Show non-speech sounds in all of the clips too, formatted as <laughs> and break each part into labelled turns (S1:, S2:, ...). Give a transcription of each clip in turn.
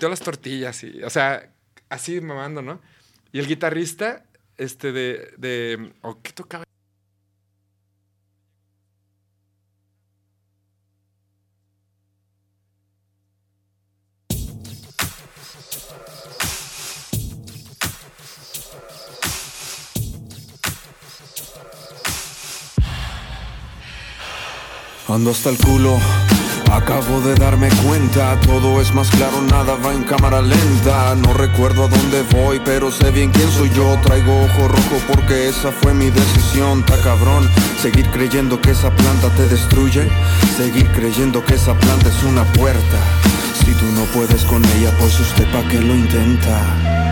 S1: Yo las tortillas y, o sea, así mamando, ¿no? Y el guitarrista, este, de, de, ¿o qué tocaba?
S2: Ando hasta el culo, acabo de darme cuenta, todo es más claro, nada va en cámara lenta. No recuerdo a dónde voy, pero sé bien quién soy yo. Traigo ojo rojo porque esa fue mi decisión, ta cabrón. Seguir creyendo que esa planta te destruye, seguir creyendo que esa planta es una puerta. Si tú no puedes con ella, pues usted pa' qué lo intenta.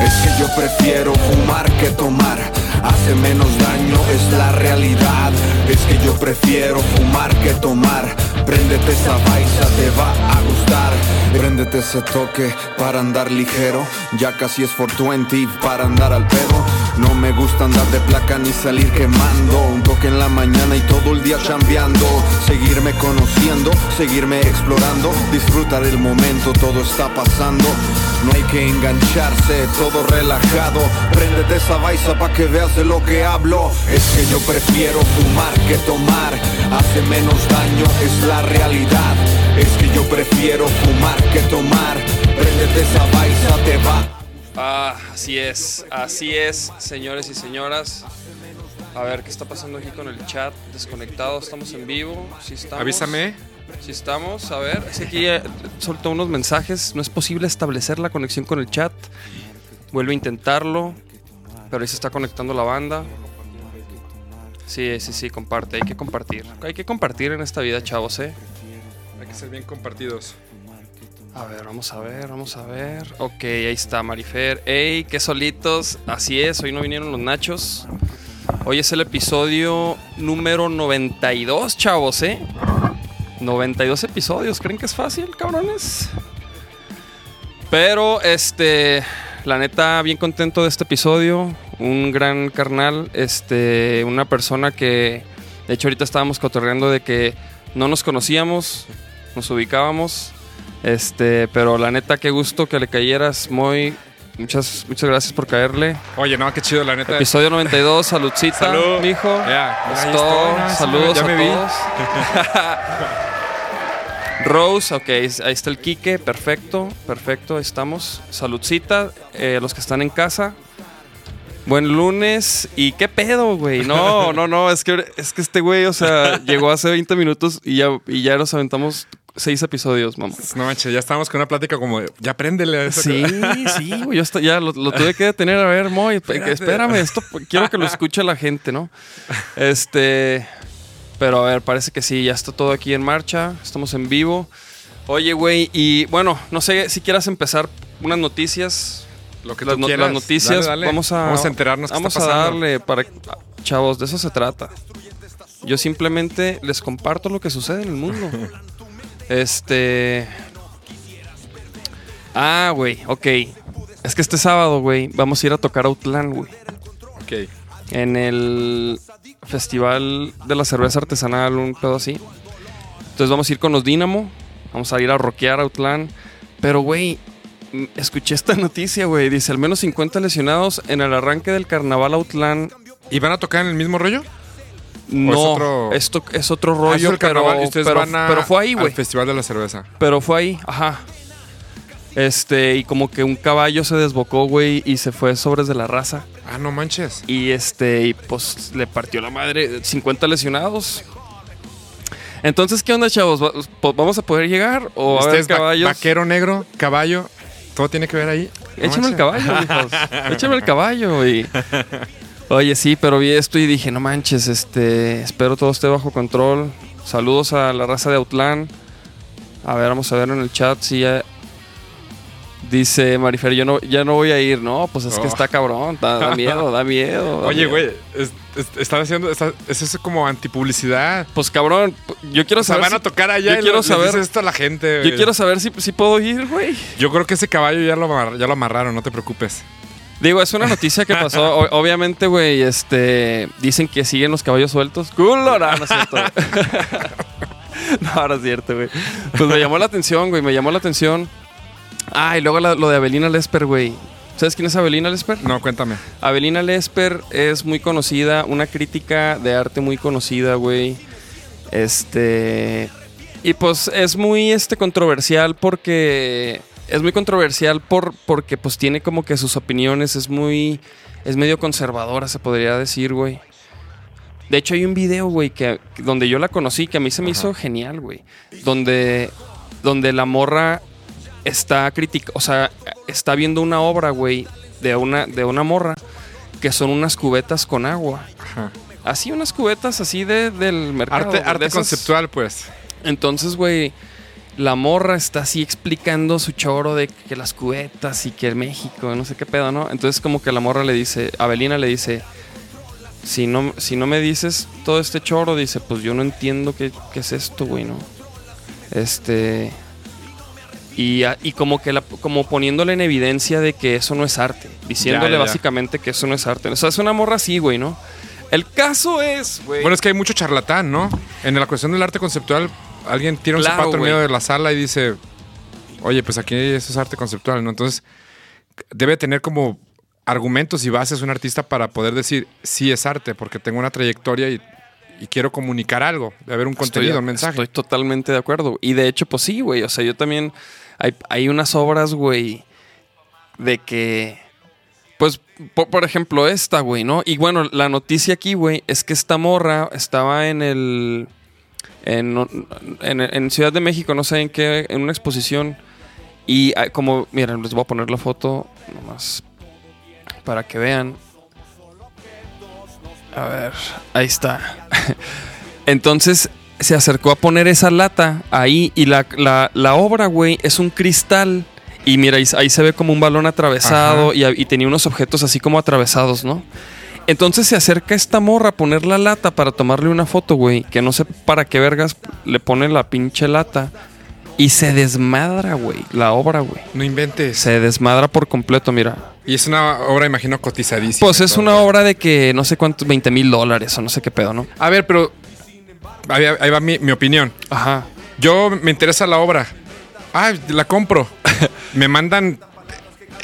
S2: Es que yo prefiero fumar que tomar. Hace menos daño, es la realidad. Es que yo prefiero fumar que tomar. Préndete esa baisa, te va a gustar. Préndete ese toque para andar ligero. Ya casi es 420 para andar al pedo. No me gusta andar de placa ni salir quemando. Un toque en la mañana y todo el día chambeando. Seguirme conociendo, seguirme explorando. Disfrutar el momento, todo está pasando. No hay que engancharse, todo relajado. Préndete esa baisa pa' que veas de lo que hablo. Es que yo prefiero fumar que tomar. Hace menos daño, es la realidad. Es que yo prefiero fumar que tomar. Préndete esa baisa, te va.
S3: Ah, así es, así es, señores y señoras. A ver, ¿qué está pasando aquí con el chat? Desconectado, estamos en vivo. Sí estamos.
S1: Avísame.
S3: Sí estamos, a ver. Es aquí eh, soltó unos mensajes. No es posible establecer la conexión con el chat. Vuelve a intentarlo. Pero ahí se está conectando la banda. Sí, sí, sí, comparte. Hay que compartir. Hay que compartir en esta vida, chavos, ¿eh?
S1: Hay que ser bien compartidos.
S3: A ver, vamos a ver, vamos a ver. Ok, ahí está Marifer. ¡Ey, qué solitos! Así es, hoy no vinieron los nachos. Hoy es el episodio número 92, chavos, ¿eh? 92 episodios, ¿creen que es fácil, cabrones? Pero, este, la neta, bien contento de este episodio. Un gran carnal, este, una persona que, de hecho, ahorita estábamos cotorreando de que no nos conocíamos, nos ubicábamos. Este, pero la neta, qué gusto que le cayeras, muy. Muchas, muchas gracias por caerle.
S1: Oye, no, qué chido, la neta.
S3: Episodio 92, saludcita,
S1: Salud.
S3: mijo. Es todo.
S1: sí,
S3: Saludos
S1: ya
S3: a
S1: me vi.
S3: todos. <laughs> <laughs> Rose, ok, ahí está el Quique, perfecto, perfecto, ahí estamos. Saludcita, eh, los que están en casa. Buen lunes. ¿Y qué pedo, güey? No, <laughs> no, no, es que, es que este güey, o sea, llegó hace 20 minutos y ya, y ya nos aventamos seis episodios, mamá.
S1: No manches, ya estábamos con una plática como, ya préndele a eso.
S3: Sí, sí, güey. Yo ya lo, lo tuve que detener. A ver, Moy, espérame, esto quiero que lo escuche la gente, ¿no? Este. Pero a ver, parece que sí, ya está todo aquí en marcha. Estamos en vivo. Oye, güey, y bueno, no sé si quieras empezar unas noticias.
S1: Lo que
S3: las,
S1: tú
S3: no-
S1: quieras.
S3: las noticias,
S1: Dale, dale.
S3: vamos a
S1: Vamos a enterarnos qué
S3: Vamos
S1: está
S3: a darle para chavos, de eso se trata. Yo simplemente les comparto lo que sucede en el mundo. <laughs> Este Ah, güey, ok. Es que este sábado, güey, vamos a ir a tocar Outland, güey.
S1: Ok.
S3: En el Festival de la Cerveza Artesanal, un pedo así. Entonces vamos a ir con los Dynamo. Vamos a ir a rockear Outland. Pero, güey, escuché esta <laughs> noticia, güey. Dice, al menos 50 lesionados en el arranque del carnaval Outland.
S1: ¿Y van a tocar en el mismo rollo?
S3: No,
S1: otro-
S3: esto es otro
S1: Ah, es
S3: rollo,
S1: el
S3: pero,
S1: carnaval, y ustedes
S3: pero,
S1: van a-
S3: pero fue ahí, güey.
S1: Festival de la Cerveza.
S3: Pero fue ahí, ajá. Este, y como que un caballo se desbocó, güey, y se fue sobre de la raza.
S1: Ah, no manches.
S3: Y este, y pues le partió la madre, 50 lesionados. Entonces, ¿qué onda, chavos? ¿Va- po- ¿Vamos a poder llegar? ¿O va a haber
S1: va-
S3: caballos?
S1: vaquero negro, caballo, todo tiene que ver ahí. No
S3: Échame el caballo, hijos. <laughs> Échame el caballo, güey. Oye, sí, pero vi esto y dije, no manches, este, espero todo esté bajo control. Saludos a la raza de Outland. A ver, vamos a ver en el chat si ya... Dice Marifer, yo no, ya no voy a ir. No, pues es que
S1: Oh.
S3: está cabrón, da, da miedo, da miedo. da
S1: Oye, güey, es- es- están haciendo, está- es eso como antipublicidad.
S3: Pues cabrón, yo quiero
S1: O sea,
S3: saber...
S1: van a tocar allá
S3: yo
S1: y
S3: quiero
S1: lo-
S3: saber-
S1: esto a la gente.
S3: Yo quiero saber si, si puedo ir, güey.
S1: Yo creo que ese caballo ya lo, ya lo amarraron, no te preocupes.
S3: Digo, es una noticia que pasó. <laughs> O- obviamente, güey, este. Dicen que siguen los caballos sueltos. ¡Culo! No, no es cierto. <laughs> <laughs> no, no es cierto, güey. Pues me llamó la atención, güey. Me llamó la atención. Ah, y luego la- lo de Avelina Lesper, güey. ¿Sabes quién es Avelina Lesper?
S1: No, cuéntame.
S3: Avelina Lesper es muy conocida, una crítica de arte muy conocida, güey. Este. Y pues es muy este, controversial porque. Es muy controversial por, porque pues tiene como que sus opiniones, es muy. Es medio conservadora, se podría decir, güey. De hecho, hay un video, güey, que, donde yo la conocí, que a mí se me hizo genial, güey. Donde, donde la morra está o sea, está viendo una obra, güey, de una, de una morra, que son unas cubetas con agua.
S1: Ajá.
S3: Así, unas cubetas así de, del mercado.
S1: Arte, arte
S3: esas-
S1: conceptual, pues.
S3: Entonces, güey, la morra está así explicando su choro de que las cubetas y que México, no sé qué pedo, ¿no? Entonces, como que la morra le dice, Avelina le dice, si no, si no me dices todo este choro, dice, pues yo no entiendo qué, qué es esto, güey, ¿no? Este. Y, a- y como que la, como poniéndole en evidencia de que eso no es arte. Diciéndole
S1: ya, ya.
S3: básicamente que eso no es arte. O sea, es una morra así, güey, ¿no? El caso es, güey.
S1: Bueno, es que hay mucho charlatán, ¿no? En la cuestión del arte conceptual, alguien tira un
S3: Claro,
S1: zapato en medio de la sala y dice, oye, pues aquí eso es arte conceptual, ¿no? Entonces, debe tener como argumentos y bases un artista para poder decir, sí es arte, porque tengo una trayectoria y, y quiero comunicar algo, de haber un contenido,
S3: Estoy-
S1: un mensaje.
S3: Estoy totalmente de acuerdo. Y de hecho, pues sí, güey. O sea, yo también. Hay, hay unas obras, güey, de que. Pues, por, ejemplo, esta, güey, ¿no? Y bueno, la noticia aquí, güey, es que esta morra estaba en el. En, en, en Ciudad de México, no sé en qué, en una exposición. Y ah, como, miren, les voy a poner la foto nomás para que vean. A ver, ahí está. <laughs> Entonces se acercó a poner esa lata ahí y la, la- la obra, güey, es un cristal. Y mira, ahí, ahí se ve como un balón atravesado y, y tenía unos objetos así como atravesados, ¿no? Entonces se acerca esta morra a poner la lata para tomarle una foto, güey. Que no sé para qué vergas le pone la pinche lata. Y se desmadra, güey, la obra, güey.
S1: No inventes.
S3: Se desmadra por completo, mira.
S1: Y es una obra, imagino, cotizadísima.
S3: Pues es una obra de que no sé cuántos, 20 mil dólares o no sé qué pedo, ¿no?
S1: A ver, pero ahí, ahí va mi, mi opinión.
S3: Ajá.
S1: Yo me interesa la obra. Ah, la compro. <laughs> me mandan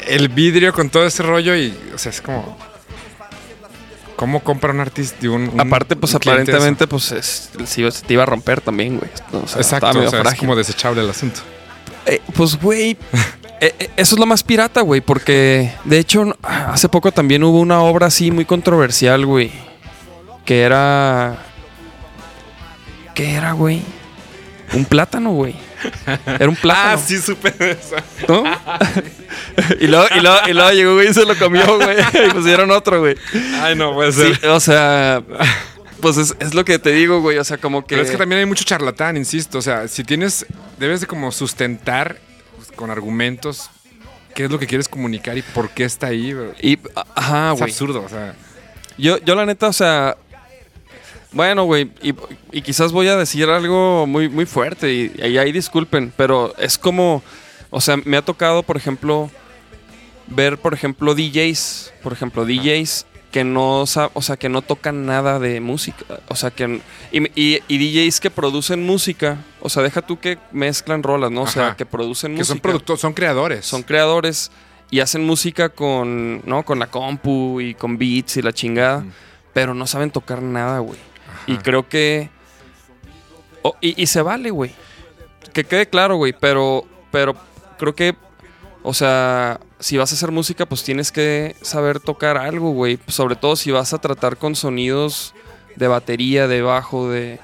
S1: el vidrio con todo ese rollo y, o sea, es como. ¿Cómo compra un artista? un- un-
S3: Aparte, pues
S1: un
S3: aparentemente, pues es, sí, se te iba a romper también, güey. O sea,
S1: eso? Exacto, o sea, es como desechable el asunto.
S3: Eh, pues, güey, eh, eh, eso es lo más pirata, güey, porque de hecho, hace poco también hubo una obra así muy controversial, güey, que era. ¿Qué era, güey? Un plátano, güey. Era un plátano.
S1: Ah, sí, supe eso.
S3: ¿no? <laughs> y, luego, y, luego, y luego llegó, güey, y se lo comió, güey. <laughs> y pusieron otro, güey.
S1: Ay, no puede
S3: Sí,
S1: ser.
S3: o sea, pues es, es lo que te digo, güey. O sea, como que.
S1: Pero es que también hay mucho charlatán, insisto. O sea, si tienes, debes de como sustentar pues, con argumentos qué es lo que quieres comunicar y por qué está ahí. bro.
S3: Y, ajá,
S1: Es
S3: güey.
S1: absurdo, o sea.
S3: Yo, yo la neta, o sea. Bueno, güey, y, y quizás voy a decir algo muy, muy fuerte y, y ahí disculpen, pero es como, o sea, me ha tocado, por ejemplo, ver, por ejemplo, DJs, por ejemplo, DJs que no, o sea, que no tocan nada de música, o sea, que y, y- y DJs que producen música, o sea, deja tú que mezclan rolas, ¿no? O sea,
S1: Ajá.
S3: que producen
S1: Que
S3: música
S1: son productores, son creadores.
S3: son creadores y hacen música con, ¿no? Con la compu y con beats y la chingada, pero no saben tocar nada, güey. Y creo que... o- y, y se vale, güey. Que quede claro, güey, pero, pero creo que, o sea, si vas a hacer música, pues tienes que saber tocar algo, güey. Sobre todo si vas a tratar con sonidos de batería, de bajo, de...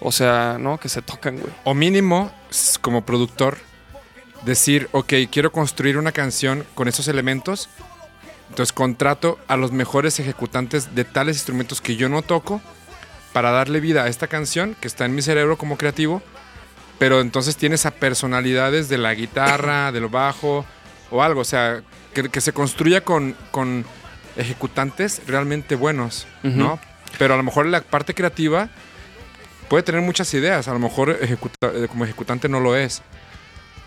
S3: O sea, ¿no? Que se tocan, güey.
S1: O mínimo, como productor, decir, ok, quiero construir una canción con esos elementos. Entonces contrato a los mejores ejecutantes de tales instrumentos que yo no toco para darle vida a esta canción que está en mi cerebro como creativo. Pero entonces tienes a personalidades de la guitarra, <coughs> del bajo o algo. O sea, que, que se construya con, con ejecutantes realmente buenos. ¿no? Pero a lo mejor la parte creativa puede tener muchas ideas. A lo mejor ejecuta- eh, como ejecutante no lo es.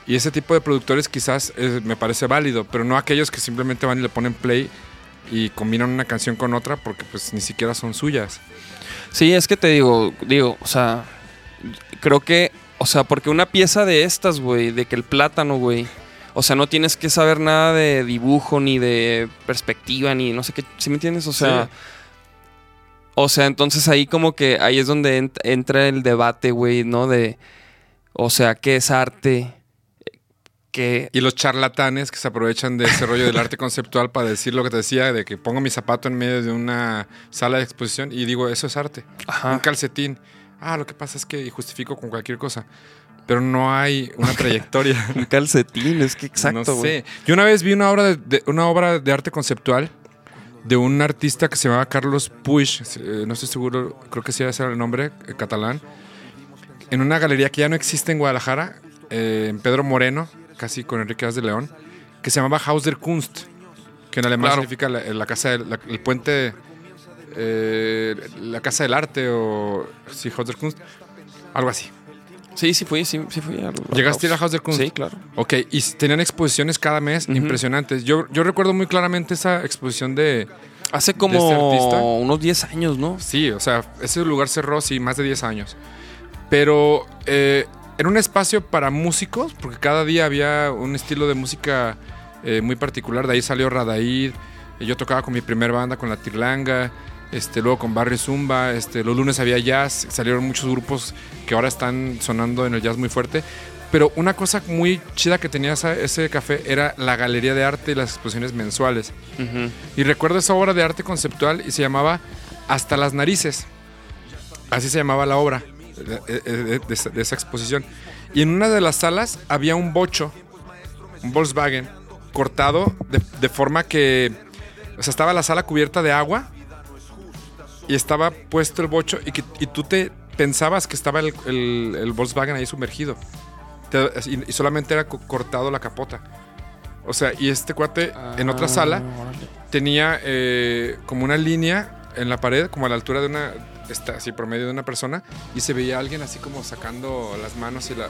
S1: Y ese tipo de productores quizás eh, me parece válido, pero no aquellos que simplemente van y le ponen play y combinan una canción con otra porque pues ni siquiera son suyas.
S3: Sí, es que te digo, digo, o sea, creo que, o sea, porque una pieza de estas, güey, de que el plátano, güey, O sea, no tienes que saber nada de dibujo, ni de perspectiva, ni no sé qué. ¿Sí me entiendes? O sea.
S1: Sí.
S3: O sea, entonces ahí como que ahí es donde ent- entra el debate, güey, ¿no? De. O sea, ¿qué es arte? ¿Qué.
S1: Y los charlatanes que se aprovechan de ese rollo del arte <laughs> conceptual para decir lo que te decía, de que pongo mi zapato en medio de una sala de exposición y digo, eso es arte.
S3: Ajá.
S1: Un calcetín. Ah, lo que pasa es que justifico con cualquier cosa. Pero no hay una trayectoria. <laughs>
S3: Un calcetín, es que exacto,
S1: no sé. Yo una vez vi una obra de, de- una obra de arte conceptual de un artista que se llamaba Carlos Puig, eh, no estoy seguro, creo que sí ese era el nombre, eh, catalán, en una galería que ya no existe en Guadalajara, eh, en Pedro Moreno, casi con Enrique Vaz de León, que se llamaba Haus der Kunst, que en alemán
S3: Claro.
S1: significa la, la casa, del- la- el puente, eh, la casa del arte o sí, Haus der Kunst, algo así.
S3: Sí, sí fui, sí, sí fui. al-
S1: ¿Llegaste a ir a Haus der Kunst?
S3: Sí, claro.
S1: Ok, y tenían exposiciones cada mes
S3: Ujú.
S1: impresionantes. Yo, yo recuerdo muy claramente esa exposición de...
S3: Hace
S1: este
S3: como
S1: artista?
S3: unos 10 años, ¿no?
S1: Sí, o sea, ese lugar cerró, sí, más de 10 años. Pero eh, era un espacio para músicos, porque cada día había un estilo de música eh, muy particular. De ahí salió Radaid. eh, Yo tocaba con mi primer banda, con la Tirlanga. Este, luego con Barrio Zumba. Este, los lunes había jazz. Salieron muchos grupos que ahora están sonando en el jazz muy fuerte. Pero una cosa muy chida que tenía esa- ese café era la galería de arte y las exposiciones mensuales. Y recuerdo esa obra de arte conceptual y se llamaba Hasta las narices. Así se llamaba la obra de, de- de- esa- exposición. Y en una de las salas había un bocho, un Volkswagen, cortado de, de forma que, o sea, estaba la sala cubierta de agua y estaba puesto el bocho y, que, y tú te pensabas que estaba el, el- el Volkswagen ahí sumergido. Te- y, y solamente era co- cortado la capota. O sea, y este cuate en otra
S3: Ah,
S1: sala tenía eh, como una línea en la pared, como a la altura de una, está así promedio de una persona, y se veía alguien así como sacando las manos y la,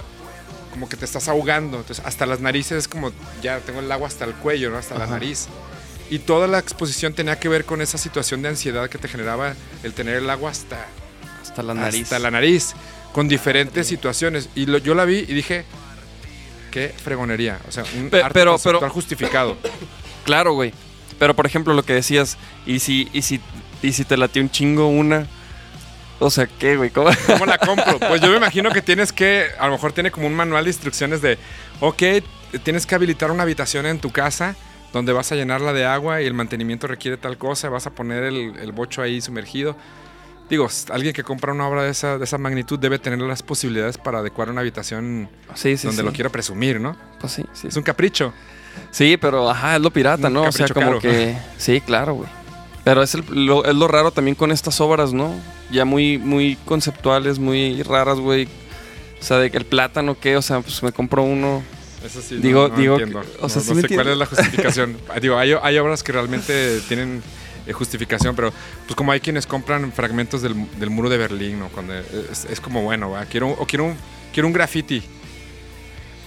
S1: como que te estás ahogando. Entonces, hasta las narices es como, ya tengo el agua hasta el cuello, ¿no? Hasta la
S3: Ajá.
S1: nariz. Y toda la exposición tenía que ver con esa situación de ansiedad que te generaba el tener el agua hasta,
S3: Hasta la nariz.
S1: hasta la nariz, con diferentes situaciones. Y lo- yo la vi y dije, qué fregonería. O sea, un
S3: Pe-
S1: arte
S3: pero- pero-
S1: justificado. <coughs>
S3: Claro, güey. Pero por ejemplo, lo que decías, y si, y si, y si te latió un chingo una. O sea, ¿qué, güey? ¿Cómo?
S1: ¿Cómo la compro? <laughs> Pues yo me imagino que tienes que, a lo mejor tiene como un manual de instrucciones de, ok, tienes que habilitar una habitación en tu casa donde vas a llenarla de agua y el mantenimiento requiere tal cosa, vas a poner el, el bocho ahí sumergido. Digo, alguien que compra una obra de esa, de esa magnitud debe tener las posibilidades para adecuar una habitación
S3: Sí, sí,
S1: donde
S3: sí.
S1: lo quiera presumir, ¿no?
S3: Pues sí, sí.
S1: Es un capricho.
S3: Sí, pero ajá, es lo pirata,
S1: Un
S3: ¿no? O sea, como
S1: caro.
S3: que. Sí, claro, güey. Pero es, el- lo, es lo raro también con estas obras, ¿no? Ya muy, muy conceptuales, muy raras, güey. O sea, de que el plátano, ¿qué? O sea, pues me compro uno.
S1: Eso sí, no-
S3: Digo-
S1: no,
S3: digo
S1: entiendo.
S3: que- o sea,
S1: no,
S3: sí
S1: no
S3: me
S1: sé cuál es la justificación. <laughs> Digo, hay, hay obras que realmente tienen eh, justificación, pero pues como hay quienes compran fragmentos del, del muro de Berlín, ¿no? Cuando es, es como bueno, ¿va? quiero o quiero un, quiero un graffiti.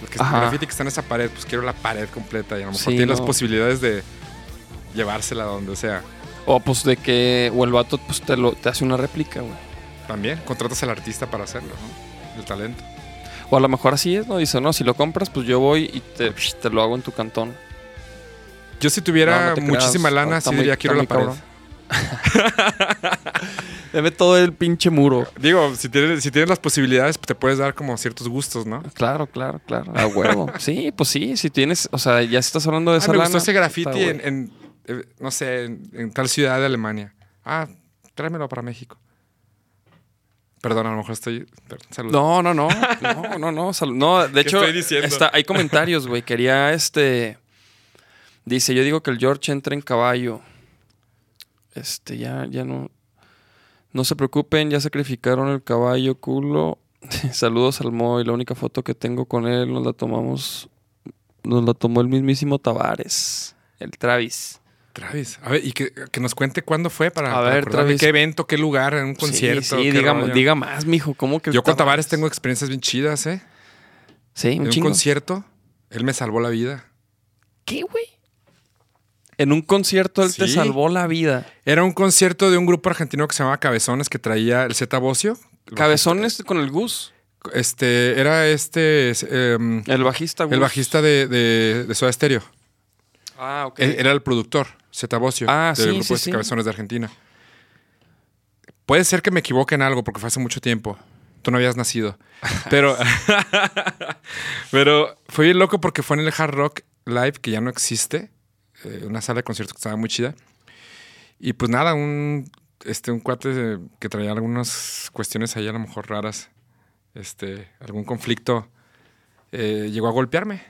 S1: El, que, el graffiti que está en esa pared, pues quiero la pared completa y a lo mejor
S3: Sí,
S1: tiene las posibilidades de llevársela a donde sea.
S3: O pues de que. O el vato pues, te, lo, te hace una réplica, güey.
S1: También contratas al artista para hacerlo, ¿no? El talento.
S3: O a lo mejor así es, ¿no? Dice, no, si lo compras, pues yo voy y te, te lo hago en tu cantón.
S1: Yo si tuviera
S3: No, no te
S1: muchísima
S3: creas,
S1: lana, sí
S3: muy-
S1: diría quiero la pared. <laughs>
S3: Deme todo el pinche muro.
S1: Digo, si tienes, si tienes las posibilidades, te puedes dar como ciertos gustos, ¿no?
S3: Claro, claro, claro. A huevo. <laughs> Sí, pues sí, si tienes, o sea, ya estás hablando de
S1: Ah,
S3: esa
S1: me
S3: lana,
S1: gustó ese graffiti en, eh, no sé, en, en tal ciudad de Alemania. Ah, tráemelo para México. Perdón, a lo mejor estoy... salud.
S3: No, no, no. No, no, no. sal- No, de
S1: ¿Qué
S3: hecho, está- hay comentarios, güey. Quería este. Dice, yo digo que el George entra en caballo. Este, ya, ya no. No se preocupen, ya sacrificaron el caballo, culo. <laughs> Saludos al Moy. La única foto que tengo con él nos la tomamos. Nos la tomó el mismísimo Tavares. El Travis.
S1: Travis, a ver, y que, que nos cuente cuándo fue para,
S3: A
S1: para
S3: ver, Travis.
S1: qué evento, qué lugar, en un concierto.
S3: Sí, sí, diga, más, mijo. ¿Cómo que
S1: Yo con Tavares tengo experiencias bien chidas, ¿eh?
S3: Sí,
S1: En
S3: un
S1: un
S3: chingo.
S1: concierto, él me salvó la vida.
S3: ¿Qué, güey? En un concierto él te salvó la vida.
S1: Era un concierto de un grupo argentino que se llamaba Cabezones, que traía el Z Bocio.
S3: Cabezones con el Gus.
S1: Este, era este, em,
S3: El bajista,
S1: el bajista de, de, de Soda Stereo.
S3: Ah, ok.
S1: Él- Era el productor, Zeta Bosio,
S3: Ah,
S1: del
S3: sí,
S1: grupo
S3: sí,
S1: de. Cabezones de Argentina. Puede ser que me equivoque en algo porque fue hace mucho tiempo. Tú no habías nacido. <laughs> Pero, <laughs> pero fue bien loco porque fue en el Hard Rock Live, que ya no existe. eh, una sala de conciertos que estaba muy chida. Y pues nada, un, este, un cuate que traía algunas cuestiones ahí a lo mejor raras. Este, algún conflicto. eh, llegó a golpearme.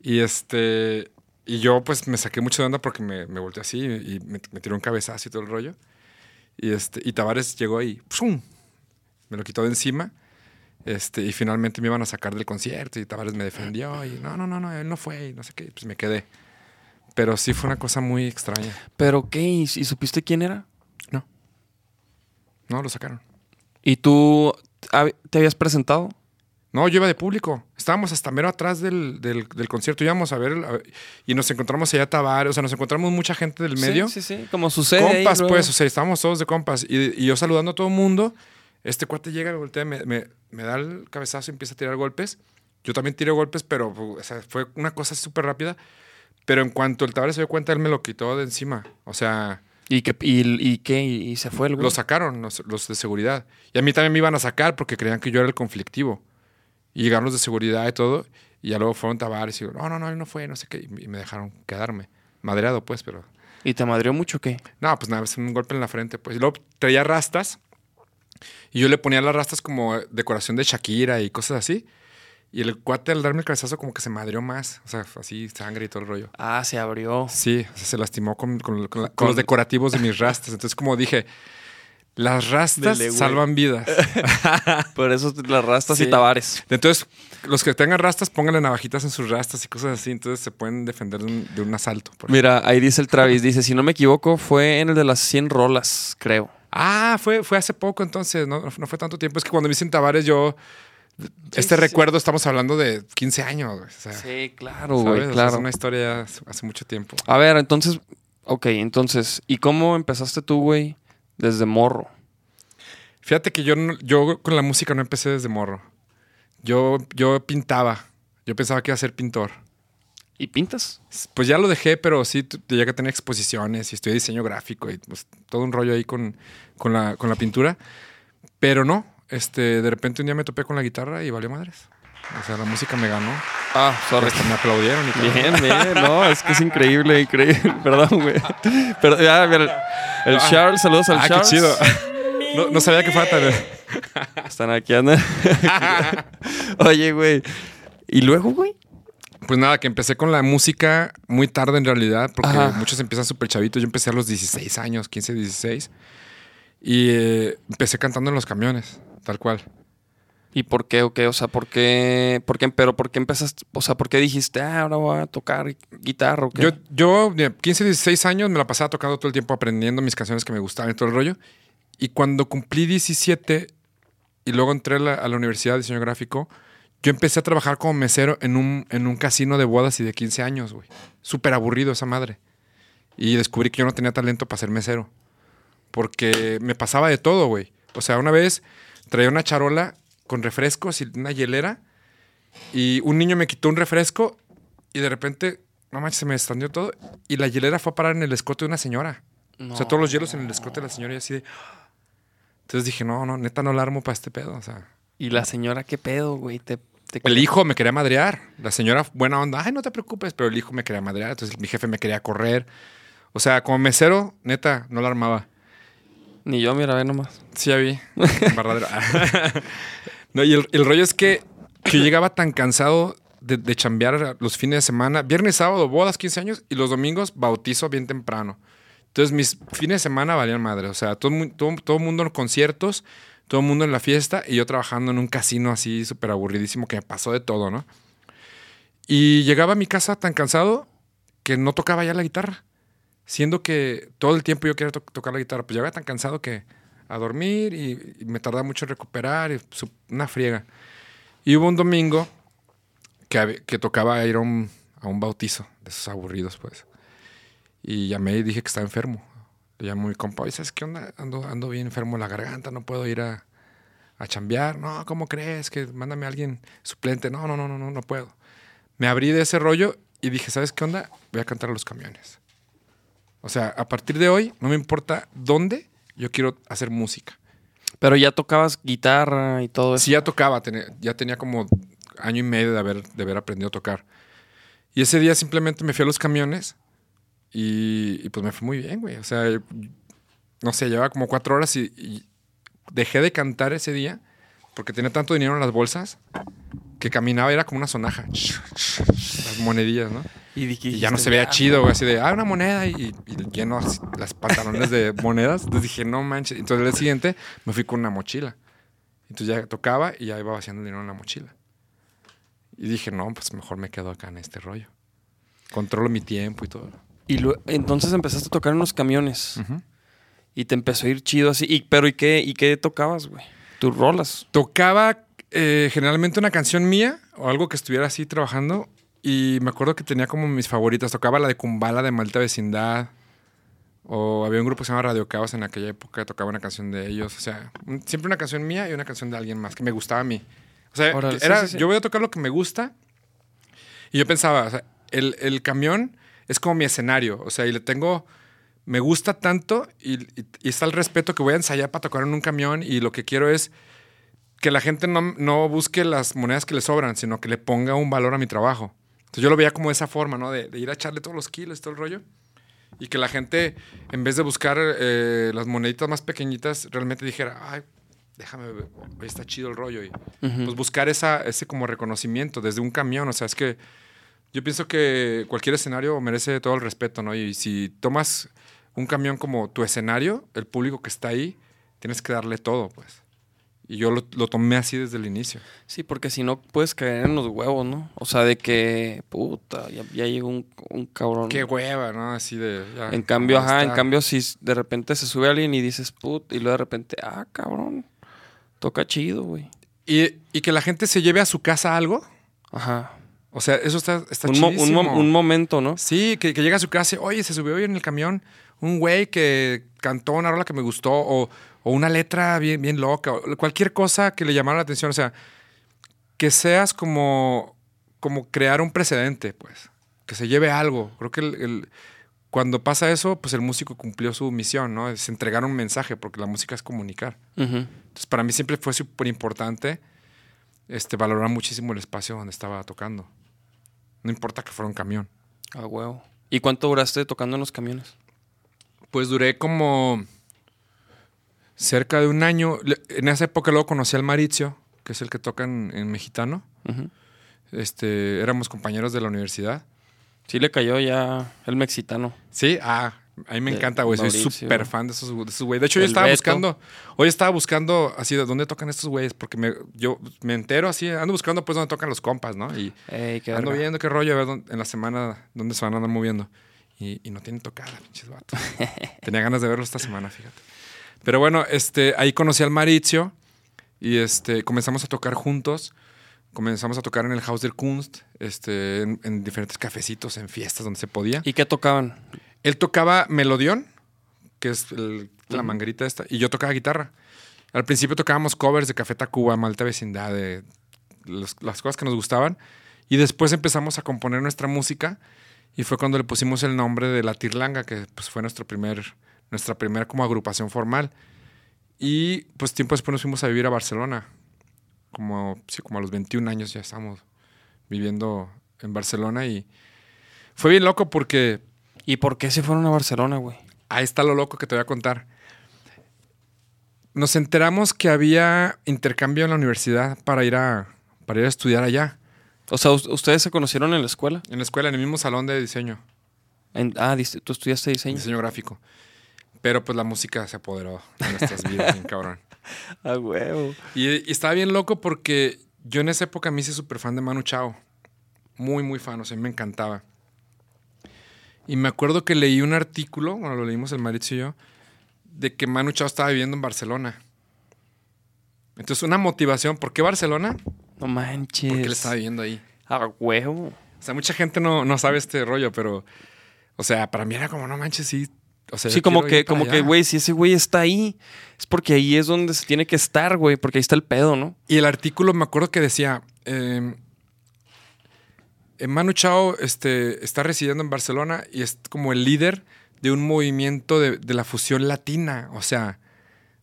S1: Y este. Y yo, pues, me saqué mucho de onda porque me, me volteé así y me, me tiró un cabezazo y todo el rollo. Y este. Y Tavares llegó y ¡pum! Me lo quitó de encima. Este, y finalmente me iban a sacar del concierto y Tavares me defendió y no, no, no, no, él no fue y no sé qué, pues me quedé. Pero sí fue una cosa muy extraña.
S3: ¿Pero qué? ¿Y, y supiste quién era?
S1: No. No, lo sacaron.
S3: ¿Y tú hab- te habías presentado?
S1: No, yo iba de público. Estábamos hasta mero atrás del, del, del concierto. Íbamos a ver el- a- y nos encontramos allá a Tavares. O sea, nos encontramos mucha gente del medio.
S3: Sí, sí, sí. Como sucede.
S1: compas, pues, o sea, estábamos todos de compas. Y, y yo saludando a todo el mundo. Este cuate llega, me voltea, me, me- me da el cabezazo y empieza a tirar golpes. Yo también tiré golpes, pero o sea, fue una cosa súper rápida. Pero en cuanto el Tavares se dio cuenta, él me lo quitó de encima. O sea,
S3: ¿Y qué? ¿Y, y qué? ¿Y, y se fue el güey?
S1: lo sacaron los, los de seguridad. Y a mí también me iban a sacar porque creían que yo era el conflictivo. Y llegaron los de seguridad y todo. Y ya luego fueron Tavares y digo, no, no, no, él no fue, no sé qué. Y me- dejaron quedarme. Madreado, pues, pero...
S3: ¿Y te madrió mucho o qué?
S1: No, pues nada, un golpe en la frente, pues. Y luego traía rastas. Y yo le ponía las rastas como decoración de Shakira y cosas así. Y el cuate al darme el cabezazo como que se madrió más. O sea, así sangre y todo el rollo.
S3: Ah, se abrió.
S1: Sí, o sea, se lastimó con, con- con la- con
S3: Con-
S1: los decorativos de mis rastas. Entonces, como dije, las rastas
S3: Dele,
S1: salvan vidas. <laughs>
S3: Por eso las rastas
S1: Sí.
S3: y tabares.
S1: Entonces, los que tengan rastas, pónganle navajitas en sus rastas y cosas así. Entonces, se pueden defender de un, de un asalto.
S3: Mira, ahí dice el Travis, dice, si no me equivoco, fue en el de las 100 rolas, creo.
S1: Ah, fue, fue hace poco entonces, no, no fue tanto tiempo. Es que cuando me dicen Tavares, yo. este
S3: sí,
S1: recuerdo, estamos hablando de 15 años, güey. O sea,
S3: Sí, claro, güey,
S1: O sea,
S3: claro.
S1: es una historia hace mucho tiempo.
S3: A ver, entonces, ok, entonces, ¿y cómo empezaste tú, güey, desde morro?
S1: Fíjate que yo, no- yo con la música no empecé desde morro. Yo, yo pintaba. Yo pensaba que iba a ser pintor.
S3: ¿Y pintas?
S1: Pues ya lo dejé, pero sí llegué a tener exposiciones y estudié diseño gráfico y pues, todo un rollo ahí con, con, la, con la pintura. Pero no, este, de repente un día me topé con la guitarra y valió madres. O sea, la música me ganó.
S3: Ah, sorry.
S1: Hasta me aplaudieron y todo.
S3: Bien, bien, <laughs> no, es que es increíble, increíble. <laughs> Perdón, güey. Pero, ya, mira, el, el Charles, saludos al
S1: Ah, qué
S3: Charles.
S1: chido. No, no sabía que fuera tan... <laughs>
S3: Están aquí, andan. Oye, güey. ¿Y luego, güey?
S1: Pues nada, que empecé con la música muy tarde en realidad, porque
S3: Ajá.
S1: muchos empiezan súper chavitos. Yo empecé a los 16 años, 15, 16. Y eh, empecé cantando en los camiones, tal cual.
S3: ¿Y por qué o qué? O sea, ¿por qué? ¿Por qué? Pero ¿por qué empezaste? O sea, ¿por qué dijiste, ah, ahora voy a tocar guitarra o qué?
S1: Yo, yo, de 15, 16 años, me la pasaba tocando todo el tiempo, aprendiendo mis canciones que me gustaban y todo el rollo. Y cuando cumplí 17 y luego entré a la, a la universidad de diseño gráfico, yo empecé a trabajar como mesero en un, en un casino de bodas y de 15 años, güey. Súper aburrido esa madre. Y descubrí que yo no tenía talento para ser mesero. Porque me pasaba de todo, güey. O sea, una vez traía una charola con refrescos y una hielera y un niño me quitó un refresco y de repente, no manches, se me estandió todo y la hielera fue a parar en el escote de una señora. O sea, todos los hielos en el escote de la señora y así de... Entonces dije, no, no, neta no la armo para este pedo. O sea,
S3: ¿Y la señora qué pedo, güey? Te, te-
S1: el hijo me quería madrear. La señora, buena onda, ay, no te preocupes, pero el hijo me quería madrear. Entonces mi jefe me quería correr. O sea, como mesero, neta, no la armaba.
S3: Ni yo, mira, ve nomás.
S1: Sí, ya vi. <laughs> <laughs> no, y el, el rollo es que yo llegaba tan cansado de, de chambear los fines de semana. Viernes, sábado, bodas, 15 años. Y los domingos, bautizo bien temprano. Entonces, mis fines de semana valían madre. O sea, todo, mu- todo, todo mundo en conciertos, todo el mundo en la fiesta. Y yo trabajando en un casino así súper aburridísimo que me pasó de todo, ¿no? Y llegaba a mi casa tan cansado que no tocaba ya la guitarra. Siendo que todo el tiempo yo quería to- tocar la guitarra. Pues llegaba tan cansado que a dormir y, y me tardaba mucho en recuperar. y una friega. Y hubo un domingo que, que tocaba ir a un, a un bautizo de esos aburridos, pues. Y llamé y dije que estaba enfermo. Le llamó mi compa, "Oye, ¿sabes qué onda? Ando, ando bien enfermo en la garganta, no puedo ir a, a chambear. No, ¿cómo crees? Que mándame a alguien suplente. No, no, no, no, no, no puedo. Me abrí de ese rollo y dije, ¿sabes qué onda? Voy a cantar a los camiones. O sea, a partir de hoy, no me importa dónde, yo quiero hacer música.
S3: Pero ya tocabas guitarra y todo eso.
S1: Sí, ya tocaba, tenía- ya tenía como año y medio de haber, de haber aprendido a tocar. Y ese día simplemente me fui a los camiones y, y pues me fue muy bien, güey. O sea, no sé, llevaba como cuatro horas y, y dejé de cantar ese día porque tenía tanto dinero en las bolsas que caminaba era como una sonaja. Las monedillas, ¿no?
S3: Y, dije-
S1: Y ya no
S3: dijiste,
S1: se veía
S3: "Ya,
S1: chido, güey, así de, ah, una moneda y, y lleno las pantalones de <laughs> monedas. Entonces dije, no manches. Entonces el día siguiente me fui con una mochila. Entonces ya tocaba y ya iba vaciando dinero en la mochila. Y dije, no, pues mejor me quedo acá en este rollo. Controlo mi tiempo y todo.
S3: Y lo- entonces empezaste a tocar en unos camiones.
S1: Ujú.
S3: Y te empezó a ir chido así. Y, pero ¿y qué, ¿y qué tocabas, güey? Tus rolas.
S1: Tocaba eh, generalmente una canción mía o algo que estuviera así trabajando. Y me acuerdo que tenía como mis favoritas. Tocaba la de Kumbala de Malta Vecindad. O había un grupo que se llama Radio Caos en aquella época. Tocaba una canción de ellos. O sea, un- siempre una canción mía y una canción de alguien más que me gustaba a mí. O sea,
S3: sí,
S1: era,
S3: sí, sí.
S1: yo voy a tocar lo que me gusta. Y yo pensaba, o sea, el, el camión es como mi escenario. O sea, y le tengo. Me gusta tanto y, y- y está el respeto que voy a ensayar para tocar en un camión. Y lo que quiero es que la gente no, no busque las monedas que le sobran, sino que le ponga un valor a mi trabajo. Entonces yo lo veía como esa forma, ¿no? De, de ir a echarle todos los kilos, todo el rollo. Y que la gente, en vez de buscar eh, las moneditas más pequeñitas, realmente dijera, ay, déjame, ver, está chido el rollo. Y pues buscar esa, ese como reconocimiento desde un camión. O sea, es que yo pienso que cualquier escenario merece todo el respeto, ¿no? Y si tomas un camión como tu escenario, el público que está ahí, tienes que darle todo, pues. Y yo lo, lo tomé así desde el inicio.
S3: Sí, porque si no puedes caer en los huevos, ¿no? O sea, de que, puta, ya, ya llegó un, un cabrón.
S1: Qué hueva, ¿no? Así de... ya,
S3: En cambio, ajá, en cambio, si de repente se sube alguien y dices, put, y luego de repente, ah, cabrón, toca chido, güey.
S1: Y, y que la gente se lleve a su casa algo.
S3: Ajá.
S1: O sea, eso está, está
S3: Un, mo- un, mo- un momento, ¿no?
S1: Sí, que, que llega a su casa y, oye, se subió hoy en el camión un güey que cantó una rola que me gustó o, o una letra bien, bien loca, o cualquier cosa que le llamara la atención. O sea, que seas como, como crear un precedente, pues. Que se lleve algo. Creo que el- el- cuando pasa eso, pues el músico cumplió su misión, ¿no? Es entregar un mensaje, porque la música es comunicar. Entonces, para mí siempre fue súper importante este, valorar muchísimo el espacio donde estaba tocando. No importa que fuera un camión.
S3: Ah, huevo. ¿Y cuánto duraste tocando en los camiones?
S1: Pues duré como cerca de un año. En esa época luego conocí al Maricio, que es el que toca en, en mexicano. Este, éramos compañeros de la universidad.
S3: Sí le cayó ya el mexicano.
S1: Sí, ah, a mí me
S3: De
S1: encanta, güey. Soy
S3: Mauricio.
S1: súper fan de esos de esos güeyes. De hecho, yo estaba
S3: Beto.
S1: buscando, hoy estaba buscando así de dónde tocan estos güeyes, porque me, yo me entero así, ando buscando pues dónde tocan los compas, ¿no? Y
S3: Ey,
S1: ando
S3: verga.
S1: viendo qué rollo, a ver dónde- en la semana dónde se van a andar moviendo. Y, y no tienen tocada, pinches vatos. <laughs> Tenía ganas de verlo esta semana, fíjate. Pero bueno, este, ahí conocí al Maricio y este, comenzamos a tocar juntos. Comenzamos a tocar en el Haus der Kunst, este, en, en diferentes cafecitos, en fiestas donde se podía.
S3: ¿Y qué tocaban?
S1: Él tocaba melodión, que es el- la manguerita esta, y yo tocaba guitarra. Al principio tocábamos covers de Café Tacuba, Malta Vecindad, de los- las cosas que nos gustaban. Y después empezamos a componer nuestra música y fue cuando le pusimos el nombre de La Tirlanga, que pues fue nuestro primer, nuestra primera como agrupación formal. Y pues tiempo después nos fuimos a vivir a Barcelona. Como, sí, como a los 21 años ya estamos viviendo en Barcelona y fue bien loco porque
S3: ¿Y por qué se fueron a Barcelona, güey?
S1: Ahí está lo loco que te voy a contar. Nos enteramos que había intercambio en la universidad para ir a, para ir a estudiar allá,
S3: O sea, us- ¿ustedes se conocieron en la escuela?
S1: en la escuela, en el mismo salón de diseño,
S3: En- ah, tú estudiaste diseño.
S1: diseño gráfico. Pero pues la música se apoderó de nuestras vidas, bien cabrón. <laughs>
S3: Ah, huevo.
S1: Y, y estaba bien loco porque yo en esa época me hice súper fan de Manu Chao. Muy, muy fan, o sea, me encantaba. Y me acuerdo que leí un artículo, bueno, lo leímos el Mauricio y yo, de que Manu Chao estaba viviendo en Barcelona. Entonces, una motivación. ¿Por qué Barcelona?
S3: No manches.
S1: Porque él estaba viviendo ahí.
S3: Ah, huevo.
S1: O sea, mucha gente no, no sabe este rollo, pero, o sea, para mí era como, no manches, sí, O sea,
S3: Sí, como que, como que, güey, si ese güey está ahí, es porque ahí es donde se tiene que estar, güey, porque ahí está el pedo, ¿no?
S1: Y el artículo me acuerdo que decía, eh, eh, Manu Chao este, está residiendo en Barcelona y es como el líder de un movimiento de, de la fusión latina. O sea,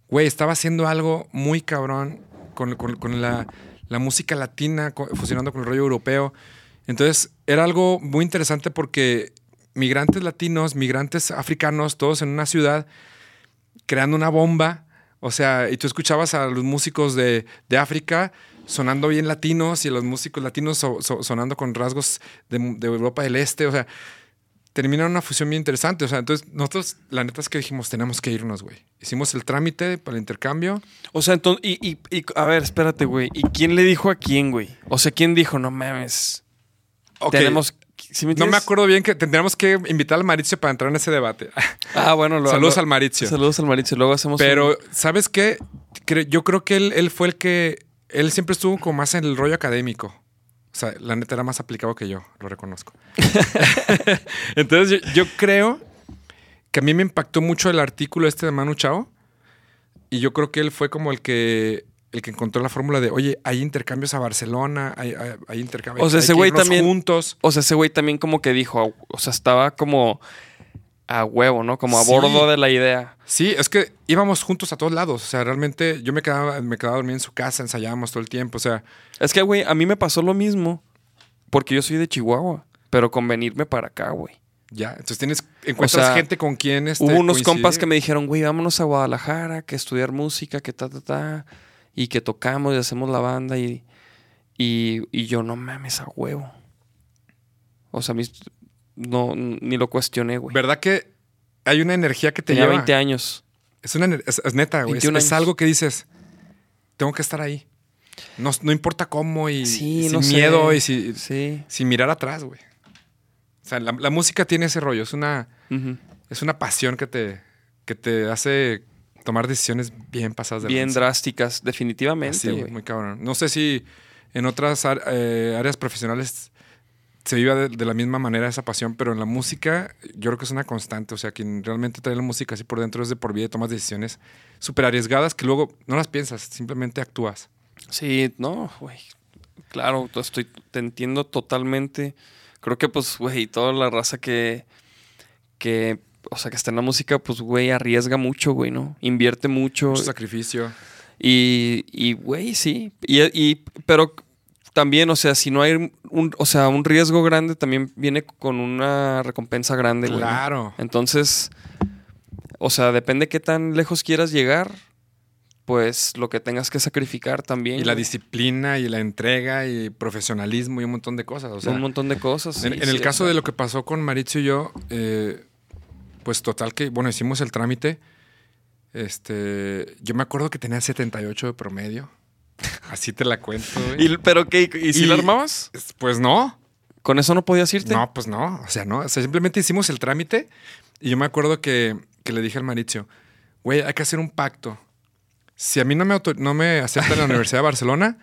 S1: güey, estaba haciendo algo muy cabrón con, con- con la, la música latina, fusionando con el rollo europeo. Entonces, era algo muy interesante porque migrantes latinos, migrantes africanos, todos en una ciudad, creando una bomba. O sea, y tú escuchabas a los músicos de, de África sonando bien latinos y a los músicos latinos so- so- sonando con rasgos de, de Europa del Este. O sea, terminaron una fusión bien interesante. O sea, entonces nosotros, la neta es que dijimos, tenemos que irnos, güey. Hicimos el trámite para el intercambio.
S3: O sea, entonces, y, y- y- a ver, espérate, güey. ¿Y quién le dijo a quién, güey? O sea, ¿quién dijo, no mames?
S1: Ok,
S3: Tenemos. ¿sí me
S1: No me acuerdo bien que tendríamos que invitar al Maricio para entrar en ese debate. <laughs>
S3: Ah, bueno, lo-
S1: Saludos
S3: lo-
S1: al Maricio.
S3: Saludos al Maricio. Luego hacemos.
S1: Pero,
S3: un-
S1: ¿sabes qué? Yo creo que él, él fue el que. Él siempre estuvo como más en el rollo académico. O sea, la neta era más aplicado que yo, lo reconozco. <laughs> Entonces, yo, yo creo que a mí me impactó mucho el artículo este de Manu Chao. Y yo creo que él fue como el que el que encontró la fórmula de, oye, hay intercambios a Barcelona, hay, hay, hay intercambios.
S3: O sea,
S1: hay
S3: ese güey también-
S1: juntos.
S3: O sea, ese güey también como que dijo, o sea, estaba como a huevo, ¿no? Como a
S1: Sí.
S3: bordo de la idea.
S1: Sí, es que íbamos juntos a todos lados. O sea, realmente yo me quedaba, me quedaba dormido en su casa, ensayábamos todo el tiempo. O sea,
S3: Es que, güey, a mí me pasó lo mismo. Porque yo soy de Chihuahua. Pero con venirme para acá, güey.
S1: Ya, entonces tienes, encuentras
S3: sea,
S1: gente con quien este,
S3: Hubo unos
S1: coincidir.
S3: compas que me dijeron, güey, vámonos a Guadalajara, que estudiar música, que ta, ta, ta. Y que tocamos y hacemos la banda. Y, y, y yo, no mames, a huevo. O sea, a mí no, ni lo cuestioné, güey.
S1: ¿Verdad que hay una energía que te
S3: Tenía
S1: lleva?
S3: 20 años.
S1: Es, una, es, es neta, güey. Es,
S3: 21
S1: es
S3: años.
S1: algo que dices, tengo que estar ahí. No, no importa cómo y,
S3: Sí,
S1: sin
S3: no sé.
S1: miedo y si-
S3: Sí.
S1: sin mirar atrás, güey. O sea, la, la música tiene ese rollo. Es una, es una pasión que te, que te hace tomar decisiones bien pasadas de
S3: Bien
S1: lanza.
S3: drásticas, definitivamente,
S1: Sí,
S3: güey.
S1: muy cabrón. No sé si en otras eh, áreas profesionales se viva de, de la misma manera esa pasión, pero en la música yo creo que es una constante. O sea, quien realmente trae la música así por dentro es de por vida y tomas decisiones súper arriesgadas que luego no las piensas, simplemente actúas.
S3: Sí, no, güey. Claro, to- estoy, te entiendo totalmente. Creo que, pues, güey, toda la raza que, que, o sea, que está en la música, pues, güey, arriesga mucho, güey, ¿no? Invierte mucho.
S1: Mucho sacrificio.
S3: Y, y, güey, sí. Y, y- pero también, o sea, si no hay un, o sea, un riesgo grande, también viene con una recompensa grande.
S1: Claro.
S3: Entonces, o sea, depende qué tan lejos quieras llegar, pues lo que tengas que sacrificar también.
S1: Y la disciplina y la entrega y profesionalismo y un montón de cosas. O sea,
S3: un montón de cosas.
S1: En,
S3: sí,
S1: en el
S3: sí,
S1: caso de lo que pasó con Mauricio y yo, eh, pues total que, bueno, hicimos el trámite. Este, yo me acuerdo que tenía 78 de promedio. <laughs> Así te la cuento, güey.
S3: ¿Y, ¿Pero qué? ¿Y si
S1: Y-
S3: la armabas?
S1: Pues no,
S3: ¿Con eso no podías irte?
S1: no, pues no. O sea, no. O sea, simplemente hicimos el trámite y yo me acuerdo que, que le dije al Mauricio, güey, hay que hacer un pacto. Si a mí no me, auto- no me aceptan en la Universidad de Barcelona,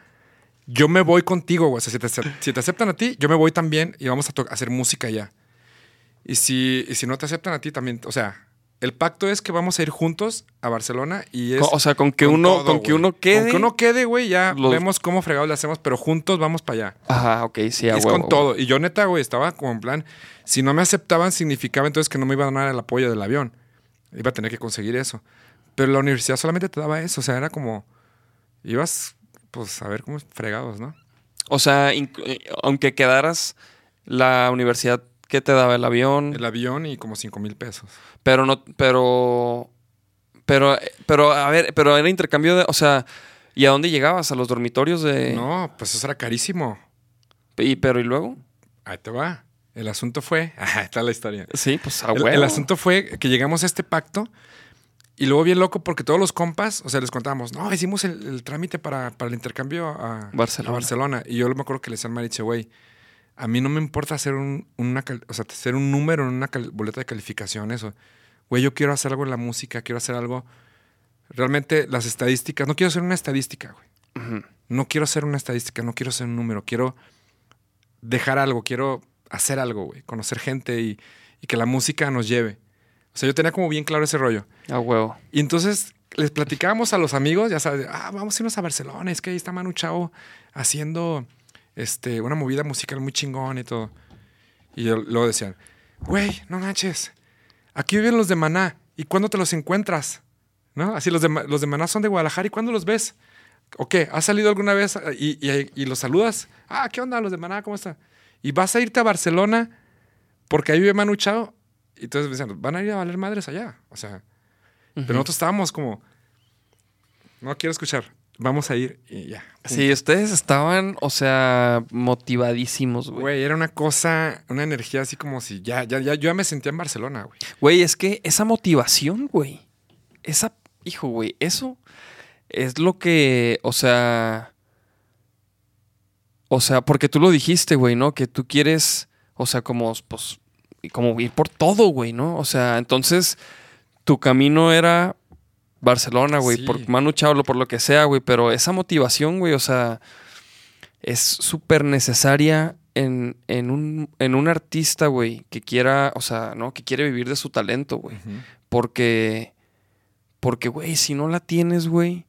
S1: yo me voy contigo, güey. O sea, si te, si te aceptan a ti, yo me voy también y vamos a hacer música allá. Y si, y si no te aceptan a ti también, o sea, el pacto es que vamos a ir juntos a Barcelona y es...
S3: O sea, con que
S1: con
S3: uno,
S1: todo,
S3: con que uno quede.
S1: Con que uno quede, güey, ya
S3: Los-
S1: vemos cómo fregados le hacemos, pero juntos vamos para allá.
S3: Ajá, ok, sí, a
S1: Y es
S3: huevo,
S1: con todo. Y yo neta, güey, estaba como en plan, si no me aceptaban significaba entonces que no me iba a dar el apoyo del avión. Iba a tener que conseguir eso. Pero la universidad solamente te daba eso, o sea, era como, ibas, pues, a ver cómo fregados, ¿no?
S3: O sea, eh, aunque quedaras la universidad que te daba el avión,
S1: El avión y como 5 mil pesos.
S3: pero no, pero, pero, pero, a ver, pero era intercambio de, o sea, ¿y a dónde llegabas? ¿A los dormitorios de...?
S1: No, pues eso era carísimo.
S3: Y, pero, ¿y luego?
S1: Ahí te va. El asunto fue, <laughs> ahí está la historia.
S3: Sí, pues a
S1: El,
S3: huevo.
S1: el asunto fue que llegamos a este pacto y luego bien loco porque todos los compas, o sea, les contábamos, no, hicimos el, el trámite para, para el intercambio a
S3: Barcelona.
S1: a Barcelona. Y yo me acuerdo que le decía al Mariche, güey, a mí no me importa hacer un, una, cal- o sea, hacer un número en una boleta de calificación, eso. Güey, yo quiero hacer algo en la música, quiero hacer algo. Realmente las estadísticas, no quiero ser una estadística, güey. No quiero ser una estadística, no quiero ser un número, quiero dejar algo, quiero hacer algo, güey, conocer gente y, y que la música nos lleve. O sea, yo tenía como bien claro ese rollo.
S3: A huevo.
S1: Y entonces les platicábamos a los amigos, ya sabes, ah, vamos a irnos a Barcelona, es que ahí está Manu Chao haciendo este, una movida musical muy chingón y todo. Y yo- luego decían, güey, no manches, aquí viven los de Maná, ¿y cuándo te los encuentras? ¿No? Así los de, los de Maná son de Guadalajara, ¿y cuándo los ves? ¿O qué? ¿Has salido alguna vez y, y- y los saludas? Ah, ¿qué onda los de Maná? ¿Cómo está? ¿Y vas a irte a Barcelona porque ahí vive Manu Chao? Y entonces me decían, van a ir a valer madres allá. O sea, pero nosotros estábamos como, no quiero escuchar, vamos a ir y ya.
S3: Sí, ustedes estaban, o sea, motivadísimos, güey.
S1: Güey, era una cosa, una energía así como si ya, ya, ya, yo ya me sentía en Barcelona, güey.
S3: Güey, es que esa motivación, güey. Esa, hijo, güey, eso es lo que, o sea, o sea, porque tú lo dijiste, güey, ¿no? Que tú quieres, o sea, como, pues, como ir por todo, güey, ¿no? O sea, entonces, tu camino era Barcelona, güey,
S1: Sí.
S3: por Manu Chao, por lo que sea, güey, pero esa motivación, güey, o sea, es súper necesaria en, en, un, en un artista, güey, que quiera, o sea, ¿no? Que quiere vivir de su talento, güey. Porque, porque, güey, si no la tienes, güey,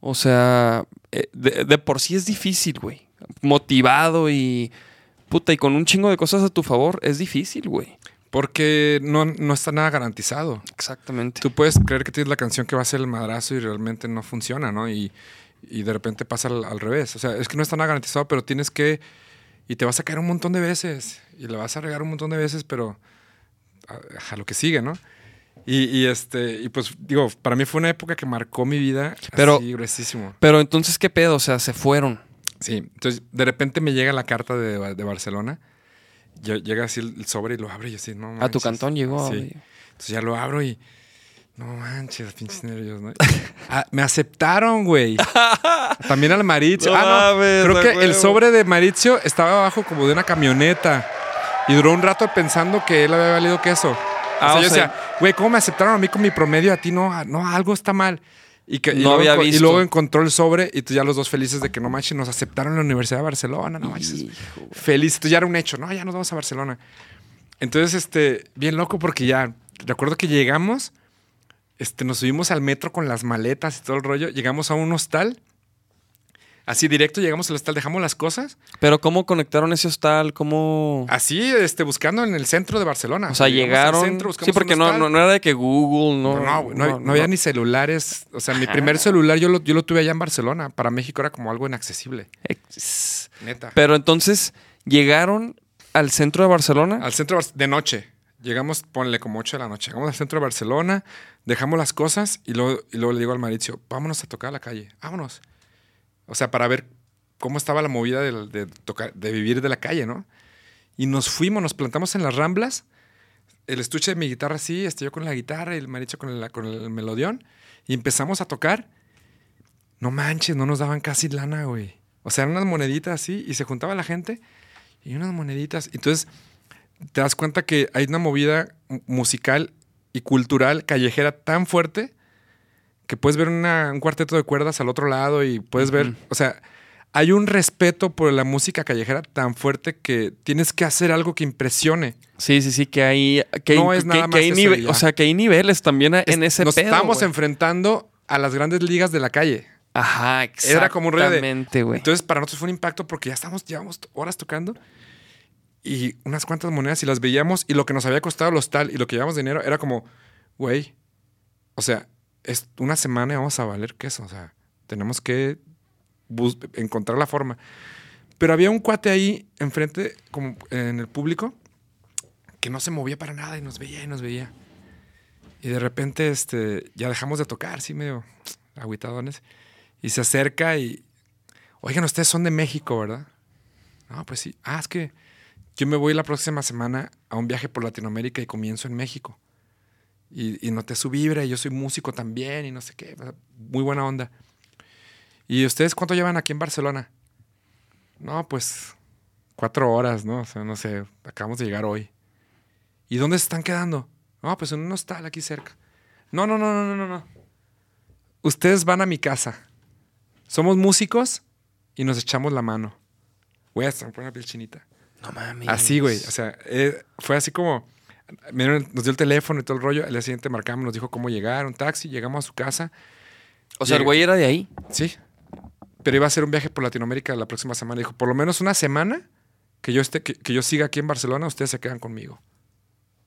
S3: o sea, eh, de, de por sí es difícil, güey. Motivado y, puta, y con un chingo de cosas a tu favor, es difícil, güey.
S1: Porque no, no está nada garantizado.
S3: Exactamente.
S1: Tú puedes creer que tienes la canción que va a ser el madrazo y realmente no funciona, ¿no? Y, y de repente pasa al, al revés. O sea, es que no está nada garantizado, pero tienes que... Y te vas a caer un montón de veces. Y le vas a regar un montón de veces, pero a, a lo que sigue, ¿no? Y, y, este, y pues digo, para mí fue una época que marcó mi vida
S3: Pero-
S1: así gruesísimo.
S3: Pero entonces, ¿qué pedo? O sea, se fueron.
S1: Sí, entonces de repente me llega la carta de, de Barcelona. Yo- llega así el, sobre y lo abro y yo así, no
S3: A tu
S1: manches.
S3: cantón llegó.
S1: Sí.
S3: güey.
S1: Entonces ya lo abro y. No manches, pinches nervios, ¿no? Ah, me aceptaron, güey. <laughs> También al Mauricio.
S3: No
S1: ah, no.
S3: mames,
S1: Creo que el sobre de Mauricio estaba abajo como de una camioneta. Y duró un rato pensando que él había valido queso.
S3: Ah,
S1: o sea,
S3: o
S1: yo
S3: sea-
S1: decía, güey, ¿cómo me aceptaron a mí con mi promedio? A ti no, no, algo está mal. Y, que, y
S3: No
S1: luego,
S3: había
S1: enco- y
S3: visto.
S1: luego encontró el sobre y tú ya los dos felices de que no manches, nos aceptaron en la Universidad de Barcelona, no manches.
S3: Hijo.
S1: Feliz, esto ya era un hecho, no, ya nos vamos a Barcelona. Entonces, este, bien loco porque ya, recuerdo que llegamos, este, nos subimos al metro con las maletas y todo el rollo, llegamos a un hostal, así directo llegamos al hostal, dejamos las cosas,
S3: Pero ¿cómo conectaron ese hostal? ¿Cómo...?
S1: así, este, buscando en el centro de Barcelona.
S3: O sea, llegaron...
S1: centro,
S3: sí, porque no, no, no era de que Google, no...
S1: No, no, no, no había ni celulares. O sea, mi primer celular yo lo, yo lo tuve allá en Barcelona. Para México era como algo inaccesible.
S3: Ex-
S1: Neta.
S3: Pero entonces, ¿llegaron al centro de Barcelona?
S1: Al centro de noche. Llegamos, ponle como 8 de la noche. Llegamos al centro de Barcelona, dejamos las cosas y luego, y luego le digo al Mauricio, vámonos a tocar a la calle, vámonos. O sea, para ver cómo estaba la movida de, tocar, de vivir de la calle, ¿no? Y nos fuimos, nos plantamos en las ramblas, el estuche de mi guitarra así, este, yo con la guitarra y el Mauricio con el, con el melodión, y empezamos a tocar. No manches, no nos daban casi lana, güey. O sea, eran unas moneditas así y se juntaba la gente y unas moneditas. Entonces, te das cuenta que hay una movida mu- musical y cultural callejera tan fuerte que puedes ver una- un cuarteto de cuerdas al otro lado y puedes ver, o sea, hay un respeto por la música callejera tan fuerte que tienes que hacer algo que impresione.
S3: Sí, sí, sí, que hay... Que,
S1: No
S3: hay-
S1: es nada
S3: que
S1: más
S3: hay. O sea, que hay niveles también en
S1: Es-
S3: ese
S1: Nos
S3: pedo,
S1: estamos
S3: güey.
S1: enfrentando a las grandes ligas de la calle.
S3: Ajá,
S1: Era como un de-
S3: exactamente.
S1: Entonces, para nosotros fue un impacto porque ya estamos, llevamos horas tocando y unas cuantas monedas y las veíamos y lo que nos había costado el hostal y lo que llevamos de dinero era como, güey, o sea, es una semana y vamos a valer queso, o sea, tenemos que encontrar la forma. Pero había un cuate ahí enfrente, como en el público, que no se movía para nada y nos veía y nos veía. Y de repente, este, ya dejamos de tocar, sí, medio agüitadones. Y se acerca y, oigan, ustedes son de México, ¿verdad? No, pues sí. Ah, es que yo me voy la próxima semana a un viaje por Latinoamérica y comienzo en México. Y, y noté su vibra y yo soy músico también y no sé qué. Muy buena onda. ¿Y ustedes cuánto llevan aquí en Barcelona? No, pues cuatro horas, ¿no? O sea, no sé, acabamos de llegar hoy. ¿Y dónde se están quedando? No, pues en un hostal aquí cerca. No, no, no, no, no, no, no. Ustedes van a mi casa. Somos músicos y nos echamos la mano. Güey, hasta me pone la piel chinita.
S3: No mames.
S1: Así, güey. O sea, eh, fue así como. Nos dio el teléfono y todo el rollo. Al día siguiente marcamos, nos dijo cómo llegar, un taxi, llegamos a su casa.
S3: O sea, el güey era de ahí.
S1: Sí. Pero iba a hacer un viaje por Latinoamérica la próxima semana. Dijo, por lo menos una semana que yo esté, que, que yo siga aquí en Barcelona, ustedes se quedan conmigo.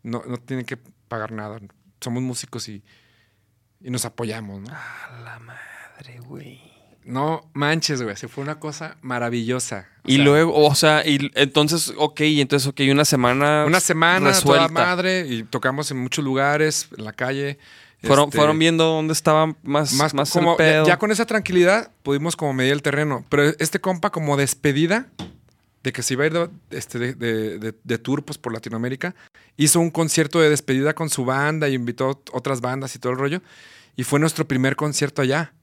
S1: No, no tienen que pagar nada. Somos músicos y, y nos apoyamos, ¿no?
S3: A la madre, güey.
S1: No manches, güey. Se fue una cosa maravillosa. O
S3: Y
S1: sea,
S3: luego, o sea, y entonces, ok, entonces, ok, una semana.
S1: Una semana,
S3: resuelta.
S1: toda madre, y tocamos en muchos lugares, en la calle.
S3: Fueron,
S1: Este,
S3: fueron viendo dónde estaba más,
S1: más,
S3: más,
S1: como,
S3: el pedo.
S1: Ya, ya con esa tranquilidad pudimos como medir el terreno. Pero este compa como despedida de que se iba a ir de, este, de, de- de- de tour pues, por Latinoamérica, hizo un concierto de despedida con su banda y invitó otras bandas y todo el rollo. Y fue nuestro primer concierto allá.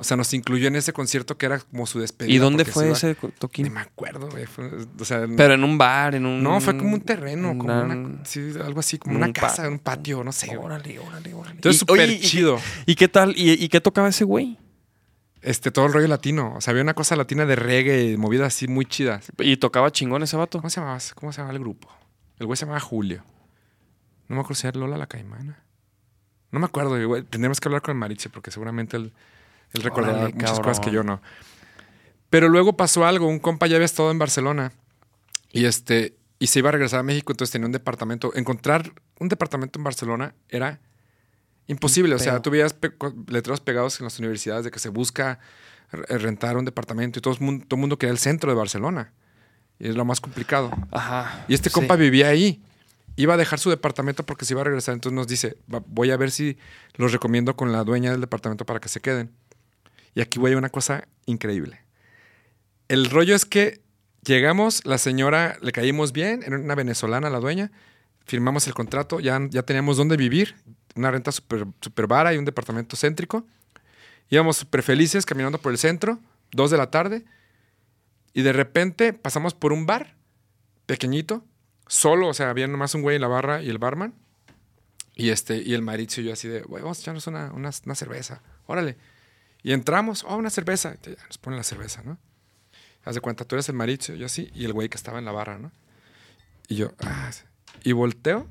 S1: O sea, nos incluyó en ese concierto que era como su despedida.
S3: ¿Y dónde fue ese toquín?
S1: me acuerdo, güey. Fue- o sea,
S3: Pero en un bar, en un.
S1: no, fue como un terreno, como
S3: una-
S1: una- sí, algo así, como
S3: un
S1: una casa,
S3: pa-
S1: un patio, no sé.
S3: Órale, órale, órale.
S1: Entonces, súper
S3: ¿y qué-
S1: chido.
S3: ¿Y qué tal? ¿Y, y qué tocaba ese güey?
S1: Este, todo el rollo latino. O sea, había una cosa latina de reggae, movida así muy chida.
S3: ¿Y tocaba chingón ese vato?
S1: ¿Cómo se llamaba? ¿Cómo se llamaba el grupo? El güey se llamaba Julio. No me acuerdo si era Lola la Caimana. No me acuerdo, güey. Tendremos que hablar con el Mariche porque seguramente él, él recordará
S3: Órale,
S1: muchas
S3: cabrón.
S1: cosas que yo no. Pero luego pasó algo. Un compa ya había estado en Barcelona y este y se iba a regresar a México, entonces tenía un departamento. Encontrar un departamento en Barcelona era imposible. O sea, tú veías pe- letreros pegados en las universidades de que se busca re- rentar un departamento y todo el mundo, todo el mundo quería el centro de Barcelona. Y es lo más complicado.
S3: Ajá.
S1: Y este
S3: sí.
S1: compa vivía ahí. Iba a dejar su departamento porque se iba a regresar. Entonces nos dice, "Va- voy a ver si los recomiendo con la dueña del departamento para que se queden. Y aquí voy a una cosa increíble. El rollo es que llegamos, la señora le caímos bien, era una venezolana la dueña, firmamos el contrato, ya, ya teníamos dónde vivir, una renta súper super vara y un departamento céntrico. Íbamos súper felices caminando por el centro, dos de la tarde, y de repente pasamos por un bar pequeñito, solo, o sea, había nomás un güey en la barra y el barman. Y este, y el Mauricio y yo así de, güey, vamos a echarnos una, una, una cerveza. Órale. Y entramos, oh, una cerveza. Y ya nos ponen la cerveza, ¿no? Haz de cuenta, tú eres el Mauricio, yo así, y el güey que estaba en la barra, ¿no? Y yo, ah, sí. y volteo,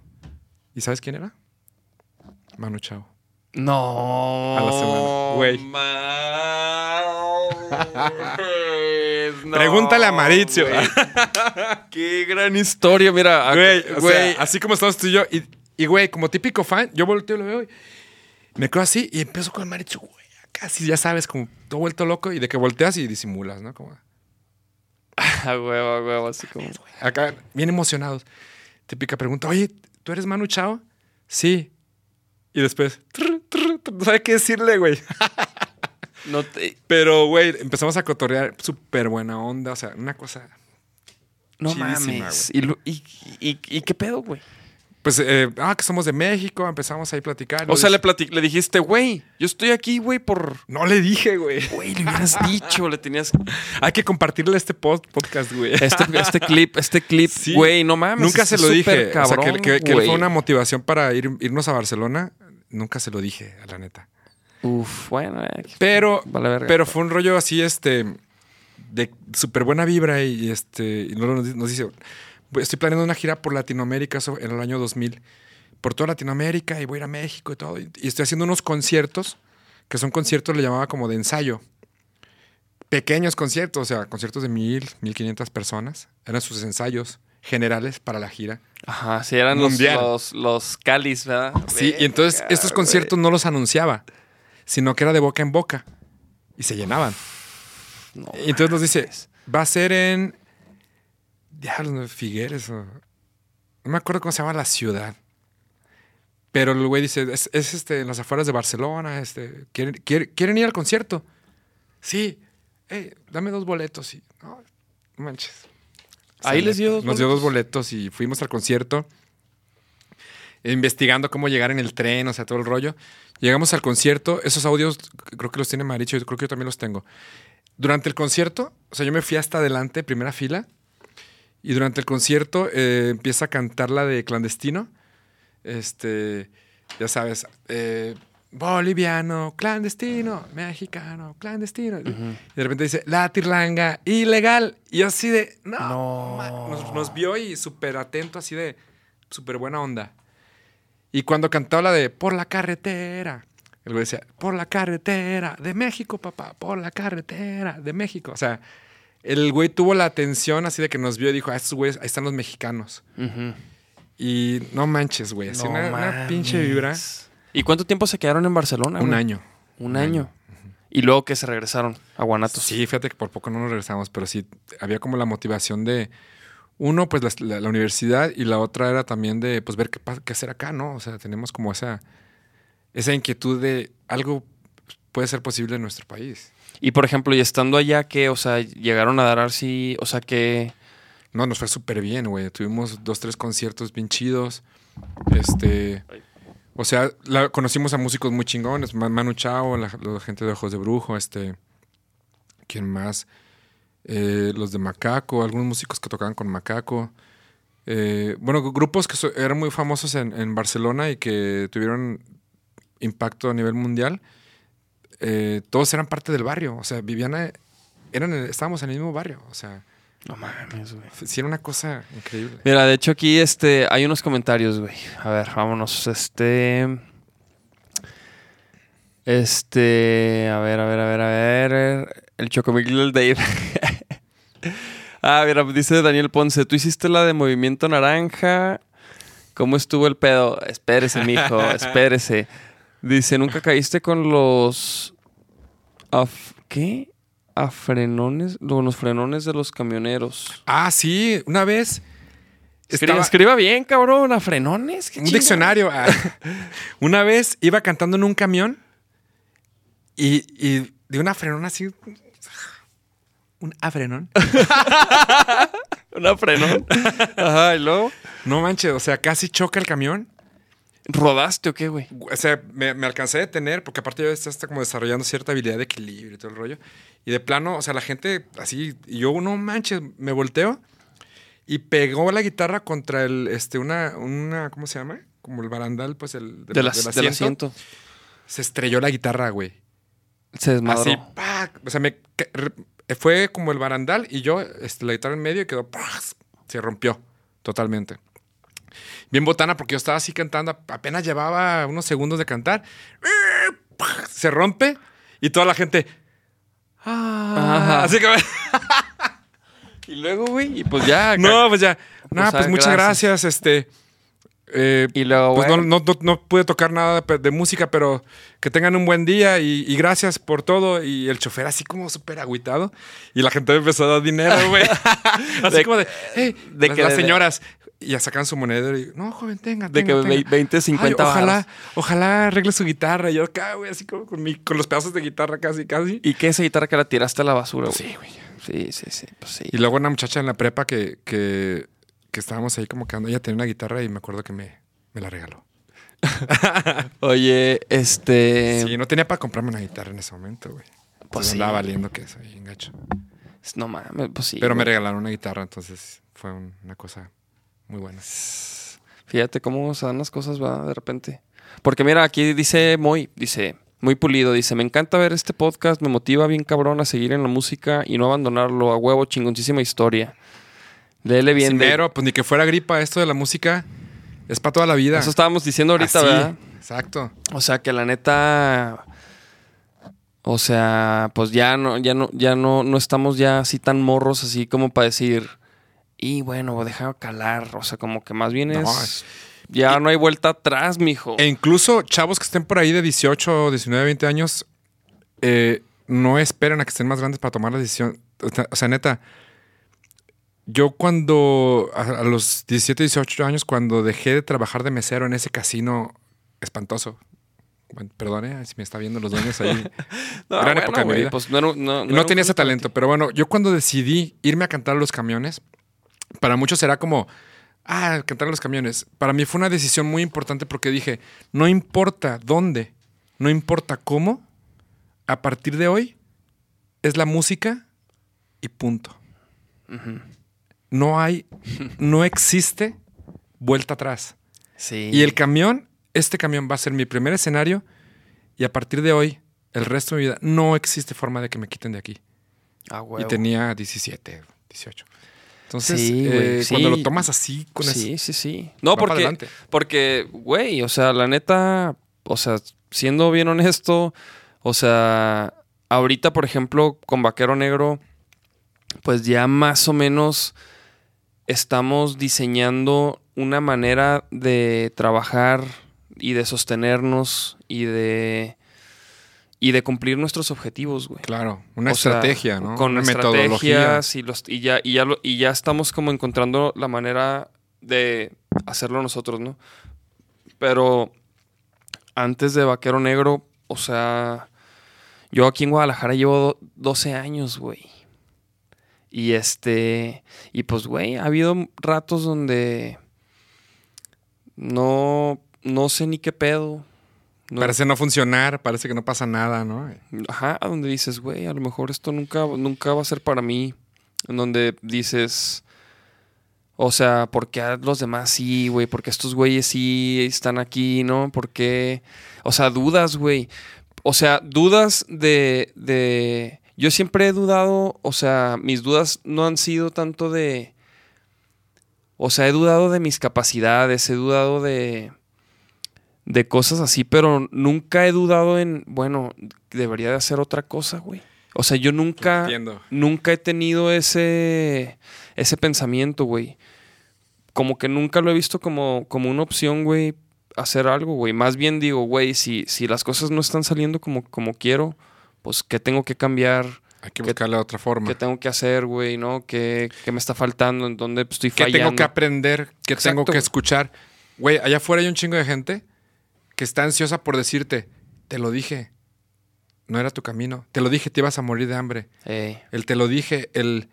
S1: ¿y sabes quién era? Manu Chao.
S3: No.
S1: A la semana, güey.
S3: no. <laughs>
S1: Pregúntale a Mauricio. <laughs>
S3: Qué gran historia, mira.
S1: Güey, o sea, así como estamos tú y yo. Y, y, güey, como típico fan, yo volteo y lo veo y me quedo así y empiezo con el maricho, güey, casi ya sabes, como todo vuelto loco y de que volteas y disimulas, ¿no? Como
S3: A huevo, a huevo, así como.
S1: acá, bien emocionados. Típica pregunta, oye, ¿tú eres Manu Chao? Sí. Y después, trr, trr, trr, no sabe qué decirle, güey. <laughs>
S3: No te.
S1: Pero, güey, empezamos a cotorrear súper buena onda, o sea, una cosa.
S3: No mames. ¿Y, lo- y, y- y qué pedo, güey?
S1: Pues, eh, ah, que somos de México, empezamos ahí a platicar.
S3: O sea,
S1: le
S3: le, plati- le dijiste, güey, yo estoy aquí, güey, por.
S1: No le dije, güey.
S3: Güey, le hubieras <laughs> dicho, le tenías.
S1: Hay que compartirle este pod- podcast, güey.
S3: Este, este clip, este clip,
S1: Sí.
S3: güey, no mames.
S1: Nunca se lo dije.
S3: Cabrón,
S1: o sea, que, que- que
S3: güey.
S1: fue una motivación para ir, irnos a Barcelona. Nunca se lo dije, a la neta.
S3: Uf, bueno, eh,
S1: Pero,
S3: Vale verga.
S1: pero fue un rollo así, este, de súper buena vibra y, este, y nos, di- nos dice, "Voy- estoy planeando una gira por Latinoamérica en el año 2000, por toda Latinoamérica y voy a ir a México y todo. Y, estoy haciendo unos conciertos, que son conciertos, le llamaba como de ensayo. Pequeños conciertos, o sea, conciertos de mil, mil quinientas personas. Eran sus ensayos generales para la gira.
S3: Ajá, sí, eran los,
S1: Mundial.
S3: los, los calis, ¿verdad?
S1: Sí, y entonces estos conciertos no los anunciaba, sino que era de boca en boca y se llenaban.
S3: No,
S1: Y entonces nos dice, va a ser en Diablos, Figueres o no me acuerdo cómo se llama la ciudad. Pero el güey dice, es, es, este, en las afueras de Barcelona, este, ¿quieren, ir al concierto? Sí, Ey, dame dos boletos y no, manches.
S3: Ahí les dio dos
S1: Nos dio dos
S3: boletos.
S1: boletos y fuimos al concierto investigando cómo llegar en el tren, o sea, todo el rollo. Llegamos al concierto, esos audios creo que los tiene Maricho, creo que yo también los tengo. Durante el concierto, o sea, yo me fui hasta adelante, primera fila, y durante el concierto eh, empieza a cantar la de clandestino. Este, ya sabes, eh, boliviano, clandestino, mexicano, clandestino. Y de repente dice, la tirlanga, ilegal. Y así de, no, Nos, nos vio y súper atento, así de, súper buena onda. Y cuando cantaba la de Por la carretera, el güey decía, Por la carretera de México, papá, por la carretera de México. O sea, el güey tuvo la atención así de que nos vio y dijo, ah, estos güeyes, ahí están los mexicanos. Y no manches, güey, así
S3: No
S1: una, pinche vibra.
S3: ¿Y cuánto tiempo se quedaron en Barcelona?
S1: Un
S3: güey?
S1: año.
S3: Un año. Y luego que se regresaron a Guanatos.
S1: Sí, fíjate que por poco no nos regresamos, pero sí había como la motivación de uno, pues la, la- la universidad y la otra era también de pues ver qué, qué hacer acá, ¿no? O sea, tenemos como esa, esa inquietud de algo puede ser posible en nuestro país.
S3: Y por ejemplo, y estando allá, que, o sea, llegaron a dar así, o sea, que.
S1: No, nos fue súper bien, güey. Tuvimos dos, tres conciertos bien chidos. Este. O sea, la- conocimos a músicos muy chingones. Ma- Manu Chao, la, la gente de Ojos de Brujo, este. ¿Quién más? Eh, los de Macaco, algunos músicos que tocaban con Macaco. Eh, bueno, grupos que so- eran muy famosos en, en Barcelona y que tuvieron impacto a nivel mundial. Eh, todos eran parte del barrio. O sea, vivían. eh, Eran, en- estábamos en el mismo barrio. O sea,
S3: No mames, güey.
S1: sí era una cosa increíble.
S3: Mira, de hecho aquí este, hay unos comentarios, güey. A ver, vámonos. Este. Este. A ver, a ver, a ver, a ver. El Chocomil del Dave. <laughs> ah, mira, dice Daniel Ponce. Tú hiciste la de Movimiento Naranja. ¿Cómo estuvo el pedo? Espérese, mijo, <laughs> espérese. Dice, ¿nunca caíste con los. af- ¿Qué? Afrenones. Con los frenones de los camioneros.
S1: Ah, sí, una vez.
S3: Escriba,
S1: estaba-
S3: escriba bien, cabrón. ¿A frenones? ¿Qué
S1: un diccionario. ah. <laughs> una vez iba cantando en un camión y, y de una frenón así. Un afrenón. <laughs>
S3: Una frenón. <laughs> Ajá, y luego.
S1: No manches, o sea, casi choca el camión.
S3: ¿Rodaste o qué, güey?
S1: O sea, me, me alcancé a detener porque aparte yo estaba como desarrollando cierta habilidad de equilibrio y todo el rollo. Y de plano, o sea, la gente así, y yo no manches, me volteo y pegó la guitarra contra el, este, una, una, ¿cómo se llama? Como el barandal, pues el
S3: De las- del asiento.
S1: Se estrelló la guitarra, güey.
S3: Se desmadró.
S1: Así, ¡pac! O sea, me, fue como el barandal y yo, este, la guitarra en medio y quedó, ¡pac! se rompió totalmente. Bien botana porque yo estaba así cantando, apenas llevaba unos segundos de cantar, se rompe y toda la gente, ¡ah! Así que, <laughs>
S3: Y luego, güey, y pues ya.
S1: no, pues ya,
S3: Pues,
S1: no, pues
S3: ah,
S1: muchas
S3: gracias.
S1: gracias, este... eh,
S3: Y luego,
S1: pues no,
S3: bueno.
S1: no, no, no pude tocar nada de, de música, pero que tengan un buen día y, y gracias por todo. Y el chofer así como súper agüitado. Y la gente me empezó a dar dinero, güey. <laughs> así
S3: De-
S1: como de, hey,
S3: de
S1: las,
S3: que
S1: las señoras. Y ya sacan su monedero y, no, joven, tenga,
S3: De que
S1: tenga.
S3: 20, 50
S1: Ay, ojalá, ojalá arregle su guitarra. Y yo acá, güey, así como con, mi, con los pedazos de guitarra casi, casi.
S3: ¿Y qué esa guitarra que la tiraste a la basura, güey?
S1: Sí, güey.
S3: Sí, sí, sí. Pues sí.
S1: Y luego una muchacha en la prepa que, que, que estábamos ahí como que ando, ella tenía una guitarra y me acuerdo que me, me la regaló. <laughs>
S3: Oye, este.
S1: Sí, no tenía para comprarme una guitarra en ese momento, güey.
S3: Pues
S1: Pues
S3: sí.
S1: andaba valiendo que eso, bien gacho.
S3: No mames, pues sí.
S1: Pero me regalaron una guitarra, entonces fue un- una cosa muy buena.
S3: Fíjate cómo se dan las cosas, va, de repente. Porque mira, aquí dice muy, dice, muy pulido, dice, me encanta ver este podcast, me motiva bien cabrón a seguir en la música y no abandonarlo, a huevo, chingoncísima historia. Léele bien. de-
S1: Pero, pues ni que fuera gripa, esto de la música es para toda la vida.
S3: Eso estábamos diciendo ahorita,
S1: Así,
S3: ¿verdad?
S1: Exacto.
S3: O sea, que la neta. O sea, pues ya no, ya no, ya no, no estamos ya así tan morros, así como para decir. Y bueno, deja calar. O sea, como que más bien es.
S1: No, es-
S3: ya no hay vuelta atrás, mijo.
S1: E incluso chavos que estén por ahí de 18, 19, 20 años, eh, no esperen a que estén más grandes para tomar la decisión. O sea, neta, yo cuando, a, los 17, 18 años, cuando dejé de trabajar de mesero en ese casino espantoso, bueno, perdone si me está viendo los dueños ahí. <laughs>
S3: No,
S1: gran
S3: bueno,
S1: época de mi
S3: güey,
S1: vida.
S3: pues no, no,
S1: no,
S3: un
S1: tenía ese talento, pero bueno, yo cuando decidí irme a cantar a los camiones, para muchos será como, ah, cantar los camiones. Para mí fue una decisión muy importante porque dije, no importa dónde, no importa cómo, a partir de hoy es la música y punto. No hay, no existe vuelta atrás.
S3: Sí.
S1: Y el camión, este camión va a ser mi primer escenario y a partir de hoy, el resto de mi vida, no existe forma de que me quiten de aquí.
S3: Ah,
S1: Y tenía 17, 18. Entonces,
S3: Sí,
S1: eh,
S3: sí.
S1: cuando lo tomas así, con
S3: sí, sí, sí. No, porque, porque, güey, o sea, la neta, o sea, siendo bien honesto, o sea, ahorita, por ejemplo, con Vaquero Negro, pues ya más o menos estamos diseñando una manera de trabajar y de sostenernos y de y de cumplir nuestros objetivos, güey.
S1: Claro, una
S3: O sea,
S1: estrategia, ¿no?
S3: Con
S1: una metodología.
S3: estrategias y, los, y, ya, y, ya lo- y ya estamos como encontrando la manera de hacerlo nosotros, ¿no? Pero antes de Vaquero Negro, o sea, yo aquí en Guadalajara llevo do- 12 años, güey. Y este, y pues, güey, ha habido ratos donde no, no sé ni qué pedo. No-
S1: Parece no funcionar, parece que no pasa nada, ¿no?
S3: Ajá, donde dices, güey, a lo mejor esto nunca, nunca va a ser para mí. En donde dices, o sea, ¿por qué a los demás sí, güey? ¿Por qué estos güeyes sí están aquí, no? ¿Por qué? O sea, dudas, güey. O sea, dudas de, de... Yo siempre he dudado, o sea, mis dudas no han sido tanto de... O sea, he dudado de mis capacidades, he dudado de de cosas así, pero nunca he dudado en, bueno, debería de hacer otra cosa, güey. O sea, yo nunca,
S1: Entiendo.
S3: nunca he tenido ese, ese pensamiento, güey. Como que nunca lo he visto como, como una opción, güey, hacer algo, güey. Más bien digo, güey, si, si las cosas no están saliendo como, como quiero, pues, ¿qué tengo que cambiar?
S1: Hay que
S3: ¿Qué-
S1: buscarle otra forma.
S3: ¿Qué tengo que hacer, güey? ¿No? ¿Qué, qué me está faltando? ¿En dónde estoy
S1: ¿Qué
S3: fallando?
S1: tengo que aprender? ¿Qué tengo que escuchar? Güey, allá afuera hay un chingo de gente que está ansiosa por decirte, te lo dije, no era tu camino, te lo dije, te ibas a morir de hambre,
S3: Ey,
S1: el te lo dije, el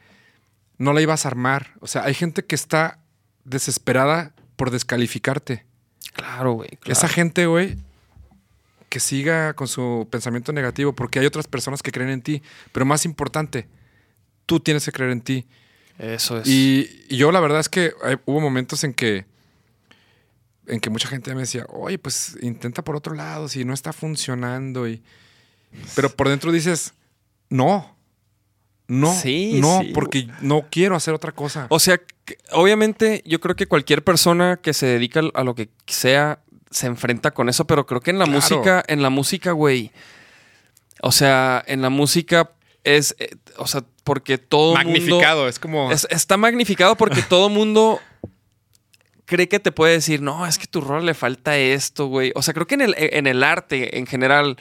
S1: no la ibas a armar. O sea, hay gente que está desesperada por descalificarte.
S3: claro, güey. claro.
S1: Esa gente, güey, que siga con su pensamiento negativo, porque hay otras personas que creen en ti, pero más importante, tú tienes que creer en ti.
S3: Eso es.
S1: Y, y yo la verdad es que hay- hubo momentos en que en que mucha gente me decía, oye, pues intenta por otro lado, si no está funcionando. Y... Pero por dentro dices, no, no,
S3: Sí,
S1: no,
S3: sí,
S1: porque no quiero hacer otra cosa.
S3: O sea, que- obviamente yo creo que cualquier persona que se dedica a lo que sea se enfrenta con eso, pero creo que en la
S1: Claro.
S3: música, en la música, güey, o sea, en la música es, eh, o sea, porque todo
S1: Magnificado, es como...
S3: es- está magnificado porque todo mundo cree que te puede decir, no, es que tu rol le falta esto, güey. O sea, creo que en el, en el arte en general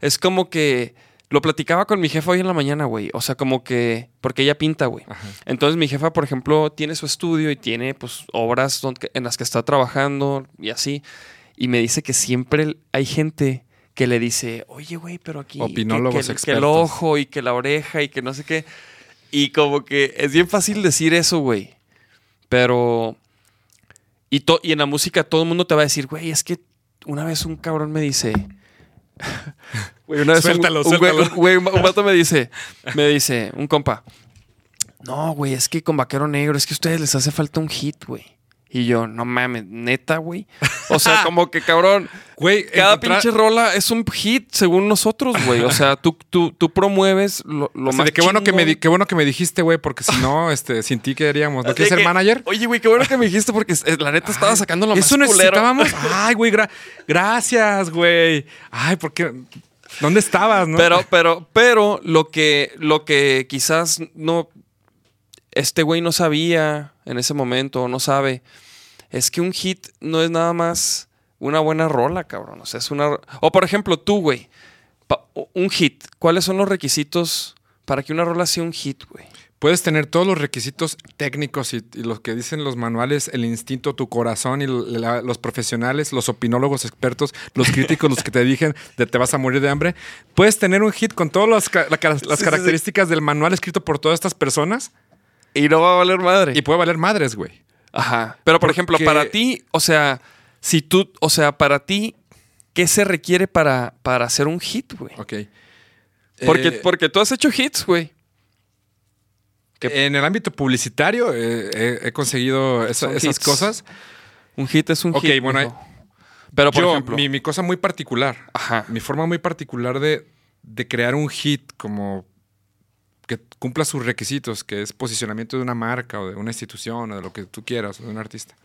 S3: es como que lo platicaba con mi jefa hoy en la mañana, güey. O sea, como que, porque ella pinta, güey. Entonces mi jefa, por ejemplo, tiene su estudio y tiene pues obras donde- en las que está trabajando y así. Y me dice que siempre hay gente que le dice, oye, güey, pero aquí...
S1: Opinólogos
S3: que, que el ojo y que la oreja y que no sé qué. Y como que es bien fácil decir eso, güey. Pero... Y, to- y en la música todo el mundo te va a decir, güey, es que una vez un cabrón me dice... <laughs> Güey, una vez un-
S1: Suéltalo,
S3: un, güey-
S1: suéltalo.
S3: un- güey, un, un vato me dice, <laughs> me dice, un compa, no, güey, es que con Vaquero Negro, es que a ustedes les hace falta un hit, güey. Y yo, no mames, neta, güey. O sea, <laughs> como que cabrón,
S1: Güey,
S3: cada
S1: encontrar-
S3: pinche rola es un hit según nosotros, güey. O sea, tú, tú, tú promueves lo, lo
S1: o sea,
S3: más
S1: de qué bueno que me qué bueno que me dijiste, güey, porque si no, <laughs> este, sin ti qué haríamos. ¿No
S3: Así
S1: quieres ser manager?
S3: Oye, güey, qué bueno que me dijiste porque eh, la neta estaba sacando lo
S1: Eso
S3: más culero.
S1: necesitábamos. <laughs> Ay, güey, gra- gracias, güey. Ay, porque ¿dónde estabas, no?
S3: Pero, pero, pero lo que, lo que quizás no, este güey no sabía en ese momento, o no sabe, es que un hit no es nada más una buena rola, cabrón. O sea, es una. O por ejemplo, tú, güey, pa- un hit. ¿Cuáles son los requisitos para que una rola sea un hit, güey?
S1: Puedes tener todos los requisitos técnicos y, y los que dicen los manuales, el instinto, tu corazón y la- los profesionales, los opinólogos expertos, los críticos, los que te dijen de te vas a morir de hambre. Puedes tener un hit con todas las, ca- la ca- las
S3: sí, sí.
S1: características del manual escrito por todas estas personas
S3: Y no va a valer madre.
S1: y puede valer madres, güey.
S3: Ajá. Pero por ejemplo, para ti, o sea, si tú, o sea, para ti, ¿qué se requiere para, para hacer un hit, güey?
S1: Ok.
S3: Porque,
S1: Eh,
S3: porque tú has hecho hits, güey. que-
S1: en el ámbito publicitario eh, he, he conseguido esa- esas
S3: hits.
S1: cosas.
S3: Un hit es un
S1: Ok,
S3: hit.
S1: bueno,
S3: mijo. Pero por
S1: Yo,
S3: ejemplo.
S1: mi, mi cosa muy particular,
S3: Ajá.
S1: mi forma muy particular de, de crear un hit como que cumpla sus requisitos, que es posicionamiento de una marca o de una institución o de lo que tú quieras, o de un artista,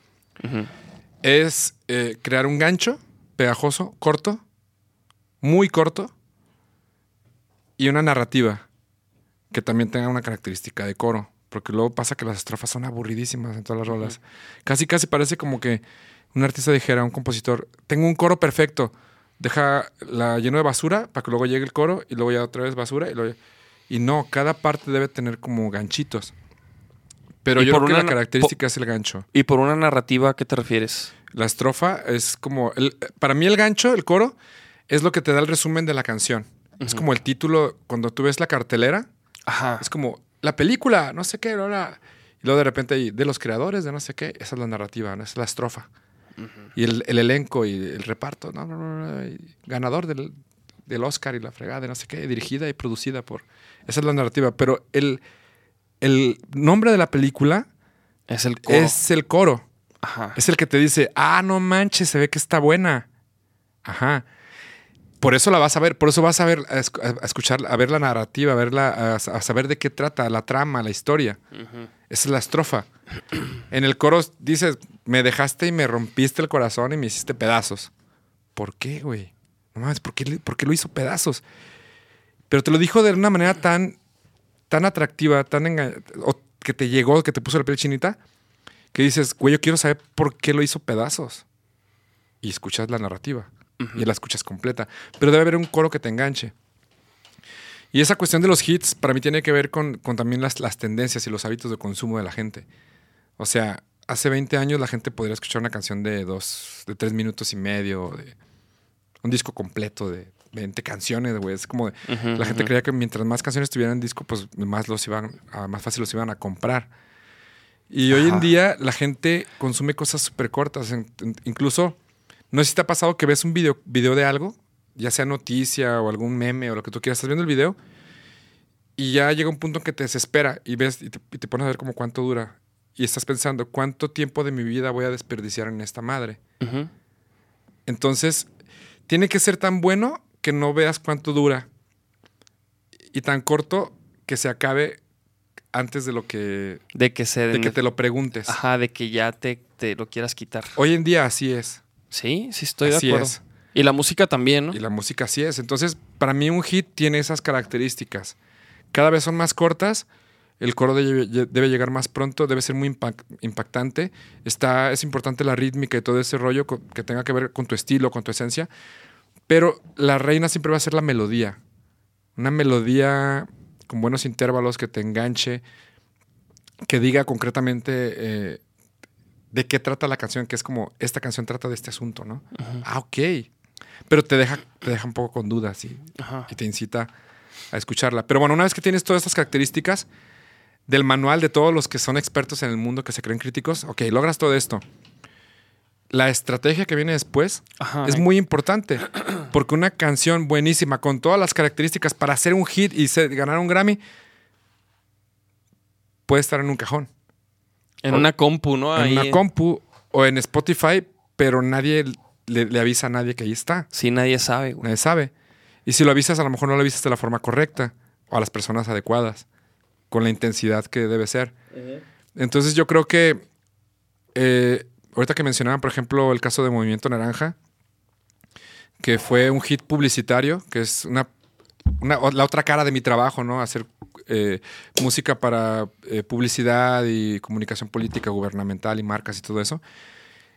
S1: es eh, crear un gancho pegajoso, corto, muy corto, y una narrativa que también tenga una característica de coro. Porque luego pasa que las estrofas son aburridísimas en todas las rolas. Casi, casi parece como que un artista dijera, un compositor, tengo un coro perfecto, deja la lleno de basura para que luego llegue el coro y luego ya otra vez basura y luego... Y no, cada parte debe tener como ganchitos. Pero
S3: Y
S1: yo
S3: por
S1: creo que
S3: una
S1: la
S3: na-
S1: característica es el gancho.
S3: Y por una narrativa, ¿a qué te refieres?
S1: La estrofa es como. el- para mí, el gancho, el coro, es lo que te da el resumen de la canción. Es como el título, cuando tú ves la cartelera,
S3: Ajá.
S1: es como la película, no sé qué, bla. Y luego de repente hay de los creadores de no sé qué, esa es la narrativa, ¿no? esa es la estrofa. Y el, el elenco y el reparto, no, no, no, no, ganador del, del Oscar y la fregada, de no sé qué, dirigida y producida por. Esa es la narrativa. Pero el, el nombre de la película
S3: Es el coro.
S1: es el coro.
S3: Ajá.
S1: Es el que te dice, ah, no manches, se ve que está buena. Ajá. Por eso la vas a ver, por eso vas a ver, a, escuchar, a ver la narrativa, a verla, a, a saber de qué trata, la trama, la historia. Esa es la estrofa. <clears throat> En el coro dices, me dejaste y me rompiste el corazón y me hiciste pedazos. ¿Por qué, güey? No mames, ¿por qué, le- por qué lo hizo pedazos? Pero te lo dijo de una manera tan, tan atractiva, tan enga- o que te llegó, que te puso la piel chinita, que dices, güey, yo quiero saber por qué lo hizo pedazos. Y escuchas la narrativa. Y la escuchas completa. Pero debe haber un coro que te enganche. Y esa cuestión de los hits para mí tiene que ver con, con también las, las tendencias y los hábitos de consumo de la gente. O sea, hace 20 años la gente podría escuchar una canción de dos, de tres minutos y medio, de un disco completo de 20 canciones, güey. Es como, de- la gente creía que mientras más canciones tuvieran en disco, pues más los iban, a- más fácil los iban a comprar. Y hoy en día la gente consume cosas súper cortas. En- en- incluso, no sé si te ha pasado que ves un video, video de algo, ya sea noticia o algún meme o lo que tú quieras, estás viendo el video y ya llega un punto en que te desespera y ves y te, y te pones a ver como cuánto dura. Y estás pensando, ¿cuánto tiempo de mi vida voy a desperdiciar en esta madre? Entonces, tiene que ser tan bueno que no veas cuánto dura y tan corto que se acabe antes de lo que
S3: De que se...
S1: de que te lo preguntes.
S3: Ajá, de que ya te, te lo quieras quitar.
S1: Hoy en día así es.
S3: Sí, sí estoy
S1: Así
S3: de acuerdo.
S1: es.
S3: Y la música también, ¿no?
S1: Y la música así es. Entonces, para mí un hit tiene esas características. Cada vez son más cortas, el coro debe, llegar más pronto, debe ser muy impact- impactante. Está, es importante la rítmica y todo ese rollo que tenga que ver con tu estilo, con tu esencia. Pero la reina siempre va a ser la melodía. Una melodía con buenos intervalos que te enganche, que diga concretamente eh, de qué trata la canción, que es como, esta canción trata de este asunto, ¿no? Ah, ok. Pero te deja, te deja un poco con dudas y, y te incita a escucharla. Pero bueno, una vez que tienes todas estas características del manual de todos los que son expertos en el mundo, que se creen críticos, ok, logras todo esto. La estrategia que viene después
S3: Ajá.
S1: es muy importante, porque una canción buenísima, con todas las características para hacer un hit y ser- ganar un Grammy, puede estar en un cajón,
S3: En una compu, ¿no?
S1: en una compu o en Spotify, pero nadie le, le avisa a nadie que ahí está.
S3: Sí, nadie sabe, güey.
S1: Nadie sabe. Y si lo avisas, a lo mejor no lo avisas de la forma correcta o a las personas adecuadas, con la intensidad que debe ser. Entonces yo creo que, eh, ahorita que mencionaban, por ejemplo, el caso de Movimiento Naranja, que fue un hit publicitario, que es una, la otra cara de mi trabajo, ¿no? Hacer eh, música para eh, publicidad y comunicación política, gubernamental y marcas y todo eso.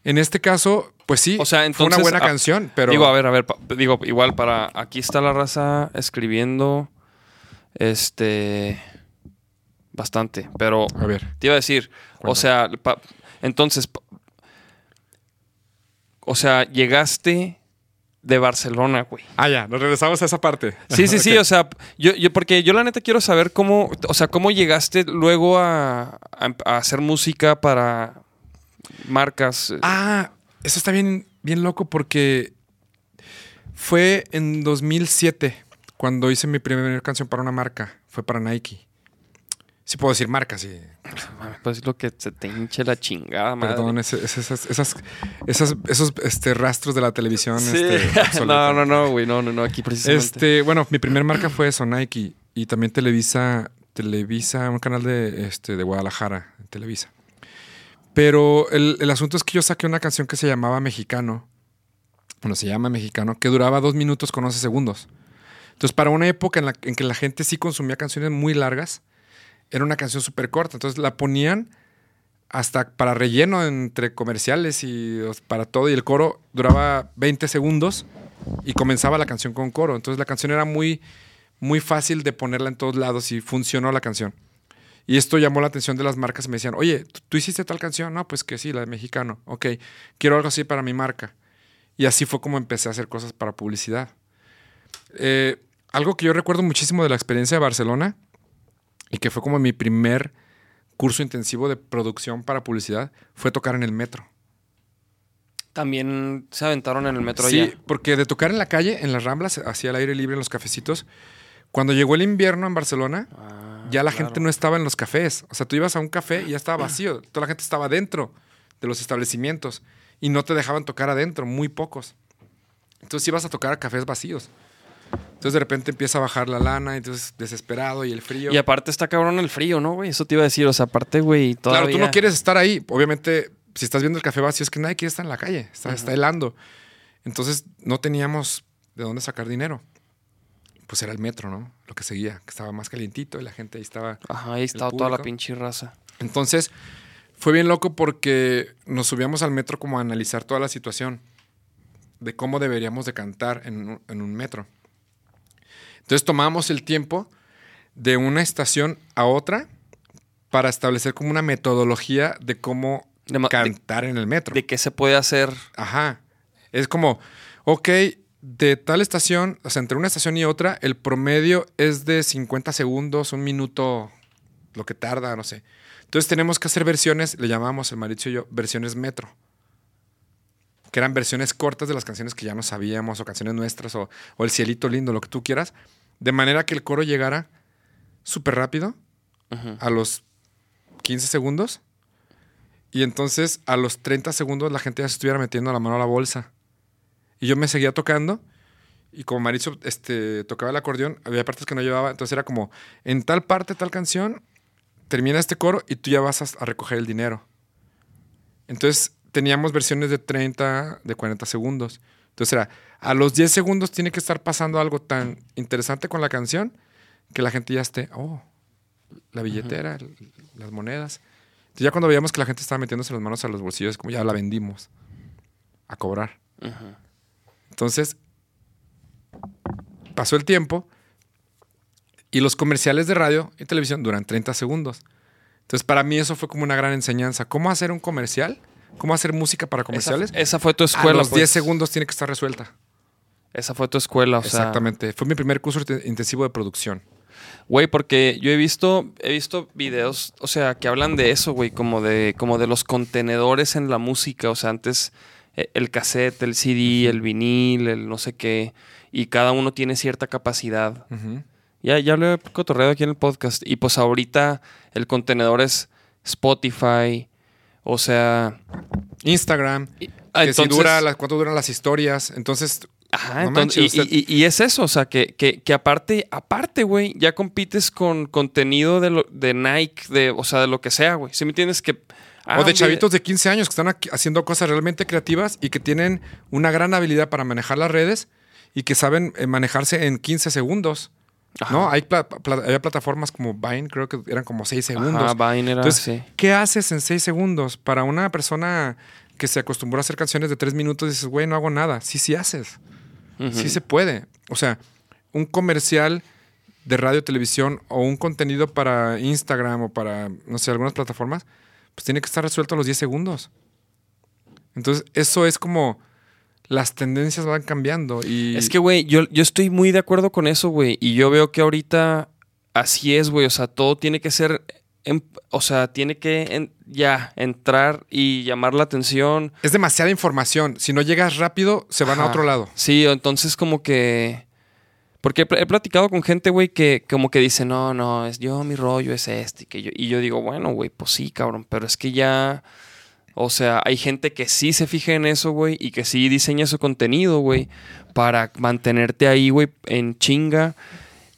S1: En este caso, pues sí,
S3: O sea,
S1: fue
S3: entonces,
S1: una buena
S3: ah,
S1: canción, pero...
S3: Digo, a ver, a ver, pa- digo, igual para. Aquí está la raza escribiendo. Este. Bastante. Pero
S1: A ver.
S3: te iba a decir, o sea, pa- entonces. pa- o sea, llegaste de Barcelona, güey.
S1: Ah, ya, nos regresamos a esa parte.
S3: Sí, sí, <laughs> sí, o sea, yo, yo, porque yo la neta quiero saber cómo, o sea, cómo llegaste luego a, a- a hacer música para marcas.
S1: Ah, eso está bien, bien loco porque fue en 2007 cuando hice mi primera canción para una marca. Fue para Nike. Sí puedo decir marca, sí.
S3: Pues lo que se te hinche la chingada, madre.
S1: Perdón, ese- esas, esas, esas- esos este, rastros de la televisión.
S3: Sí.
S1: este, <laughs>
S3: no, no, no, güey, no, no, no, aquí precisamente.
S1: Este, bueno, mi primer marca fue eso, Nike. Y también Televisa Televisa, un canal de, este, de Guadalajara, Televisa. Pero el, el asunto es que yo saqué una canción que se llamaba Mexicano. Bueno, se llama Mexicano, que duraba dos minutos con 11 segundos. Entonces, para una época en, la, en que la gente sí consumía canciones muy largas, era una canción súper corta. Entonces la ponían hasta para relleno entre comerciales y para todo. Y el coro duraba 20 segundos y comenzaba la canción con coro. Entonces la canción era muy, muy fácil de ponerla en todos lados y funcionó la canción. Y esto llamó la atención de las marcas me decían, oye, ¿tú- ¿tú hiciste tal canción? No, pues que sí, la de mexicano. Ok, quiero algo así para mi marca. Y así fue como empecé a hacer cosas para publicidad. Eh, algo que yo recuerdo muchísimo de la experiencia de Barcelona y que fue como mi primer curso intensivo de producción para publicidad fue tocar en el metro.
S3: También se aventaron en el metro
S1: Sí,
S3: allá.
S1: porque de tocar en la calle, en las ramblas, hacia el aire libre, en los cafecitos, cuando llegó el invierno en Barcelona,
S3: Ah,
S1: ya la
S3: claro.
S1: gente no estaba en los cafés. O sea, tú ibas a un café y ya estaba vacío. <clears throat> Toda la gente estaba dentro de los establecimientos y no te dejaban tocar adentro, muy pocos. Entonces ibas a tocar a cafés vacíos. Entonces de repente empieza a bajar la lana, entonces desesperado y el frío.
S3: Y aparte está cabrón el frío, ¿no, güey? Eso te iba a decir. O sea, aparte, güey, todavía...
S1: Claro, tú no quieres estar ahí. Obviamente, si estás viendo el café vacío, es que nadie quiere estar en la calle. Está, está helando. Entonces, no teníamos de dónde sacar dinero. Pues era el metro, ¿no? Lo que seguía, que estaba más calientito y la gente ahí estaba.
S3: Ajá, ahí estaba toda la pinche raza.
S1: Entonces, fue bien loco porque nos subíamos al metro como a analizar toda la situación de cómo deberíamos de cantar en un metro. Entonces tomamos el tiempo de una estación a otra para establecer como una metodología de cómo
S3: De ma- de-
S1: cantar en el metro.
S3: ¿De qué se puede hacer?
S1: Ajá. Es como, ok, de tal estación, o sea, entre una estación y otra, el promedio es de 50 segundos, un minuto, lo que tarda, no sé. Entonces tenemos que hacer versiones, le llamamos el Mauricio y yo, versiones metro. Que eran versiones cortas de las canciones que ya no sabíamos, o canciones nuestras, o, o el cielito lindo, lo que tú quieras. De manera que el coro llegara súper rápido, a los 15 segundos. Y entonces a los 30 segundos la gente ya se estuviera metiendo la mano a la bolsa. Y yo me seguía tocando. Y como Maricho este, tocaba el acordeón, había partes que no llevaba. Entonces era como, en tal parte, tal canción, termina este coro y tú ya vas a, a recoger el dinero. Entonces teníamos versiones de 30, de 40 segundos. Entonces era, a los 10 segundos tiene que estar pasando algo tan interesante con la canción que la gente ya esté, oh, la billetera, las monedas. Entonces ya cuando veíamos que la gente estaba metiéndose las manos a los bolsillos, como ya la vendimos a cobrar. Entonces, pasó el tiempo y los comerciales de radio y televisión duran 30 segundos. Entonces, para mí eso fue como una gran enseñanza. ¿Cómo hacer un comercial? ¿Cómo hacer música para comerciales?
S3: Esa, esa fue tu
S1: a
S3: escuela,
S1: los
S3: pues.
S1: 10 segundos tiene que estar resuelta.
S3: Esa fue tu escuela, o sea...
S1: Exactamente. Fue mi primer curso te- intensivo de producción.
S3: Güey, porque yo he visto, he visto videos, o sea, que hablan de eso, güey, como de, como de los contenedores en la música. O sea, antes eh, el cassette, el CD, el vinil, el no sé qué, y cada uno tiene cierta capacidad.
S1: Ujú.
S3: Ya, ya lo he cotorreado aquí en el podcast. Y pues ahorita el contenedor es Spotify. O sea.
S1: Instagram.
S3: y- ah,
S1: que si dura, las- cuánto duran las historias. Entonces,
S3: Ajá,
S1: no
S3: entonces-
S1: manches,
S3: y,
S1: usted-
S3: y- y es eso, o sea, que, que, que aparte, aparte, güey, ya compites con contenido de, lo- de Nike, de, o sea, de lo que sea, güey. ¿Sí me entiendes? Que, ah,
S1: o de chavitos de 15 años que están aquí haciendo cosas realmente creativas y que tienen una gran habilidad para manejar las redes y que saben eh, manejarse en 15 segundos.
S3: Ajá.
S1: ¿No? Hay, pla- pla- había plataformas como Vine, creo que eran como 6
S3: video-
S1: segundos.
S3: Ajá, Vine era,
S1: Entonces,
S3: sí.
S1: ¿qué haces en 6 segundos? Para una persona que se acostumbró a hacer canciones de 3 minutos, dices, güey, no hago nada. Sí, sí haces. Sí se puede. O sea, un comercial de radio, televisión o un contenido para Instagram o para, no sé, algunas plataformas, pues tiene que estar resuelto a los 10 segundos. Entonces, eso es como las tendencias van cambiando y
S3: Es que, güey, yo, yo estoy muy de acuerdo con eso, güey. Y yo veo que ahorita así es, güey. O sea, todo tiene que ser. en- o sea, tiene que en- ya entrar y llamar la atención.
S1: es demasiada información. Si no llegas rápido, se van a otro lado.
S3: Sí, entonces como que... Porque he platicado con gente, güey, que como que dice, no, no, es yo, mi rollo es este. Y, que yo, y yo digo, bueno, güey, pues sí, cabrón, pero es que ya... O sea, hay gente que sí se fija en eso, güey, y que sí diseña su contenido, güey, para mantenerte ahí, güey, en chinga.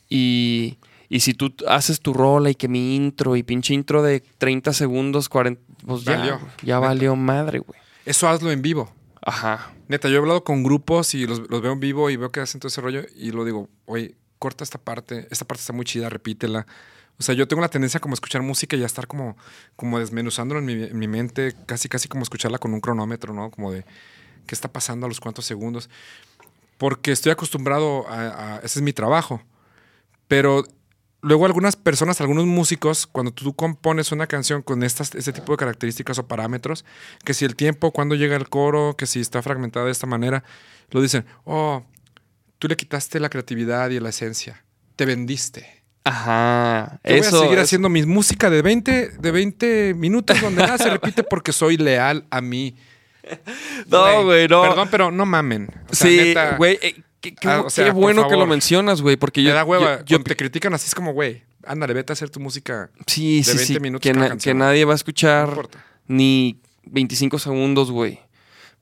S3: Y, Y si tú haces tu rola y que mi intro y pinche intro de 30 segundos, 40, pues ya,
S1: Valió.
S3: ya valió madre, güey.
S1: Eso hazlo en vivo.
S3: Ajá.
S1: Neta, yo he hablado con grupos y los, los veo en vivo y veo que hacen todo ese rollo y lo digo, oye, corta esta parte, esta parte está muy chida, repítela. O sea, yo tengo la tendencia como escuchar música y ya estar como, como desmenuzándola en mi, en mi mente, casi casi como escucharla con un cronómetro, ¿no? Como de qué está pasando a los cuantos segundos. Porque estoy acostumbrado a, a- ese es mi trabajo. Pero luego algunas personas, algunos músicos, cuando tú compones una canción con estas, este tipo de características o parámetros, que si el tiempo, cuando llega el coro, que si está fragmentada de esta manera, lo dicen, oh, tú le quitaste la creatividad y la esencia, te vendiste.
S3: Ajá.
S1: Yo
S3: Eso
S1: voy a seguir haciendo mi música de 20, de 20 minutos donde nada se repite porque soy leal a mí. <laughs>
S3: No, güey, no.
S1: Perdón, pero no mamen. O sea,
S3: sí, güey. eh, qué qué-
S1: Ah, o sea,
S3: qué
S1: por
S3: bueno que lo mencionas, güey, porque yo.
S1: me da hueva.
S3: yo- yo-
S1: Cuando te critican así es como, güey, ándale, vete a hacer tu música.
S3: sí,
S1: de
S3: sí,
S1: 20
S3: sí.
S1: minutos
S3: Que, na-
S1: canción.
S3: que nadie va a escuchar ni 25 segundos, güey.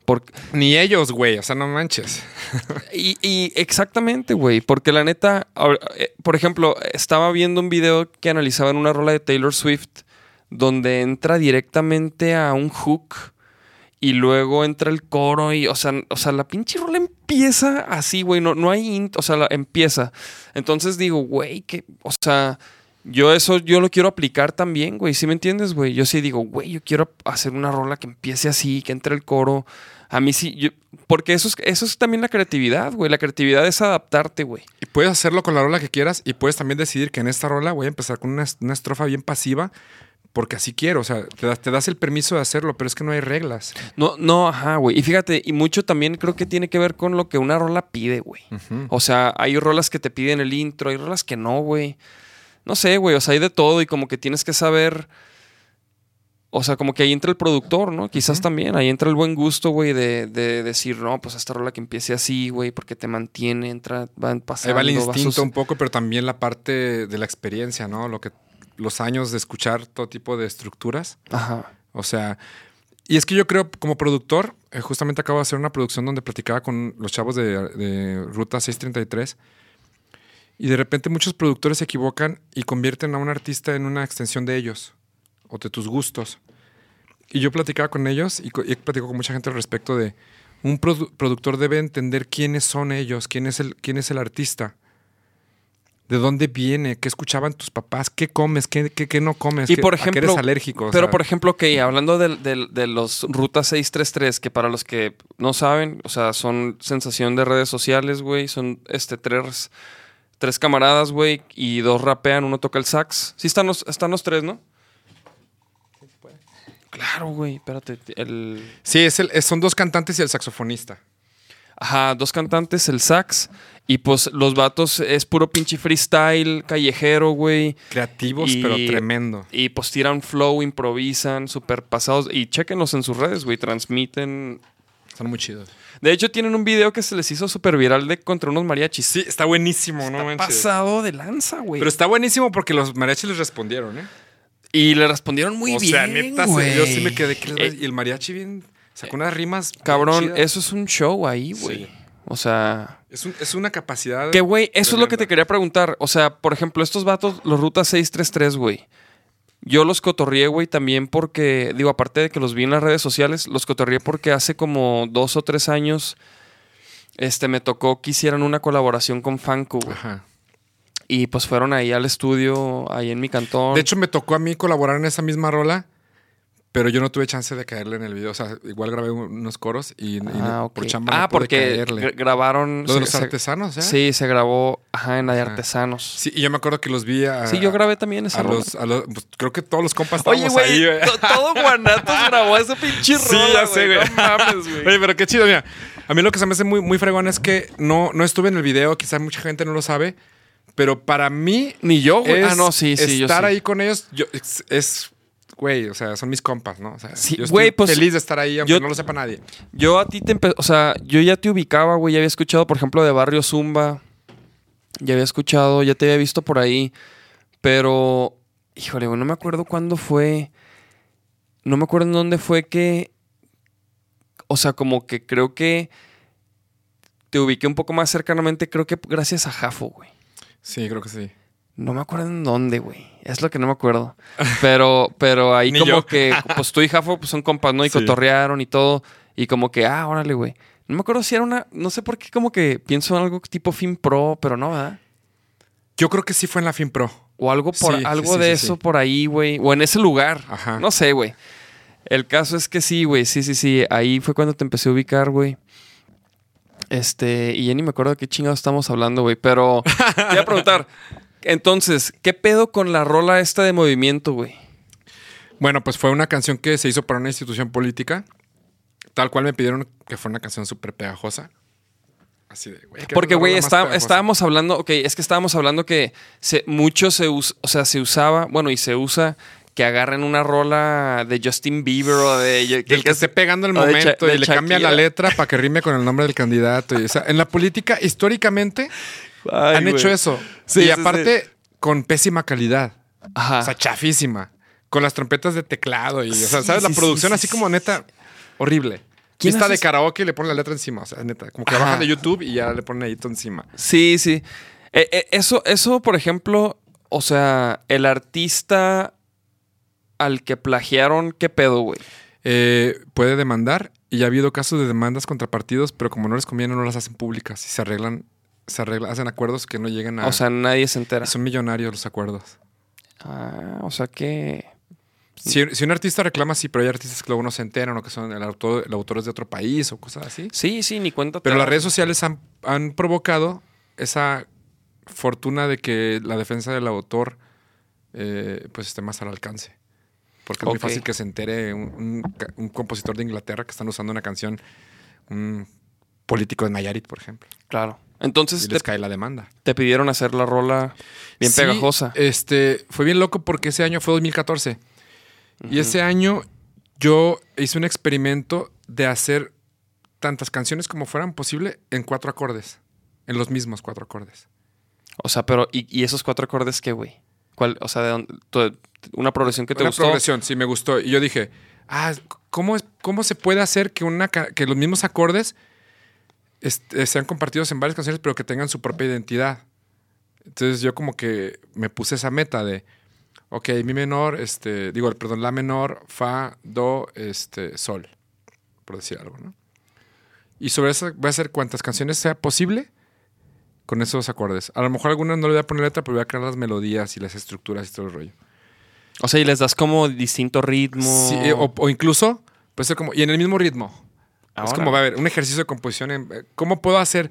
S3: Porque,
S1: Ni ellos, güey. O sea, no manches. <laughs>
S3: y, y exactamente, güey. Porque la neta, eh, por ejemplo, estaba viendo un video que analizaban una rola de Taylor Swift donde entra directamente a un hook y luego entra el coro y, o sea, o sea la pinche rola empieza así, güey. No, no hay, int- o sea, la- empieza. Entonces digo, güey, que, o sea, yo eso, yo lo quiero aplicar también, güey. ¿Sí me entiendes, güey? Yo sí digo, güey, yo quiero hacer una rola que empiece así, que entre el coro. A mí sí, yo- porque eso es, eso es también la creatividad, güey. La creatividad es adaptarte, güey.
S1: Y puedes hacerlo con la rola que quieras y puedes también decidir que en esta rola voy a empezar con una, una estrofa bien pasiva porque así quiero. O sea, te das, te das el permiso de hacerlo, pero es que no hay reglas.
S3: No, no, ajá, güey. Y fíjate, y mucho también creo que tiene que ver con lo que una rola pide, güey. O sea, hay rolas que te piden el intro, hay rolas que no, güey. No sé, güey. O sea, hay de todo y como que tienes que saber. O sea, como que ahí entra el productor, ¿no? Quizás también. Ahí entra el buen gusto, güey, de, de decir, no, pues esta rola que empiece así, güey, porque te mantiene, entra, van
S1: Ahí
S3: pasando.
S1: va el instinto
S3: sus-
S1: un poco, pero también la parte de la experiencia, ¿no? Lo que, los años de escuchar todo tipo de estructuras.
S3: Ajá.
S1: O sea, y es que yo creo, como productor, eh, justamente acabo de hacer una producción donde platicaba con los chavos de, de Ruta 633. Y de repente muchos productores se equivocan y convierten a un artista en una extensión de ellos o de tus gustos. Y yo platicaba con ellos y, he platicado con mucha gente al respecto de un produ- productor debe entender quiénes son ellos, quién es el, quién es el artista. ¿De dónde viene? ¿Qué escuchaban tus papás? ¿Qué comes? ¿Qué, qué- qué no comes?
S3: Y
S1: ¿Qué-
S3: por
S1: a qué
S3: ejemplo,
S1: eres alérgico? O
S3: Pero
S1: sea,
S3: por ejemplo, que hablando del- del- de, los Ruta 633, que para los que no saben, o sea, son sensación de redes sociales, güey, son este tres, tres camaradas, güey, y dos rapean, uno toca el sax. Sí están los, están los tres, ¿no? Claro, güey, espérate. El,
S1: Sí, es el, son dos cantantes y el saxofonista.
S3: Ajá, dos cantantes, el sax. Y pues los vatos es puro pinche freestyle, callejero, güey.
S1: Creativos,
S3: Y-
S1: pero tremendo.
S3: Y pues tiran flow, improvisan, súper pasados. Y chéquenlos en sus redes, güey. Transmiten.
S1: Son muy chidos.
S3: De hecho, tienen un video que se les hizo súper viral de contra unos mariachis.
S1: Sí, está buenísimo, no
S3: Está pasado de lanza, güey.
S1: Pero está buenísimo porque los mariachis les respondieron, ¿eh?
S3: Y le respondieron muy
S1: o
S3: bien.
S1: sea, neta, yo sí me quedé. ¿qué les va a
S3: Eh,
S1: y el mariachi bien sacó unas rimas.
S3: cabrón,
S1: chidas.
S3: eso es un show ahí, güey.
S1: Sí.
S3: O sea.
S1: Es, un- es una capacidad.
S3: Que, güey, eso es lo que te quería preguntar. O sea, por ejemplo, estos vatos, los Ruta 633, güey. Yo los cotorrié, güey, también porque, digo, aparte de que los vi en las redes sociales, los cotorrié porque hace como dos o tres años este, me tocó que hicieran una colaboración con Fanco, güey.
S1: Ajá.
S3: Y pues fueron ahí al estudio, ahí en mi cantón.
S1: De hecho, me tocó a mí colaborar en esa misma rola, pero yo no tuve chance de caerle en el video. O sea, igual grabé unos coros y, y
S3: ah, ok.
S1: por chamba no
S3: ah
S1: pude
S3: porque
S1: caerle.
S3: grabaron.
S1: Lo de los
S3: se-
S1: artesanos, ¿eh?
S3: Sí, se grabó, ajá, en la de artesanos.
S1: Sí, y yo me acuerdo que los vi a.
S3: Sí, yo grabé también esa
S1: a
S3: rola.
S1: los, a los- pues, creo que todos los compas
S3: Oye,
S1: estábamos ahí,
S3: güey,
S1: güey.
S3: to- todo Guanatos <laughs> grabó ese pinche
S1: Sí,
S3: rola,
S1: ya sé, güey.
S3: No mames, <laughs> güey.
S1: Oye, pero qué chido, mira. A mí lo que se me hace muy, muy fregón es que no, no estuve en el video, quizás mucha gente no lo sabe, pero para mí.
S3: Ni yo, güey. Ah, no, sí, sí, yo
S1: Estar
S3: sí.
S1: ahí con ellos yo, es, es, güey, o sea, son mis compas, ¿no? O sea,
S3: Sí,
S1: yo estoy
S3: güey, pues,
S1: feliz de estar ahí, aunque
S3: yo-
S1: no lo sepa nadie.
S3: Yo a ti te o sea, yo ya te ubicaba, güey, ya había escuchado, por ejemplo, de Barrio Zumba, ya había escuchado, ya te había visto por ahí, pero, híjole, güey, no me acuerdo cuándo fue, no me acuerdo en dónde fue que, o sea, como que creo que te ubiqué un poco más cercanamente, creo que gracias a Jafo, güey.
S1: Sí, creo que sí.
S3: No me acuerdo en dónde, güey. Es lo que no me acuerdo. <laughs> Pero, pero ahí como
S1: yo.
S3: que, pues tú y Jafo pues, son compas, ¿no? Y
S1: Sí.
S3: cotorrearon y todo. Y como que, ah, órale, güey. No me acuerdo si era una. No sé por qué, como que pienso en algo tipo Film Pro, pero no, ¿verdad?
S1: Yo creo que sí fue en la FinPro.
S3: O algo por
S1: Sí,
S3: algo
S1: sí,
S3: de eso por ahí, güey. O en ese lugar.
S1: Ajá.
S3: No sé, güey. El caso es que sí, güey. Sí, sí, sí. Ahí fue cuando te empecé a ubicar, güey. Este, y ya ni me acuerdo de qué chingados estamos hablando, güey. Pero te iba a preguntar. <laughs> Entonces, ¿qué pedo con la rola esta de movimiento, güey?
S1: Bueno, pues fue una canción que se hizo para una institución política. Tal cual me pidieron que fuera una canción súper pegajosa. Así de, güey. ¿qué
S3: Porque, güey, está- estábamos hablando, ok, es que estábamos hablando que se, mucho se, us- o sea, se usaba, bueno, y se usa que agarren una rola de Justin Bieber o de...
S1: Del que esté pegando el momento y le cambian la letra para que rime con el nombre del candidato. Y, o sea, en la política, históricamente,
S3: Ay,
S1: han hecho eso.
S3: Sí,
S1: y
S3: sí,
S1: aparte, con pésima calidad.
S3: Ajá.
S1: O sea, chafísima. Con las trompetas de teclado y, o sea, ¿sabes? la producción
S3: sí,
S1: así
S3: sí.
S1: como neta horrible.
S3: ¿Quién hace
S1: de karaoke y le ponen la letra encima. O sea, neta, como que
S3: Ajá.
S1: bajan de YouTube y ya le ponen ahí todo encima.
S3: Sí, sí. Eh, eh, eso, eso, por ejemplo, o sea, el artista al que plagiaron, ¿qué pedo, güey?
S1: Eh, puede demandar y ha habido casos de demandas contra partidos, pero como no les conviene, no las hacen públicas y se arreglan, se arreglan, hacen acuerdos que no lleguen a.
S3: O sea, nadie se entera.
S1: son millonarios los acuerdos.
S3: Ah, o sea que...
S1: Si, si un artista reclama, sí, pero hay artistas que luego no se enteran o que son el autor, el autor es de otro país o cosas así.
S3: Sí, sí, ni cuenta.
S1: Pero las redes sociales han, han provocado esa fortuna de que la defensa del autor eh, pues esté más al alcance. Porque es muy fácil que se entere un, un ca- un compositor de Inglaterra que están usando una canción, un político de Nayarit, por ejemplo.
S3: Claro. Entonces
S1: Y
S3: te,
S1: les cae la demanda.
S3: te pidieron hacer la rola bien
S1: Sí,
S3: pegajosa.
S1: Este, fue bien loco porque ese año fue 2014. Y ese año yo hice un experimento de hacer tantas canciones como fueran posible en cuatro acordes. En los mismos cuatro acordes.
S3: O sea, pero ¿y, y esos cuatro acordes qué, güey? ¿Cuál? O sea, ¿de dónde- una progresión que te
S1: una
S3: gustó.
S1: progresión, sí, me gustó. Y yo dije, ah, ¿cómo, es- cómo se puede hacer que, una, que los mismos acordes este, sean compartidos en varias canciones, pero que tengan su propia identidad? Entonces yo como que me puse esa meta de, ok, mi menor, este, digo, perdón, la menor, fa, do, este, sol, por decir algo, ¿no? Y sobre eso voy a hacer cuantas canciones sea posible con esos acordes. A lo mejor algunas no le voy a poner letra, pero voy a crear las melodías y las estructuras y todo el rollo.
S3: O sea, y les das como distinto ritmo.
S1: Sí, eh, o, o incluso puede ser como, y en el mismo ritmo. Es
S3: Ahora.
S1: como, va a haber un ejercicio de composición. En, eh, ¿Cómo puedo hacer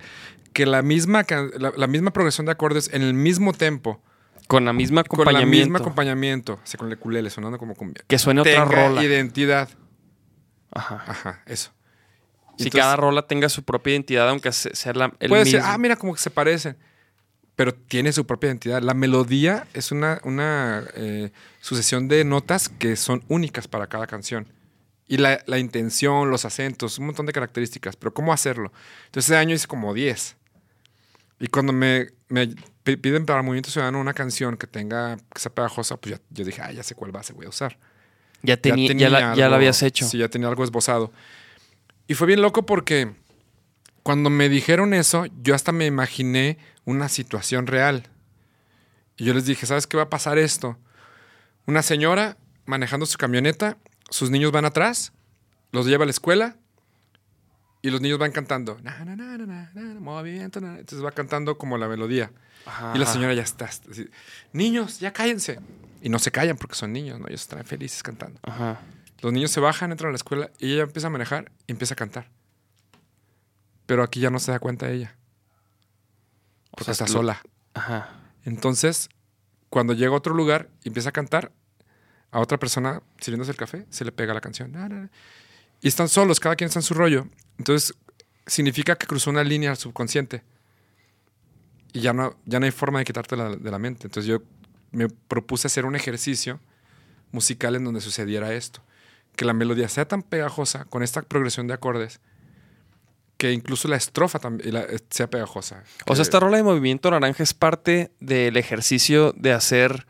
S1: que la misma, la, la misma progresión de acordes en el mismo tempo,
S3: Con la misma
S1: con la
S3: acompañamiento.
S1: misma acompañamiento, o sea, con el ukulele sonando como cumbia,
S3: que suene otra rola.
S1: identidad?
S3: Ajá.
S1: Ajá, eso.
S3: Si
S1: Entonces,
S3: cada rola tenga su propia identidad, aunque se- sea la, el
S1: puede
S3: mismo.
S1: ser, ah, mira, como que se parecen. Pero tiene su propia identidad. La melodía es una, una eh, sucesión de notas que son únicas para cada canción. Y la, la intención, los acentos, un montón de características. Pero ¿cómo hacerlo? Entonces ese año hice como 10. Y cuando me, me pi- piden para Movimiento Ciudadano una canción que tenga, que sea pegajosa, pues ya, yo dije, ah, ya sé cuál base voy a usar.
S3: ya, tenía, ya, la, ya la habías hecho.
S1: Sí, ya tenía algo esbozado. Y fue bien loco porque cuando me dijeron eso, yo hasta me imaginé una situación real. Y yo les dije, ¿sabes qué va a pasar esto? Una señora manejando su camioneta, sus niños van atrás, los lleva a la escuela y los niños van cantando. Na, na, na, movimiento. Entonces va cantando como la melodía.
S3: Ajá,
S1: Y la señora ya está. así, niños, ya cállense. Y no se callan porque son niños, ¿no? Ellos están felices cantando.
S3: Ajá.
S1: Los niños se bajan, entran a la escuela y ella empieza a manejar y empieza a cantar. Pero aquí ya no se da cuenta ella.
S3: O
S1: Porque
S3: sea,
S1: está
S3: lo-
S1: sola.
S3: Ajá.
S1: Entonces, cuando llega a otro lugar y empieza a cantar, a otra persona sirviéndose el café, se le pega la canción. Y están solos, cada quien está en su rollo. Entonces, significa que cruzó una línea al subconsciente. Y ya no, ya no hay forma de quitarte de la mente. Entonces, yo me propuse hacer un ejercicio musical en donde sucediera esto. Que la melodía sea tan pegajosa con esta progresión de acordes que incluso la estrofa también eh, sea pegajosa.
S3: O sea, esta rola de Movimiento Naranja es parte del ejercicio de hacer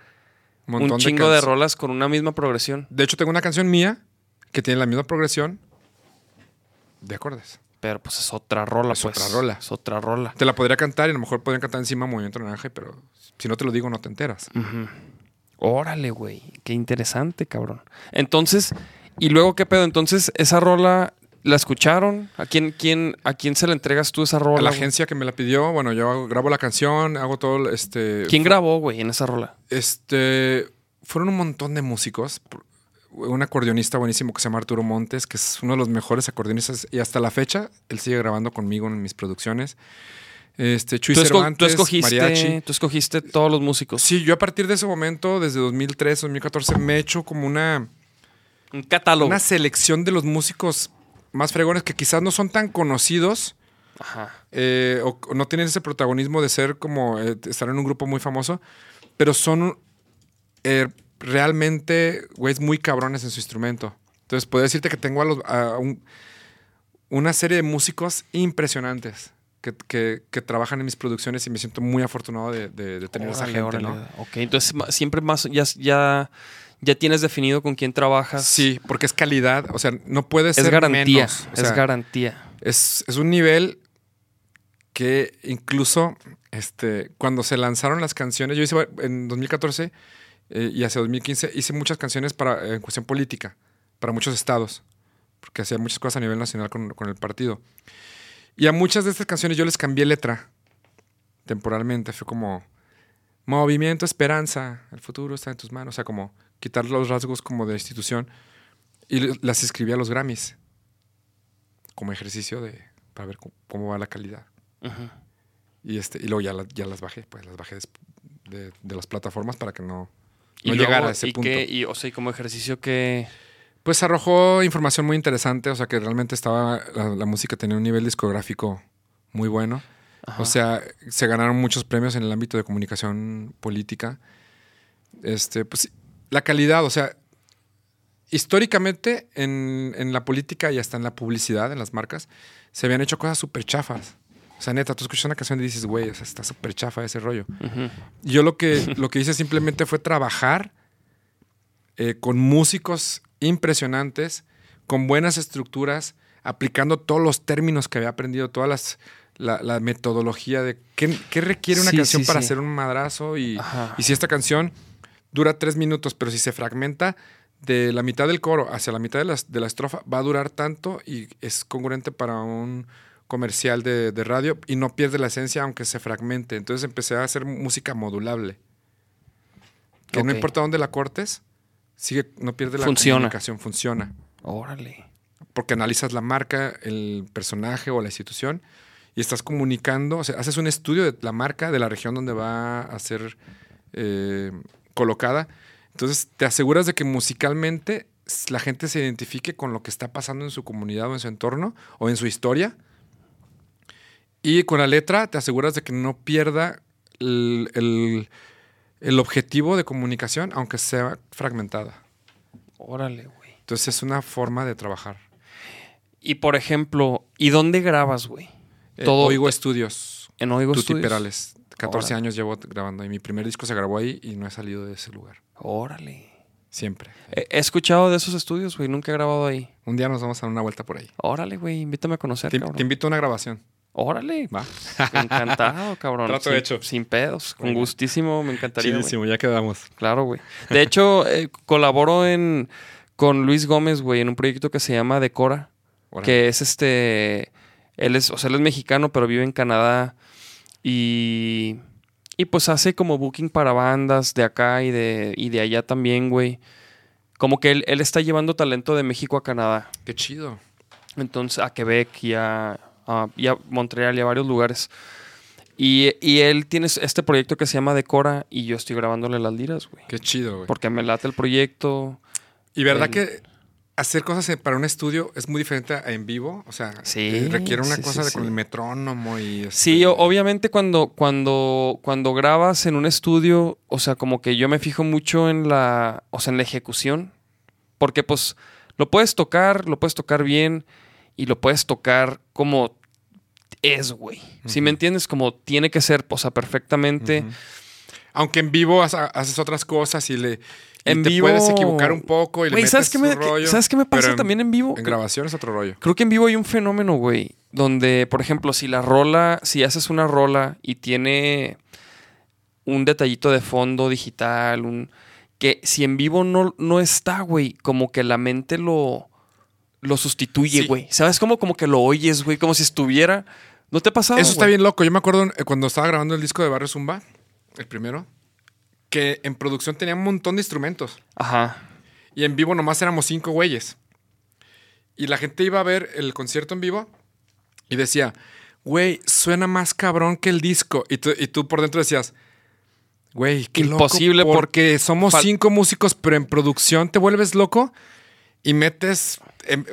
S3: un, chingo de, rolas con una misma progresión
S1: De hecho, tengo una canción mía que tiene la misma progresión de acordes.
S3: Pero pues es otra rola,
S1: Es
S3: pues.
S1: otra rola.
S3: Es otra rola.
S1: Te la podría cantar y a lo mejor podrían cantar encima Movimiento Naranja, pero si no te lo digo, no te enteras.
S3: Ujú. Órale, güey. Qué interesante, cabrón. Entonces, ¿y luego qué pedo? Entonces, esa rola la escucharon. ¿A quién, quién, a quién se la entregas tú esa rola?
S1: A la
S3: güey?
S1: agencia que me la pidió, bueno, yo hago- grabo la canción, hago todo, este...
S3: ¿Quién grabó, güey, en esa rola?
S1: Este, fueron un montón de músicos. Un acordeonista buenísimo que se llama Arturo Montes, que es uno de los mejores acordeonistas y hasta la fecha él sigue grabando conmigo en mis producciones. Este, Chuy
S3: Tú, esco-
S1: Cervantes,
S3: tú escogiste,
S1: mariachi.
S3: tú escogiste todos los músicos.
S1: Sí, yo a partir de ese momento, desde 2003, 2014, me he hecho como una,
S3: Un catálogo.
S1: una selección de los músicos más fregones que quizás no son tan conocidos
S3: Ajá.
S1: eh, o, o no tienen ese protagonismo de ser como eh, estar en un grupo muy famoso, pero son eh, realmente güeyes muy cabrones en su instrumento. Entonces, puedo decirte que tengo a los- a un- una serie de músicos impresionantes que, que- que trabajan en mis producciones y me siento muy afortunado de, de- de tener esa gente. ¿no?
S3: Ok, entonces siempre más, ya, ya, ya tienes definido con quién trabajas.
S1: Sí, porque es calidad, o sea, no puede ser
S3: Es garantía.
S1: menos. O
S3: es garantía.
S1: Es, es un nivel que incluso este, cuando se lanzaron las canciones, yo hice en 2014 eh, y hacia 2015 hice muchas canciones para, en cuestión política, para muchos estados, porque hacía muchas cosas a nivel nacional con, con el partido. Y a muchas de estas canciones yo les cambié letra temporalmente, fue como movimiento, esperanza, el futuro está en tus manos, o sea, como quitar los rasgos como de institución y las escribí a los Grammys como ejercicio de para ver cómo, cómo va la calidad. Y este y luego ya, la- ya las bajé, pues las bajé de, de las plataformas para que no,
S3: Y
S1: no
S3: luego,
S1: llegara a ese
S3: y
S1: punto.
S3: qué- y, o sea, y como ejercicio que...
S1: Pues arrojó información muy interesante, o sea que realmente estaba la, la música tenía un nivel discográfico muy bueno.
S3: Ajá.
S1: O sea, se ganaron muchos premios en el ámbito de comunicación política. Este, pues la calidad, o sea, históricamente en, en la política y hasta en la publicidad, en las marcas, se habían hecho cosas súper chafas. O sea, neta, tú escuchas una canción y dices, güey, o sea, está súper chafa ese rollo. Yo lo que, <laughs> lo que hice simplemente fue trabajar eh, con músicos impresionantes, con buenas estructuras, aplicando todos los términos que había aprendido, todas las la, la metodología de qué, qué requiere una
S3: Sí,
S1: canción
S3: sí,
S1: para
S3: sí.
S1: hacer un madrazo y, y si esta canción dura tres minutos, pero si se fragmenta de la mitad del coro hacia la mitad de la, de la estrofa, va a durar tanto y es congruente para un comercial de, de radio y no pierde la esencia aunque se fragmente. Entonces empecé a hacer música modulable. Que no importa dónde la cortes, sigue, no pierde la
S3: Funciona.
S1: comunicación, funciona.
S3: Órale.
S1: Porque analizas la marca, el personaje o la institución y estás comunicando, o sea, haces un estudio de la marca, de la región donde va a ser eh, colocada. Entonces te aseguras de que musicalmente la gente se identifique con lo que está pasando en su comunidad o en su entorno o en su historia. Y con la letra te aseguras de que no pierda el, el- el objetivo de comunicación, aunque sea fragmentada.
S3: Órale, güey.
S1: Entonces es una forma de trabajar.
S3: Y por ejemplo, ¿y dónde grabas, güey?
S1: Eh,
S3: Todo-
S1: Oigo Estudios.
S3: En Oigo
S1: Tuti
S3: Studios.
S1: Perales. 14
S3: Órale.
S1: años llevo grabando ahí. Mi primer disco se grabó ahí y no he salido de ese lugar.
S3: Órale.
S1: Siempre.
S3: He he escuchado de esos estudios, güey. Nunca he grabado ahí.
S1: Un día nos vamos a dar una vuelta por ahí.
S3: Órale, güey. Invítame a conocer,
S1: Te, invito a una grabación.
S3: Órale.
S1: Va. <laughs>
S3: Encantado, cabrón.
S1: Trato
S3: sin,
S1: hecho.
S3: Sin pedos. Con gustísimo. Me encantaría, güey.
S1: ya quedamos.
S3: Claro, güey. De hecho, eh, colaboro en, con Luis Gómez, güey, en un proyecto que se llama Decora.
S1: Órale.
S3: que es este. Él es, o sea, él es mexicano, pero vive en Canadá. Y. Y pues hace como booking para bandas de acá y de, y de allá también, güey. Como que él, él está llevando talento de México a Canadá.
S1: Qué chido.
S3: Entonces, a Quebec y a, a- y a Montreal y a varios lugares. Y, y él tiene este proyecto que se llama Decora y yo estoy grabándole las liras, güey.
S1: Qué chido, güey.
S3: Porque me late el proyecto.
S1: Y verdad
S3: el-
S1: que hacer cosas para un estudio es muy diferente a en vivo. O sea,
S3: Sí,
S1: eh, requiere una
S3: sí,
S1: cosa
S3: sí,
S1: de con el metrónomo y. este,
S3: Sí, o- obviamente cuando, cuando, cuando grabas en un estudio, o sea, como que yo me fijo mucho en la, o sea, en la ejecución, porque pues lo puedes tocar, lo puedes tocar bien y lo puedes tocar como es, güey. Si me entiendes, como tiene que ser, o sea, perfectamente.
S1: Aunque en vivo haces otras cosas y le. Y
S3: En
S1: te
S3: vivo-
S1: puedes equivocar un poco y le metes
S3: ¿sabes qué, me,
S1: rollo,
S3: ¿sabes qué me pasa
S1: en-
S3: también en vivo?
S1: En grabación es otro rollo.
S3: Creo que en vivo hay un fenómeno, güey, donde, por ejemplo, si la rola, si haces una rola y tiene un detallito de fondo digital, un que si en vivo no, no está, güey, como que la mente lo, lo sustituye,
S1: Sí.
S3: güey. ¿Sabes cómo? Como que lo oyes, güey, como si estuviera. ¿No te ha pasado?
S1: Eso está bien loco. Yo me acuerdo cuando estaba grabando el disco de Barrio Zumba, el primero, que en producción tenía un montón de instrumentos.
S3: Ajá.
S1: Y en vivo nomás éramos cinco güeyes. Y la gente iba a ver el concierto en vivo y decía, güey, suena más cabrón que el disco. Y tú, y tú por dentro decías, güey, qué loco,
S3: Imposible por-
S1: porque somos cinco músicos, pero en producción te vuelves loco y metes em,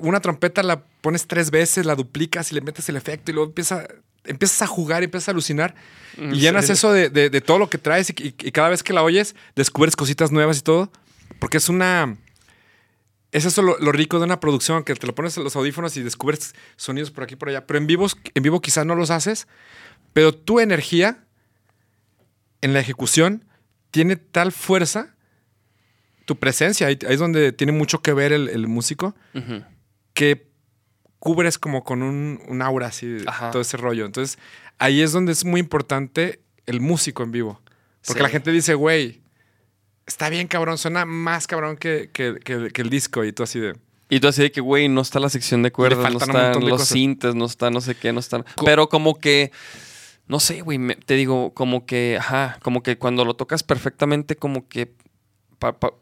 S1: una trompeta, la pones tres veces, la duplicas y le metes el efecto y luego empieza, empiezas a jugar empiezas a alucinar.
S3: ¿En
S1: Y llenas
S3: serio?
S1: eso de, de- de todo lo que traes y, y- y cada vez que la oyes descubres cositas nuevas y todo. Porque es una... Es eso lo, lo rico de una producción, que te lo pones en los audífonos y descubres sonidos por aquí y por allá. Pero en, vivos, en vivo quizás no los haces, pero tu energía en la ejecución tiene tal fuerza, tu presencia, ahí, ahí es donde tiene mucho que ver el, el músico, que cubres como con un, un aura así,
S3: Ajá.
S1: todo ese rollo. Entonces, ahí es donde es muy importante el músico en vivo. Porque
S3: Sí.
S1: la gente dice, güey, está bien cabrón, suena más cabrón que, que- que- que el disco. Y tú así de...
S3: Y tú así de que, güey, no está la sección de cuerdas, no están los
S1: cosas.
S3: sintes, no está no sé qué, no están. Pero como que, no sé, güey, te digo, como que, ajá, como que cuando lo tocas perfectamente, como que pa- pa-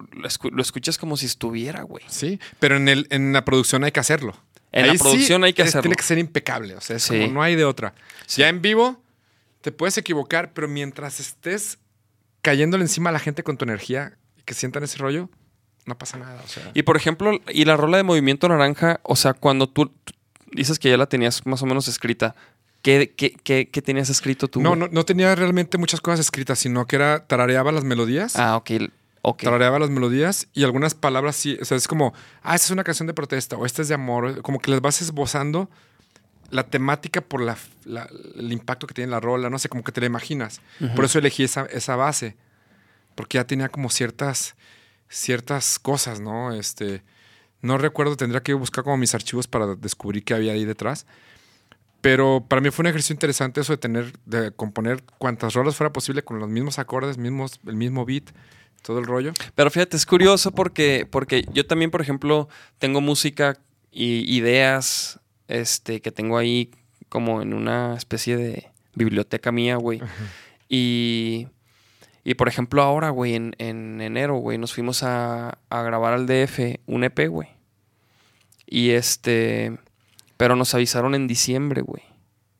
S3: lo escuchas como si estuviera, güey.
S1: Sí, pero en, el, en la producción hay que hacerlo.
S3: En la
S1: sí
S3: producción hay que
S1: es-
S3: hacerlo.
S1: Tiene que ser impecable, o sea, es
S3: Sí.
S1: como no hay de otra.
S3: Sí.
S1: Ya en vivo te puedes equivocar, pero mientras estés cayéndole encima a la gente con tu energía y que sientan ese rollo, no pasa nada. O sea,
S3: Y por ejemplo, y la rola de Movimiento Naranja, o sea, cuando tú, tú dices que ya la tenías más o menos escrita, ¿qué, qué, qué- qué tenías escrito tú?
S1: no, no, no tenía realmente muchas cosas escritas, sino que era tarareaba las melodías.
S3: Ah, ok, ok.
S1: Tarareaba las melodías y algunas palabras sí. O sea, es como, ah, esta es una canción de protesta o esta es de amor. Como que les vas esbozando la temática por la, la- el impacto que tiene la rola. No sé, como que te la imaginas. Por eso elegí esa, esa base. Porque ya tenía como ciertas, ciertas cosas, ¿no? Este, no recuerdo, tendría que buscar como mis archivos para descubrir qué había ahí detrás. Pero para mí fue un ejercicio interesante eso de tener, de componer cuantas rolas fuera posible con los mismos acordes, mismos, el mismo beat, todo el rollo.
S3: Pero fíjate, es curioso porque, porque yo también, por ejemplo, tengo música y ideas este, que tengo ahí como en una especie de biblioteca mía, güey. Y, y por ejemplo, ahora, güey, en, en enero, güey, nos fuimos a, a grabar al DF un EP, güey. Y este, pero nos avisaron en diciembre, güey.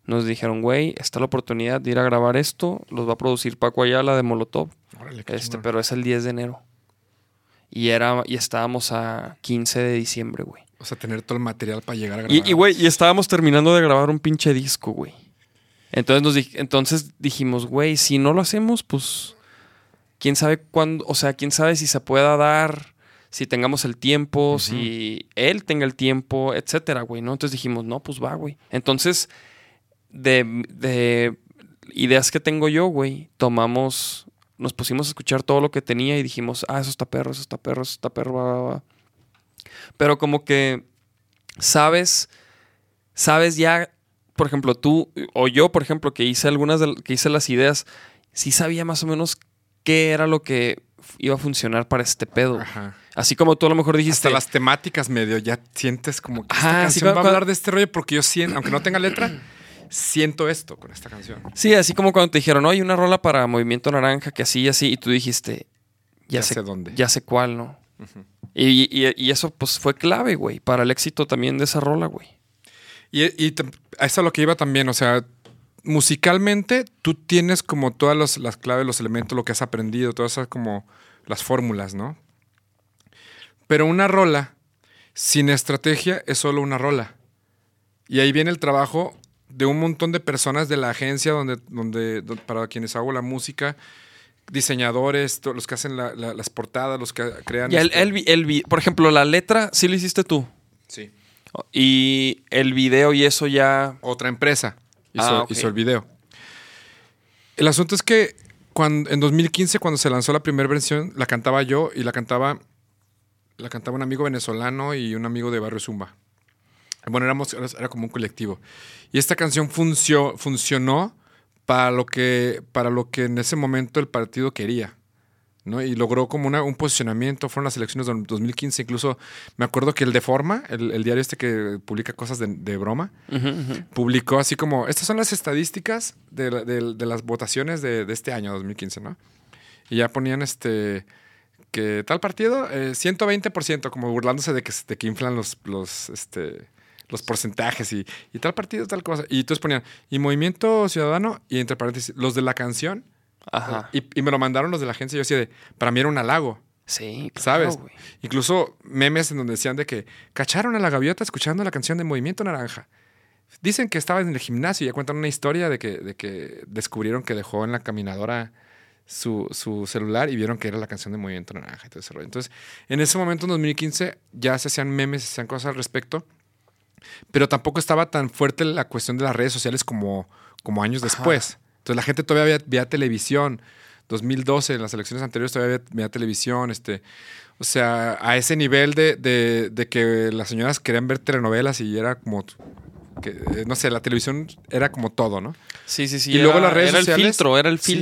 S3: Nos dijeron, güey, está la oportunidad de ir a grabar esto, los va a producir Paco Ayala de Molotov.
S1: Órale,
S3: Este, pero es el 10 de enero. Y era y estábamos a 15 de diciembre, güey.
S1: O sea, tener todo el material para llegar a grabar.
S3: Y, y, güey, y estábamos terminando de grabar un pinche disco, güey. Entonces, nos dij- entonces dijimos, güey, si no lo hacemos, pues. Quién sabe cuándo. O sea, quién sabe si se pueda dar, si tengamos el tiempo, si él tenga el tiempo, etcétera, güey, ¿no? Entonces dijimos, no, pues va, güey. Entonces, de, de ideas que tengo yo, güey, tomamos. Nos pusimos a escuchar todo lo que tenía y dijimos, ah, eso está perro, eso está perro, eso está perro, va, va, va. Pero como que sabes, sabes ya, por ejemplo, tú o yo, por ejemplo, que hice algunas de, que hice las ideas, sí sabía más o menos qué era lo que iba a funcionar para este pedo.
S1: Ajá.
S3: Así como tú a lo mejor dijiste,
S1: Hasta las temáticas medio ya sientes como que
S3: Ajá,
S1: esta canción va a hablar de este rollo porque yo siento, aunque no tenga letra, siento esto con esta canción.
S3: sí, así como cuando te dijeron, no, hay una rola para Movimiento Naranja que así y así, y tú dijiste, ya,
S1: Ya
S3: sé,
S1: sé dónde.
S3: ya sé cuál, ¿no? y, y- y eso pues fue clave, güey, para el éxito también de esa rola, güey.
S1: Y, y a eso es a lo que iba también, o sea, musicalmente tú tienes como todas los- las claves, los elementos, lo que has aprendido, todas esas como las fórmulas, ¿no? Pero una rola sin estrategia es solo una rola. Y ahí viene el trabajo de un montón de personas de la agencia donde, donde, do- para quienes hago la música, diseñadores, los que hacen la- la- las portadas, los que crean...
S3: Y el,
S1: este-
S3: el el por ejemplo, la letra sí lo hiciste tú.
S1: Sí.
S3: Y el video y eso ya.
S1: otra empresa hizo,
S3: Ah,
S1: hizo el video. El asunto es que cuando, en 2015, cuando se lanzó la primera versión, la cantaba yo y la cantaba, la cantaba un amigo venezolano y un amigo de Barrio Zumba. Bueno, éramos, era como un colectivo. Y esta canción funció, funcionó para lo, que, para lo que en ese momento el partido quería. ¿no? Y logró como una, un posicionamiento. Fueron las elecciones de 2015. Incluso me acuerdo que el de Forma, el, el diario este que publica cosas de, de broma, publicó así como, estas son las estadísticas de, la- de- de las votaciones de, este año, 2015, ¿no? Y ya ponían este, que tal partido, eh, 120%, como burlándose de que, que inflan los, los, este, los porcentajes y, y tal partido, tal cosa. Y entonces ponían, y Movimiento Ciudadano, y entre paréntesis, los de la canción.
S3: Ajá.
S1: Y, y me lo mandaron los de la agencia, y yo así de, para mí era un halago.
S3: Sí, claro,
S1: ¿Sabes? Incluso memes en donde decían de que cacharon a la gaviota escuchando la canción de Movimiento Naranja. Dicen que estaba en el gimnasio y ya cuentan una historia de que, de que descubrieron que dejó en la caminadora su, su celular y vieron que era la canción de Movimiento Naranja y todo ese rollo. Entonces, en ese momento, en 2015, ya se hacían memes, se hacían cosas al respecto, pero tampoco estaba tan fuerte la cuestión de las redes sociales como, como años
S3: Ajá.
S1: después. Entonces, la gente todavía veía, veía televisión. 2012, en las elecciones anteriores, todavía veía, veía televisión. Este, o sea, a ese nivel de, de- de que las señoras querían ver telenovelas y era como. Que, eh, no sé, la televisión era como todo, ¿no?
S3: Sí, sí, sí.
S1: Y luego las redes
S3: Era el
S1: sociales-
S3: filtro, era el
S1: Sí.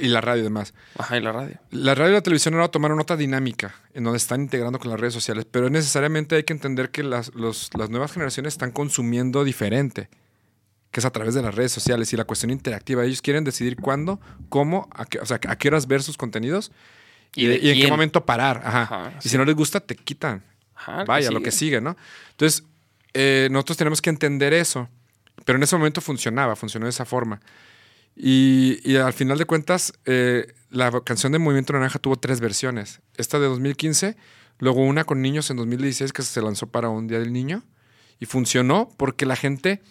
S1: Y la radio y demás.
S3: Ajá, y la radio.
S1: La radio y la televisión ahora tomaron otra dinámica en donde están integrando con las redes sociales, pero necesariamente hay que entender que las, los- las nuevas generaciones están consumiendo diferente, que es a través de las redes sociales y la cuestión interactiva. Ellos quieren decidir cuándo, cómo, a qué, o sea, a qué horas ver sus contenidos y,
S3: ¿Y de
S1: y en qué momento parar. Ajá.
S3: Ajá,
S1: y
S3: sí.
S1: si no les gusta, te quitan.
S3: Ajá,
S1: Vaya, lo que sigue, ¿no? Entonces, eh, nosotros tenemos que entender eso. Pero en ese momento funcionaba, funcionó de esa forma. Y, y al final de cuentas, eh, la canción de Movimiento Naranja tuvo tres versiones. Esta de 2015, luego una con niños en 2016 que se lanzó para un Día del Niño. Y funcionó porque la gente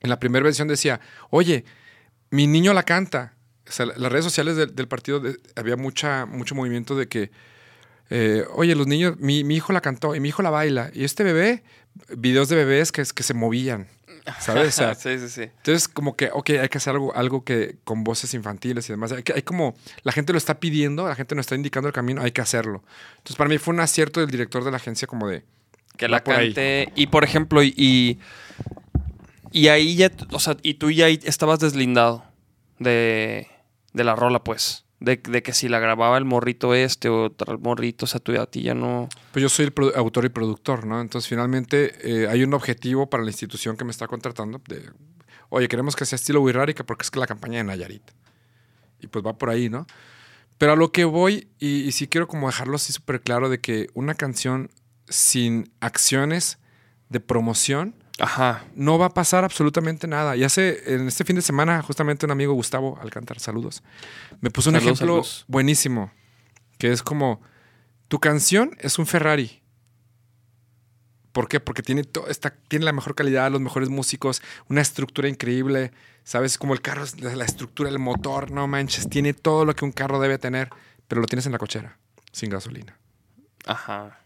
S1: en la primera versión decía, oye, mi niño la canta. O sea, las redes sociales del, partido había mucha, mucho movimiento de que, eh, oye, los niños, mi, mi hijo la cantó y mi hijo la baila. Y este bebé, videos de bebés que se movían, ¿sabes? O sea, <laughs>
S3: sí, sí, sí.
S1: entonces, como que, ok, hay que hacer algo, algo que con voces infantiles y demás. Hay, que- hay como, la gente lo está pidiendo, la gente nos está indicando el camino, hay que hacerlo. Entonces, para mí fue un acierto del director de la agencia como de,
S3: Que la
S1: por
S3: cante. Y por ejemplo, y, y. ahí ya. O sea, y tú ya estabas deslindado de. De la rola, pues. De, que si la grababa el morrito este o otro morrito, o sea, tú a ti ya no.
S1: Pues yo soy el autor y productor, ¿no? Entonces, finalmente, eh, hay un objetivo para la institución que me está contratando. De, Oye, queremos que sea estilo Wirrárica porque es que la campaña de Nayarit. Y pues va por ahí, ¿no? Pero a lo que voy, y, y sí quiero como dejarlo así súper claro, de que una canción sin acciones de promoción
S3: Ajá.
S1: no va a pasar absolutamente nada. Y hace, en este fin de semana, justamente un amigo, Gustavo Alcántar, saludos, me puso un
S3: Saludos,
S1: ejemplo
S3: saludos.
S1: buenísimo, que es como, tu canción es un Ferrari. ¿Por qué? Porque tiene, está, tiene la mejor calidad, los mejores músicos, una estructura increíble, ¿sabes? Como el carro, la estructura, el motor, no manches, tiene todo lo que un carro debe tener, pero lo tienes en la cochera, sin gasolina.
S3: Ajá.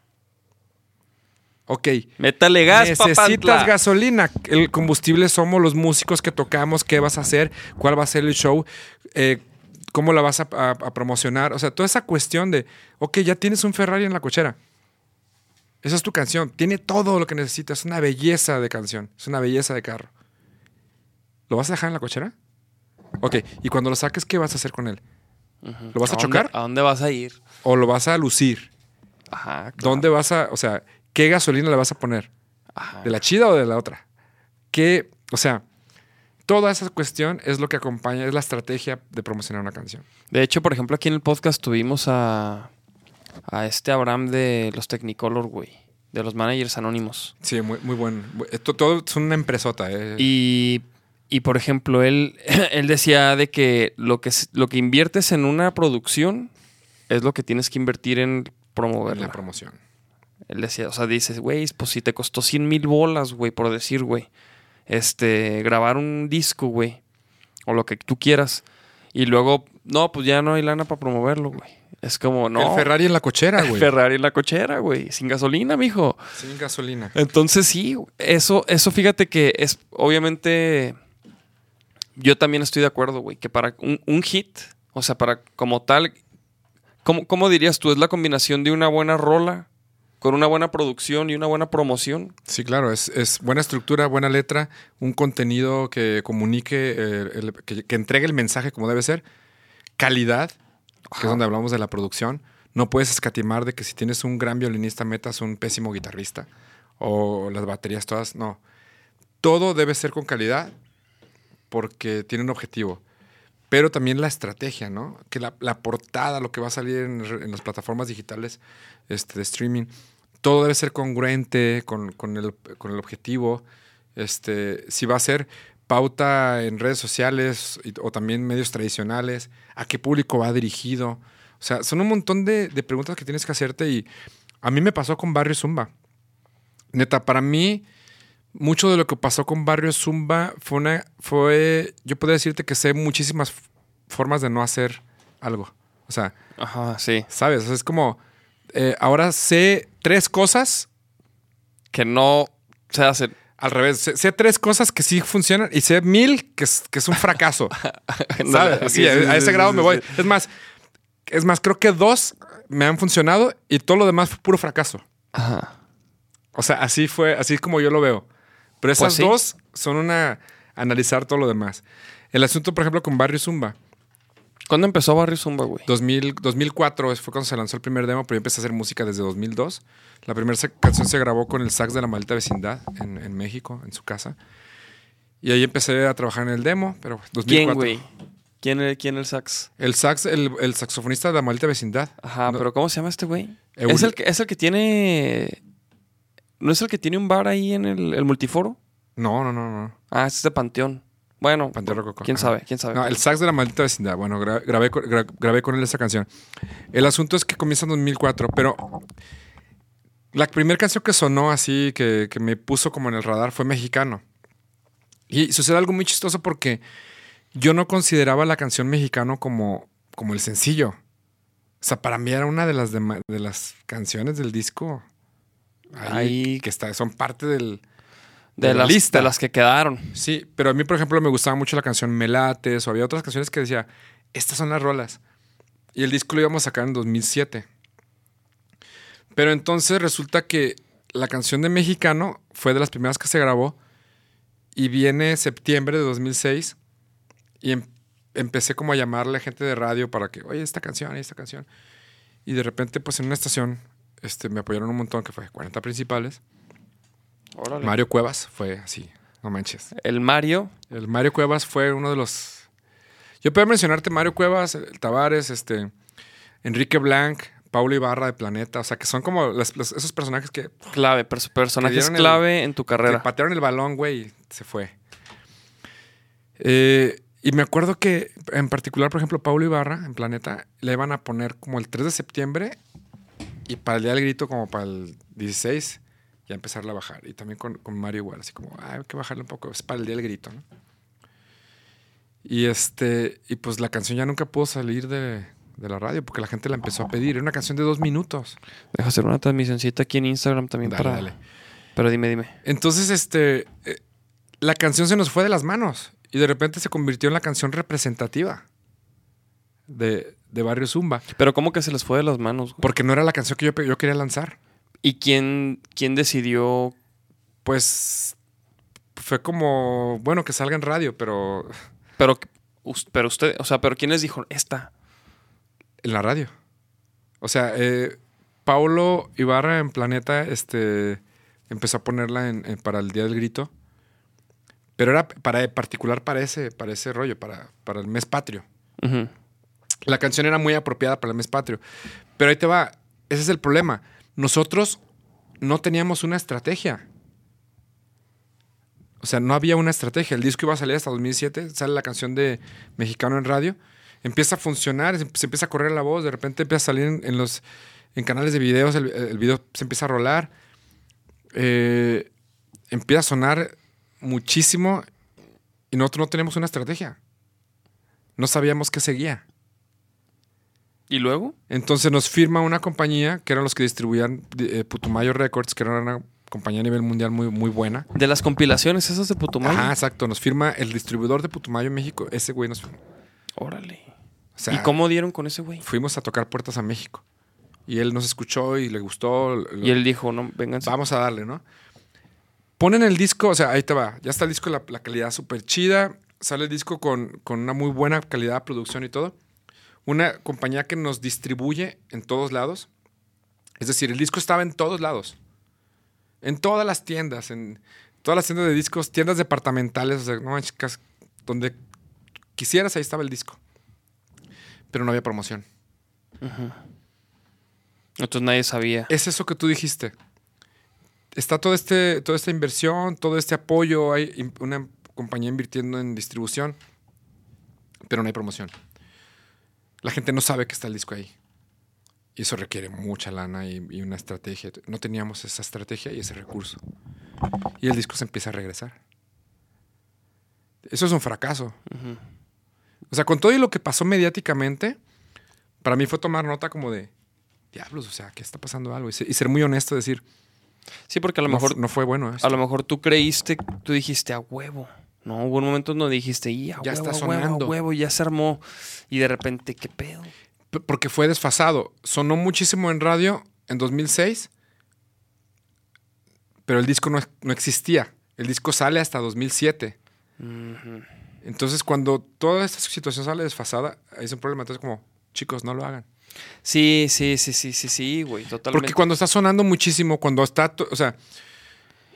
S1: Ok,
S3: Métale gas,
S1: Necesitas
S3: papantla.
S1: gasolina. El combustible somos los músicos que tocamos, qué vas a hacer, cuál va a ser el show, eh, cómo la vas a, a- a promocionar. O sea, toda esa cuestión de, ok, ya tienes un Ferrari en la cochera. Esa es tu canción. Tiene todo lo que necesitas. Es una belleza de canción. Es una belleza de carro. ¿Lo vas a dejar en la cochera? Ok, y cuando lo saques, ¿qué vas a hacer con él? ¿Lo vas a
S3: dónde-
S1: chocar?
S3: ¿A dónde vas a ir?
S1: ¿O lo vas a lucir?
S3: Ajá. claro.
S1: ¿Dónde vas a, o sea, qué gasolina le vas a poner?
S3: Ajá.
S1: ¿De la chida o de la otra? Que, o sea, toda esa cuestión es lo que acompaña, es la estrategia de promocionar una canción.
S3: De hecho, por ejemplo, aquí en el podcast tuvimos a, a este Abraham de los Technicolor, güey. De los managers anónimos.
S1: Sí, muy, muy bueno. Esto, todo es una empresota. Eh.
S3: Y, y, por ejemplo, él, <laughs> él decía de que lo, que lo que inviertes en una producción es lo que tienes que invertir en
S1: en
S3: promoverla.
S1: la promoción.
S3: Él decía, o sea, dices, güey, pues si te costó 100 mil bolas, güey, por decir, güey. Este, grabar un disco, güey. O lo que tú quieras. Y luego, no, pues ya no hay lana para promoverlo, güey. Es como, no.
S1: El Ferrari en la cochera, <laughs> güey.
S3: Ferrari en la cochera, güey. Sin gasolina, mijo.
S1: Sin gasolina.
S3: Entonces sí, eso, eso fíjate que es, obviamente, yo también estoy de acuerdo, güey, que para un, un hit, o sea, para como tal, ¿cómo, cómo dirías tú? ¿Es la combinación de una buena rola con una buena producción y una buena promoción.
S1: Sí, claro, es, es buena estructura, buena letra, un contenido que comunique, eh, el- que, que entregue el mensaje como debe ser, calidad, que es donde hablamos de la producción. No puedes escatimar de que si tienes un gran violinista metas un pésimo guitarrista o las baterías todas, no. Todo debe ser con calidad porque tiene un objetivo. Pero también la estrategia, ¿no? Que la, la portada, lo que va a salir en, en las plataformas digitales este, de streaming, todo debe ser congruente con, con el, con el objetivo. Este, si va a ser pauta en redes sociales y- o también medios tradicionales, a qué público va dirigido. O sea, son un montón de, de preguntas que tienes que hacerte y a mí me pasó con Barrio Zumba. Neta, para mí, mucho de lo que pasó con Barrio Zumba fue una, fue, yo podría decirte que sé muchísimas formas de no hacer algo. O sea,
S3: Ajá, sí.
S1: ¿sabes? O sea, es como, eh, ahora sé tres cosas
S3: Que no se hace.
S1: al revés. Sé, sé tres cosas que sí funcionan y sé mil que es, que es un fracaso. <laughs> ¿Sabes? Así, a, a ese grado me voy. Es más, es más, creo que dos me han funcionado y todo lo demás fue puro fracaso.
S3: Ajá.
S1: O sea, así fue, así es como yo lo veo. Pero esas
S3: Pues sí.
S1: dos son una analizar todo lo demás. El asunto, por ejemplo, con Barrio Zumba.
S3: ¿Cuándo empezó Barrio Zumba, güey?
S1: 2000, 2004 fue cuando se lanzó el primer demo, pero yo empecé a hacer música desde 2002. La primera canción se grabó con el sax de la maldita vecindad en, en México, en su casa. Y ahí empecé a trabajar en el demo, pero 2004.
S3: ¿Quién, güey? ¿Quién, el- ¿Quién el sax?
S1: El sax, el, el saxofonista de la maldita vecindad.
S3: Ajá,
S1: No,
S3: pero ¿cómo se llama este güey?
S1: Eul-
S3: Es el, que, es el que tiene. ¿No es el que tiene un bar ahí en el, el multiforo?
S1: No, no, no, no.
S3: Ah, este es de Panteón. Bueno,
S1: Panteón Rococó.
S3: quién sabe, quién sabe.
S1: No, el sax de la maldita vecindad. Bueno, gra- grabé, gra- grabé con él esa canción. El asunto es que comienza en 2004, pero la primera canción que sonó así, que, que me puso como en el radar, fue mexicano. Y sucede algo muy chistoso porque yo no consideraba la canción mexicano como, como el sencillo. O sea, para mí era una de las, de las canciones del disco. Ahí,
S3: Ahí-
S1: que está, son parte del,
S3: de,
S1: de la
S3: las,
S1: lista.
S3: de las que quedaron.
S1: Sí, pero a mí, por ejemplo, me gustaba mucho la canción Melates o había otras canciones que decía, estas son las rolas. Y el disco lo íbamos a sacar en 2007. Pero entonces resulta que la canción de Mexicano fue de las primeras que se grabó y viene septiembre de 2006 y em- empecé como a llamarle a gente de radio para que, oye, esta canción, esta canción. Y de repente, pues en una estación, este, me apoyaron un montón, que fue 40 principales.
S3: Órale.
S1: Mario Cuevas fue así, no manches.
S3: El Mario.
S1: El Mario Cuevas fue uno de los. Yo puedo mencionarte Mario Cuevas, el Tavares, este, Enrique Blanc, Paulo Ibarra de Planeta, o sea, que son como las- los- esos personajes que,
S3: Clave, pers- personajes
S1: el-
S3: clave en tu
S1: que
S3: carrera.
S1: patearon el balón, güey, y se fue. Eh, y me acuerdo que, en particular, por ejemplo, Paulo Ibarra en Planeta le iban a poner como el 3 de septiembre y para el día del grito, como para el 16, ya empezarla a bajar. Y también con, con Mario igual, así como, "Ah, hay que bajarle un poco, es para el día del grito, ¿no? Y este, y pues la canción ya nunca pudo salir de, de la radio porque la gente la empezó a pedir. Era una canción de dos minutos.
S3: Deja hacer una transmisioncita aquí en Instagram también
S1: Dale,
S3: para.
S1: dale.
S3: Pero dime, dime.
S1: Entonces, este, eh, la canción se nos fue de las manos y de repente se convirtió en la canción representativa de, de Barrio Zumba,
S3: Pero ¿cómo que se les fue de las manos?
S1: porque no era la canción que yo, yo quería lanzar.
S3: ¿Y quién, quién decidió?
S1: Pues fue como, bueno, que salga en radio, pero <laughs>
S3: Pero, pero usted, o sea, pero quién les dijo esta?
S1: en la radio. O sea, eh, Paulo Ibarra en Planeta este, empezó a ponerla en- en- para el Día del Grito, pero era para, particular para ese, para ese rollo, para, para el mes patrio. La canción era muy apropiada para el mes patrio. Pero ahí te va. Ese es el problema. Nosotros no teníamos una estrategia. O sea, no había una estrategia. El disco iba a salir hasta 2007. Sale la canción de Mexicano en radio. Empieza a funcionar. Se empieza a correr la voz. De repente empieza a salir en, los en canales de videos. El, el video se empieza a rolar. Eh, empieza a sonar muchísimo. Y nosotros no teníamos una estrategia. No sabíamos qué seguía.
S3: ¿Y luego?
S1: Entonces nos firma una compañía que eran los que distribuían eh, Putumayo Records, que era una compañía a nivel mundial muy, muy buena.
S3: De las compilaciones esas de Putumayo.
S1: Ajá, exacto. Nos firma el distribuidor de Putumayo en México. Ese güey nos firmó.
S3: Órale.
S1: O sea,
S3: ¿Y cómo dieron con ese güey?
S1: fuimos a tocar puertas a México. Y él nos escuchó y le gustó.
S3: Y él dijo, no, vénganse.
S1: Vamos a darle, ¿no? Ponen el disco, o sea, ahí te va. Ya está el disco, la, la calidad súper chida. Sale el disco con, con una muy buena calidad de producción y todo. Una compañía que nos distribuye en todos lados. Es decir, el disco estaba en todos lados. En todas las tiendas, en todas las tiendas de discos, tiendas departamentales, o sea, no manches, cas- donde quisieras, ahí estaba el disco. Pero no había promoción.
S3: Entonces nadie sabía.
S1: Es eso que tú dijiste. Está todo este, toda esta inversión, todo este apoyo, hay una compañía invirtiendo en distribución, pero no hay promoción. La gente no sabe que está el disco ahí. Y eso requiere mucha lana y, y una estrategia. No teníamos esa estrategia y ese recurso. Y el disco se empieza a regresar. Eso es un fracaso. O sea, con todo y lo que pasó mediáticamente, para mí fue tomar nota como de, diablos, o sea, que está pasando algo. Y, se- y ser muy honesto, decir,
S3: Sí, porque a lo
S1: no,
S3: mejor
S1: no fue bueno esto.
S3: A lo mejor tú creíste, tú dijiste a huevo. No, hubo un momento donde dijiste,
S1: Ya
S3: huevo,
S1: está
S3: huevo,
S1: sonando.
S3: huevo, ya se armó. Y de repente, ¿qué pedo?
S1: P- Porque fue desfasado. Sonó muchísimo en radio en 2006, pero el disco no, no existía. El disco sale hasta 2007. Entonces, cuando toda esta situación sale desfasada, es un problema. Entonces, como, chicos, no lo hagan.
S3: Sí, sí, sí, sí, sí, sí, güey, totalmente.
S1: Porque cuando está sonando muchísimo, cuando está, o sea,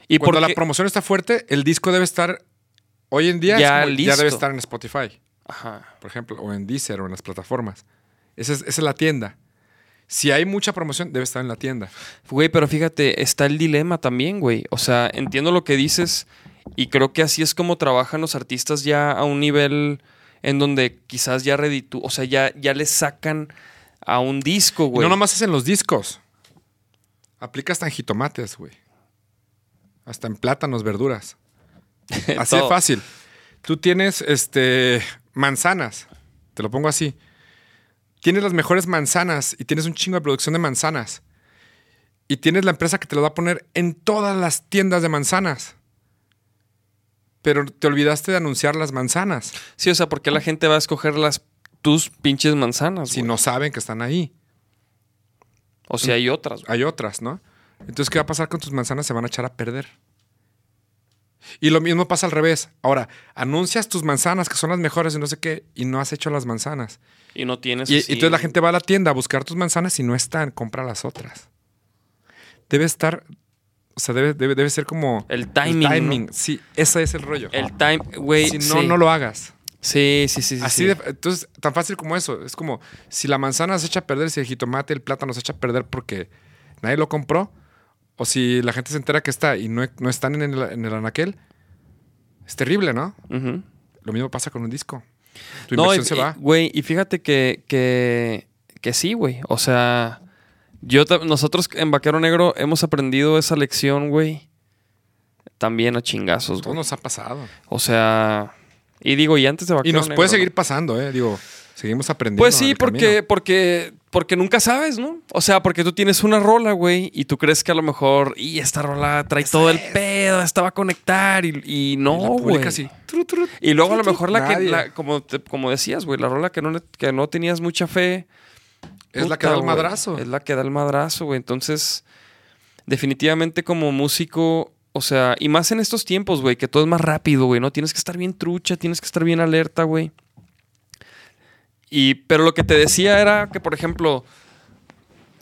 S3: y
S1: cuando
S3: porque-
S1: la promoción está fuerte, el disco debe estar, hoy en día, es
S3: Ya
S1: debe estar en Spotify,
S3: Ajá.
S1: por ejemplo, o en Deezer o en las plataformas. Esa es, esa es la tienda. Si hay mucha promoción, debe estar en la tienda.
S3: Güey, pero fíjate, está el dilema también, güey. O sea, entiendo lo que dices y creo que así es como trabajan los artistas ya a un nivel en donde quizás ya reditu, o sea, ya, ya le sacan a un disco,
S1: Y
S3: güey.
S1: no nomás es en los discos. Aplica hasta en jitomates, güey. Hasta en plátanos, verduras. <laughs> Así de fácil. Tú tienes este manzanas. Te lo pongo así. Tienes las mejores manzanas y tienes un chingo de producción de manzanas. Y tienes la empresa que te lo va a poner en todas las tiendas de manzanas. Pero te olvidaste de anunciar las manzanas.
S3: Sí, o sea, ¿por qué la gente va a escoger las tus pinches manzanas?
S1: Si no saben que están ahí.
S3: O si hay otras.
S1: Hay otras, ¿no? Entonces, ¿qué va a pasar con tus manzanas? Se van a echar a perder. Y lo mismo pasa al revés. Ahora, anuncias tus manzanas que son las mejores y no sé qué, y no has hecho las manzanas.
S3: Y no tienes.
S1: Y,
S3: así-
S1: entonces la gente va a la tienda a buscar tus manzanas y no están, compra las otras. Debe estar, o sea, debe, debe, debe ser como...
S3: El timing, ¿no?
S1: Sí, ese es el rollo.
S3: El time, güey.
S1: si no,
S3: sí.
S1: no lo hagas.
S3: Sí, sí, sí. sí,
S1: Así
S3: sí.
S1: de, entonces, tan fácil como eso. Es como si la manzana se echa a perder, si el jitomate, el plátano se echa a perder porque nadie lo compró, o si la gente se entera que está y no, no están en el, en el anaquel, es terrible, ¿no? Lo mismo pasa con un disco. Tu
S3: No,
S1: inversión
S3: y-
S1: se va.
S3: Güey, y fíjate que, que, que sí, güey. O sea, yo nosotros en Vaquero Negro hemos aprendido esa lección, güey. También a chingazos,
S1: Todo
S3: güey.
S1: nos ha pasado.
S3: O sea, y digo, y antes de Vaquero
S1: Y nos
S3: Negro,
S1: puede seguir pasando, ¿eh? Digo, seguimos aprendiendo.
S3: Pues sí, porque,
S1: camino.
S3: porque, porque nunca sabes, ¿no? O sea, porque tú tienes una rola, güey, y tú crees que a lo mejor, y esta rola trae todo el pedo, esta va a conectar, y, y no, güey. Y luego a lo mejor la que, la- como, te- como decías, güey, la rola que no, le- que no tenías mucha fe.
S1: Es la que da el madrazo.
S3: Es la que da el madrazo, güey. Entonces, definitivamente como músico, o sea, y más en estos tiempos, güey, que todo es más rápido, güey, ¿no? Tienes que estar bien trucha, tienes que estar bien alerta, güey. Y, pero lo que te decía era que, por ejemplo,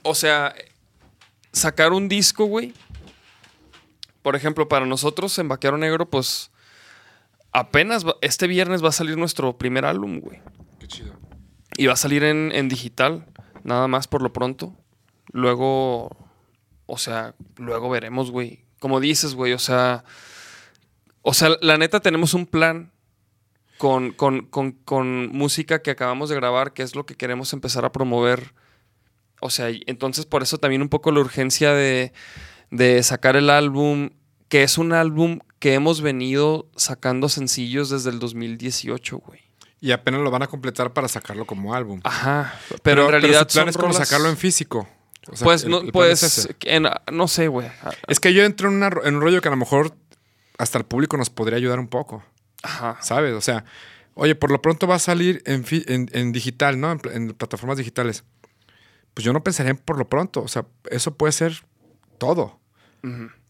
S3: o sea, sacar un disco, güey. Por ejemplo, para nosotros en Vaquero Negro, pues apenas va- este viernes va a salir nuestro primer álbum, güey.
S1: Qué chido.
S3: Y va a salir en, en digital, nada más por lo pronto. Luego, o sea, luego veremos, güey. Como dices, güey, o sea, o sea, la neta tenemos un plan con, con, con, con música que acabamos de grabar, que es lo que queremos empezar a promover. O sea, entonces por eso también un poco la urgencia de, de sacar el álbum, que es un álbum que hemos venido sacando sencillos desde el 2018, güey.
S1: Y apenas lo van a completar para sacarlo como álbum.
S3: Ajá, pero, en realidad
S1: su plan
S3: son
S1: es como
S3: rolas-
S1: sacarlo en físico. O sea,
S3: pues
S1: el-
S3: no,
S1: el
S3: pues
S1: es
S3: en- no sé, güey.
S1: Es que yo entro en, una en un rollo que a lo mejor hasta el público nos podría ayudar un poco,
S3: Ajá.
S1: ¿sabes? O sea, oye, por lo pronto va a salir en, fi- en- en digital, ¿no? En, pl- en plataformas digitales. pues yo no pensaría en por lo pronto. O sea, eso puede ser todo.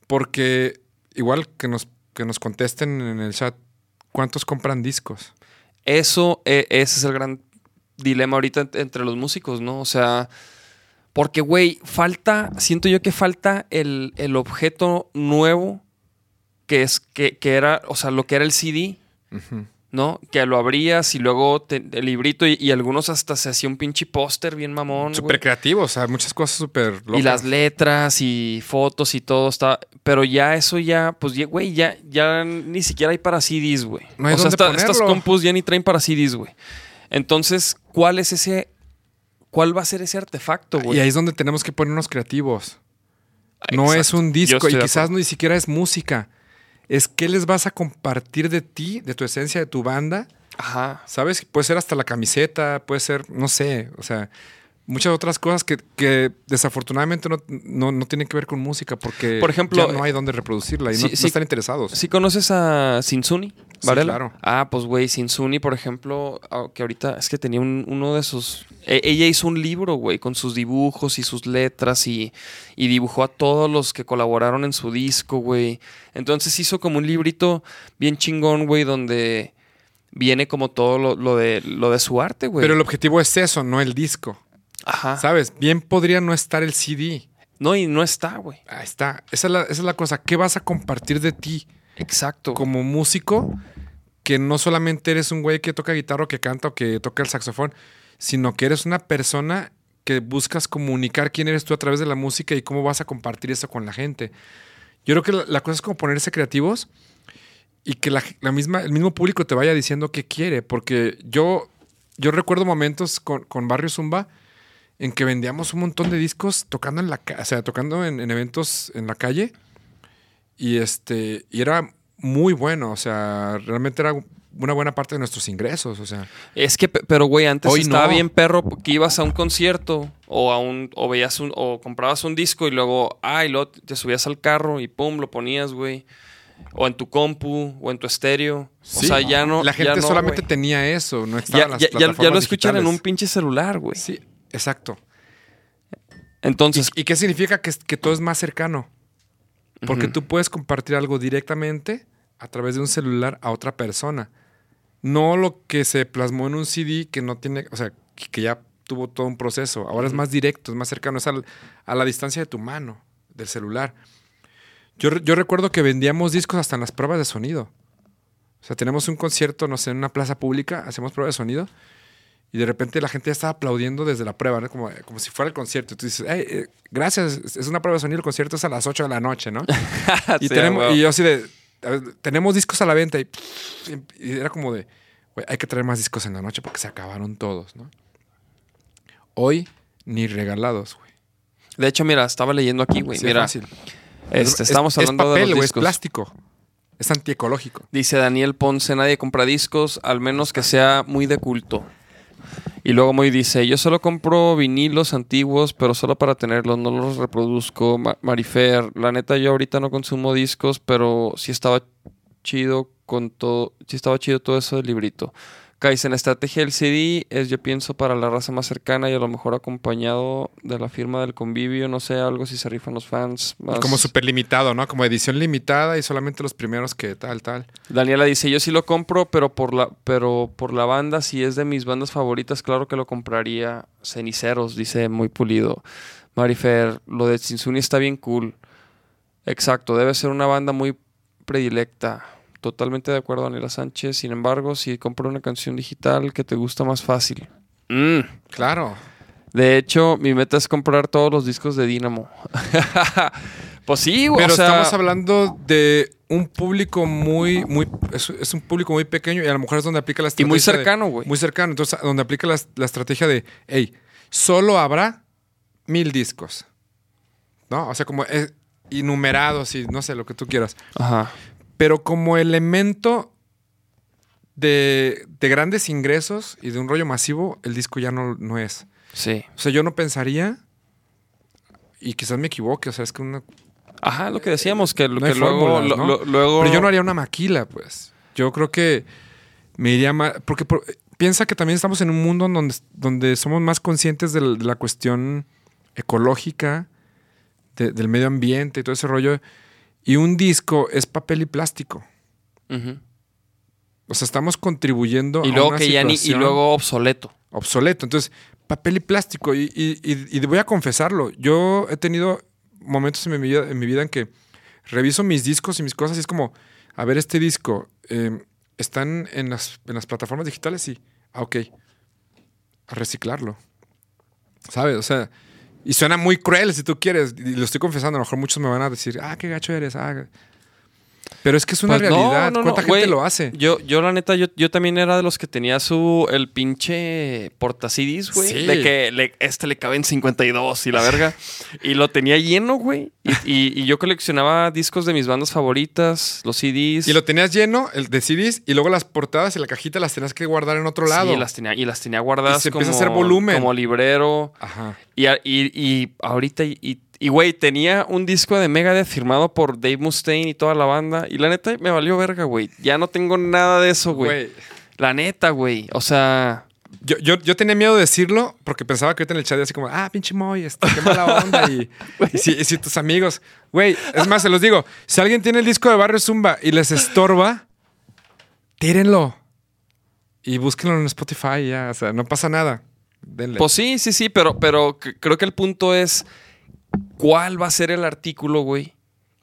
S1: Porque igual que nos, que nos contesten en el chat, ¿cuántos compran discos?
S3: Eso, e- ese es el gran dilema ahorita ent- entre los músicos, ¿no? O sea, porque, güey, falta, siento yo que falta el, el objeto nuevo que es, que, que era, o sea, lo que era el CD. ¿no? Que lo abrías y luego te- el librito y, y algunos hasta se hacía un pinche póster bien mamón.
S1: Súper creativo, o sea, muchas cosas súper locas.
S3: Y las letras y fotos y todo está. Pero ya eso ya, pues güey, ya, ya ni siquiera hay para CDs, güey.
S1: No
S3: o sea, estas compus ya ni traen para CDs, güey. Entonces, ¿cuál es ese. ¿Cuál va a ser ese artefacto, güey?
S1: Y ahí es donde tenemos que ponernos creativos. No
S3: Exacto.
S1: es un disco y quizás no ni siquiera es música. Es qué les vas a compartir de ti, de tu esencia, de tu banda.
S3: Ajá.
S1: ¿Sabes? Puede ser hasta la camiseta, puede ser, no sé, o sea, muchas otras cosas que, que desafortunadamente no, no, no tienen que ver con música porque
S3: Por ejemplo,
S1: ya no hay dónde reproducirla y
S3: sí,
S1: no, no
S3: sí.
S1: están interesados.
S3: ¿Sí conoces a Sinsuni?
S1: Sí,
S3: Varela?
S1: claro.
S3: Ah, pues güey, Sinsuni, por ejemplo, ah, que ahorita es que tenía un- uno de sus... e- ella hizo un libro, güey, con sus dibujos y sus letras y, y dibujó a todos los que colaboraron en su disco, güey. Entonces hizo como un librito bien chingón, güey, donde viene como todo lo, lo de, lo de su arte, güey.
S1: Pero el objetivo es eso, no el disco.
S3: Ajá.
S1: ¿Sabes? Bien podría no estar el CD.
S3: No, y no está, güey.
S1: Ahí está. Esa es, la, esa es la cosa. ¿Qué vas a compartir de ti
S3: Exacto.
S1: como músico? Que no solamente eres un güey que toca guitarra o que canta o que toca el saxofón, sino que eres una persona que buscas comunicar quién eres tú a través de la música y cómo vas a compartir eso con la gente. Yo creo que la, la cosa es como ponerse creativos y que la, la misma, el mismo público te vaya diciendo qué quiere. Porque yo, yo recuerdo momentos con, con Barrio Zumba en que vendíamos un montón de discos tocando en la o sea, tocando en, en eventos en la calle. Y este, y era muy bueno. O sea, realmente era una buena parte de nuestros ingresos. O sea,
S3: Es que, pe- pero güey, antes
S1: Hoy
S3: estaba
S1: no.
S3: bien perro que ibas a un concierto o a un, o veías un, o comprabas un disco y luego, ah, y luego te subías al carro y pum, lo ponías, güey. O en tu compu, o en tu estéreo.
S1: Sí.
S3: O sea, ya no.
S1: la gente
S3: ya no,
S1: solamente tenía eso. No
S3: Ya,
S1: estaban las
S3: ya- ya- ya
S1: plataformas
S3: lo escuchan en un pinche celular, güey.
S1: Sí, exacto.
S3: Entonces,
S1: ¿Y qué significa que, que todo es más cercano? Porque tú puedes compartir algo directamente a través de un celular a otra persona. No lo que se plasmó en un CD que no tiene, o sea, que ya tuvo todo un proceso. Ahora es más directo, es más cercano, es al- a la distancia de tu mano, del celular. Yo, yo recuerdo que vendíamos discos hasta en las pruebas de sonido. O sea, tenemos un concierto, no sé, en una plaza pública, hacemos pruebas de sonido y de repente la gente ya estaba aplaudiendo desde la prueba, ¿no? como, como si fuera el concierto. Y tú dices, "Ey, eh, gracias, es- es una prueba de sonido, el concierto es a las 8 de la noche, ¿no? <laughs> y,
S3: Sí,
S1: tenemos,
S3: güey.
S1: y yo así de, ver, tenemos discos a la venta y, y era como de, "Güey, hay que traer más discos en la noche porque se acabaron todos, ¿no? Hoy ni regalados, güey.
S3: de hecho, mira, estaba leyendo aquí, güey.
S1: Sí,
S3: mira,
S1: fácil.
S3: este,
S1: Es-
S3: estamos
S1: es,
S3: hablando
S1: es papel,
S3: de los
S1: es plástico. Es antiecológico.
S3: Dice Daniel Ponce, nadie compra discos, al menos que sea muy de culto. Y luego muy dice, yo solo compro vinilos antiguos, pero solo para tenerlos, no los reproduzco. Ma- Marifer, la neta yo ahorita no consumo discos, pero sí estaba chido con todo, sí estaba chido todo eso del librito. Kaizen, la estrategia del CD es, yo pienso, para la raza más cercana y a lo mejor acompañado de la firma del convivio, no sé, algo si se rifan los fans. Más...
S1: Como súper limitado, ¿no? Como edición limitada y solamente los primeros que tal, tal.
S3: Daniela dice, yo sí lo compro, pero por la, pero por la banda, si es de mis bandas favoritas, claro que lo compraría. Ceniceros, dice muy pulido. Marifer, lo de Sinsuni está bien cool. Exacto, debe ser una banda muy predilecta. Totalmente de acuerdo, Daniela Sánchez. Sin embargo, si compro una canción digital que te gusta más fácil. Mm.
S1: Claro.
S3: De hecho, mi meta es comprar todos los discos de Dynamo. <laughs> pues sí, güey.
S1: Pero
S3: o sea,
S1: estamos hablando de un público muy, muy, es, es un público muy pequeño y a lo mejor es donde aplica la
S3: Y
S1: estrategia.
S3: muy
S1: de-
S3: cercano, güey.
S1: muy cercano. Entonces, donde aplica la, la estrategia de, hey, solo habrá mil discos. ¿No? O sea, como es, innumerados y no sé, lo que tú quieras.
S3: Ajá.
S1: Pero como elemento de, de grandes ingresos y de un rollo masivo, el disco ya no, no es.
S3: Sí.
S1: O sea, yo no pensaría, y quizás me equivoque, o sea, es que una,
S3: Ajá, lo que decíamos, que, lo
S1: No
S3: que luego,
S1: fórmulas,
S3: lo-
S1: ¿no?
S3: lo- luego...
S1: Pero yo no haría una maquila, pues. Yo creo que me iría más. Porque por- piensa que también estamos en un mundo en donde, donde somos más conscientes de, la cuestión ecológica de- del medio ambiente y todo ese rollo. Y un disco es papel y plástico.
S3: Ujú.
S1: O sea, estamos contribuyendo
S3: Y
S1: a una
S3: que ya ni, y luego obsoleto.
S1: obsoleto. Entonces, papel y plástico. Y, y- y- y voy a confesarlo. Yo he tenido momentos en mi vida en, mi vida en que reviso mis discos y mis cosas y es como, a ver, este disco, eh, ¿están en las, en las plataformas digitales? Sí. Ah, ok. A reciclarlo. ¿Sabes? O sea, y suena muy cruel si tú quieres. Y lo estoy confesando. A lo mejor muchos me van a decir, ah, qué gacho eres. Ah. Pero es que es una
S3: Pues no,
S1: realidad.
S3: no, no,
S1: ¿Cuánta gente lo hace?
S3: Yo, yo la neta, yo, yo también era de los que tenía su, el pinche portacidis, güey.
S1: Sí.
S3: De que le- este le caben 52 y la verga. <laughs> y lo tenía lleno, güey. Y, y- y yo coleccionaba discos de mis bandas favoritas, los CDs.
S1: Y lo tenías lleno, el de CDs, y luego las portadas y la cajita las tenías que guardar en otro lado.
S3: Sí, las tenía, y las tenía guardadas
S1: Y se
S3: como,
S1: empieza a hacer volumen.
S3: como librero.
S1: Ajá.
S3: Y- y ahorita, y, y, güey, tenía un disco de Megadeth firmado por Dave Mustaine y toda la banda. Y la neta me valió verga, güey. Ya no tengo nada de eso, güey. La neta, güey. O sea,
S1: Yo, yo, yo tenía miedo de decirlo porque pensaba que ahorita en el chat así como, ah, pinche Moy, este, qué mala onda. y, <laughs> y si, y si tus amigos, güey, es más, se los digo, si alguien tiene el disco de Barrio Zumba y les estorba, tírenlo. Y búsquenlo en Spotify, ya, o sea, no pasa nada. Denle.
S3: pues sí, sí, sí, pero, pero creo que el punto es cuál va a ser el artículo, güey,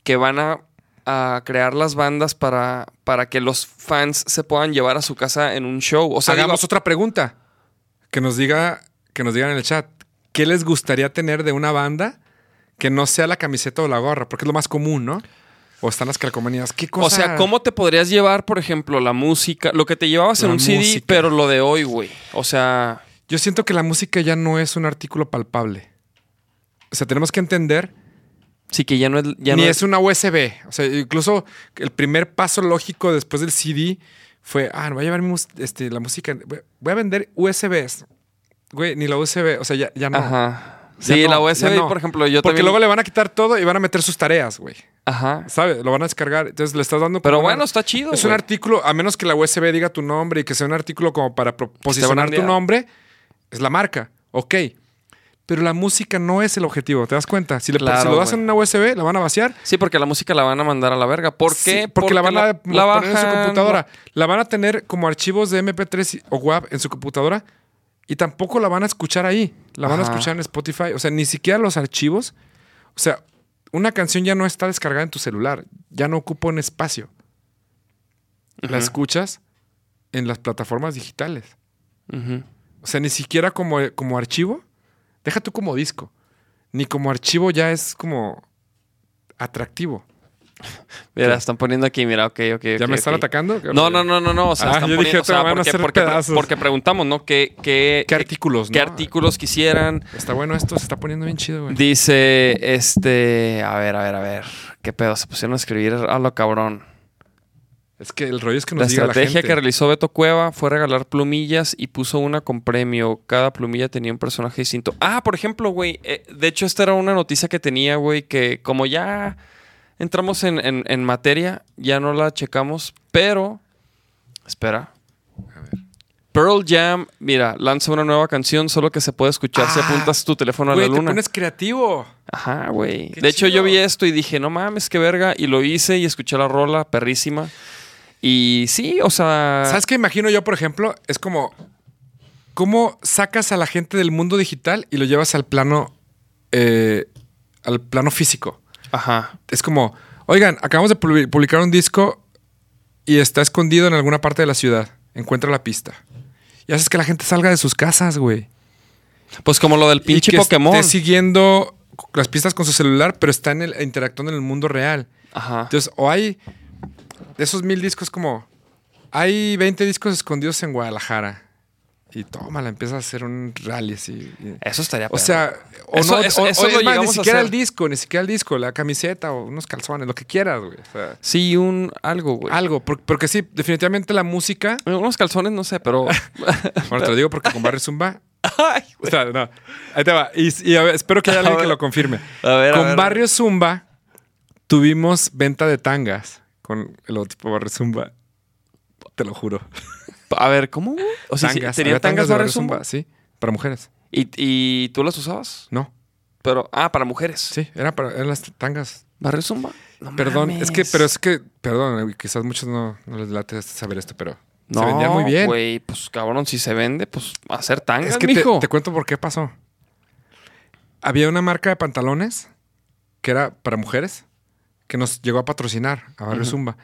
S3: que van a, a crear las bandas para, para que los fans se puedan llevar a su casa en un show. O sea,
S1: Hagamos
S3: digo,
S1: otra pregunta. Que nos diga, que nos digan en el chat. ¿Qué les gustaría tener de una banda que no sea la camiseta o la gorra? Porque es lo más común, ¿no? O están las calcomanías. ¿Qué cosa?
S3: o sea, ¿cómo te podrías llevar, por ejemplo, la música? Lo que te llevabas en un CD, pero lo de hoy, güey. O sea,
S1: Yo siento que la música ya no es un artículo palpable. O sea, tenemos que entender.
S3: sí que ya no es... Ya
S1: ni
S3: no
S1: es una USB. O sea, incluso el primer paso lógico después del CD fue, ah, voy a llevar mi este, la música. voy- a vender USBs. Güey, ni la USB. O sea, ya, ya no.
S3: Ajá.
S1: Ya
S3: Sí,
S1: no,
S3: la USB,
S1: no.
S3: por ejemplo, yo
S1: Porque
S3: también...
S1: luego le van a quitar todo y van a meter sus tareas, güey.
S3: Ajá.
S1: ¿Sabes? Lo van a descargar. Entonces le estás dando.
S3: Pero bueno,
S1: una-
S3: está chido,
S1: Es un artículo, a menos que la USB diga tu nombre y que sea un artículo como para posicionar tu nombre, es la marca. Ok. Pero la música no es el objetivo, ¿te das cuenta? Si, le,
S3: Claro,
S1: si lo das en una USB, la van a vaciar.
S3: Sí, porque la música la van a mandar a la verga. ¿Por qué?
S1: Porque, la van a
S3: la
S1: poner en su computadora. La van a tener como archivos de MP3 y- o WAV en su computadora y tampoco la van a escuchar ahí. La van a escuchar en Spotify. O sea, ni siquiera los archivos. O sea, una canción ya no está descargada en tu celular. Ya no ocupa un espacio. La escuchas en las plataformas digitales. O sea, ni siquiera como, como archivo. Deja tú como disco. Ni como archivo ya es como atractivo.
S3: Mira,
S1: ¿Qué?
S3: están poniendo aquí, mira, ok, ok.
S1: ¿Ya me están atacando?
S3: No, no, no, no, no. O sea,
S1: Ah,
S3: están
S1: yo dije,
S3: poniendo, o sea, porque,
S1: hacer
S3: porque,
S1: pedazos.
S3: porque preguntamos, ¿no? ¿Qué, qué,
S1: ¿Qué artículos,
S3: qué
S1: no?
S3: artículos quisieran?
S1: Está bueno esto, se está poniendo bien chido, güey.
S3: Dice, este, a ver, a ver, a ver. ¿Qué pedo? Se pusieron a escribir a lo cabrón.
S1: Es que el rollo es que
S3: La
S1: nos la
S3: estrategia
S1: gente.
S3: que realizó Beto Cueva fue regalar plumillas y puso una con premio. Cada plumilla tenía un personaje distinto. Ah, por ejemplo, güey. eh, de hecho, esta era una noticia que tenía, güey, que como ya entramos en, en- en materia, ya no la checamos, pero... Espera. Pearl Jam, mira, lanza una nueva canción, solo que se puede escuchar si
S1: Ah,
S3: apuntas tu teléfono a la
S1: te
S3: luna.
S1: pones creativo.
S3: Ajá, güey. De hecho, yo vi esto y dije, no mames, qué verga. Y lo hice y escuché la rola, perrísima. Y sí, o sea.
S1: ¿Sabes qué imagino yo, por ejemplo? Es como... ¿Cómo sacas a la gente del mundo digital y lo llevas al plano... eh, al plano físico?
S3: Ajá.
S1: Es como... Oigan, acabamos de publi- publicar un disco y está escondido en alguna parte de la ciudad. Encuentra la pista. Y haces que la gente salga de sus casas, güey.
S3: Pues como lo del pinche
S1: y que
S3: Pokémon.
S1: esté siguiendo las pistas con su celular, pero está en el, interactuando en el mundo real.
S3: Ajá.
S1: Entonces, o hay de esos mil discos como... Hay 20 discos escondidos en Guadalajara. Y tómala, empieza a hacer un rally así.
S3: Eso estaría
S1: O sea, o
S3: Eso-
S1: no,
S3: eso-
S1: o-
S3: eso lo
S1: más, ni siquiera el disco, ni siquiera el disco, la camiseta o unos calzones, lo que quieras, güey. O sea,
S3: Sí, un algo, güey.
S1: algo, por- porque sí, definitivamente la música...
S3: Unos calzones, no sé, pero. <laughs>
S1: Bueno, te lo digo porque con Barrio Zumba... <laughs>
S3: Ay,
S1: O sea, no, ahí te va. Y, y a ver, espero que haya <laughs> alguien que lo confirme.
S3: A ver, a
S1: con
S3: ver.
S1: Barrio Zumba tuvimos venta de tangas con el logotipo Barrio Zumba. Te lo juro. <laughs>
S3: A ver, ¿cómo? O sea,
S1: tangas.
S3: ¿tenía tangas Barrio Zumba?
S1: Sí, para mujeres.
S3: ¿Y, ¿Y tú las usabas?
S1: No.
S3: Pero, ah, para mujeres.
S1: Sí, era para eran las tangas.
S3: Barrio Zumba. No
S1: Perdón, es que, pero es que, perdón, quizás muchos no, no les late saber esto, pero
S3: No,
S1: se vendía muy bien.
S3: güey, pues cabrón, si se vende, pues hacer tangas,
S1: Es que te,
S3: mijo.
S1: te cuento por qué pasó. Había una marca de pantalones que era para mujeres que nos llegó a patrocinar a Barrio. Zumba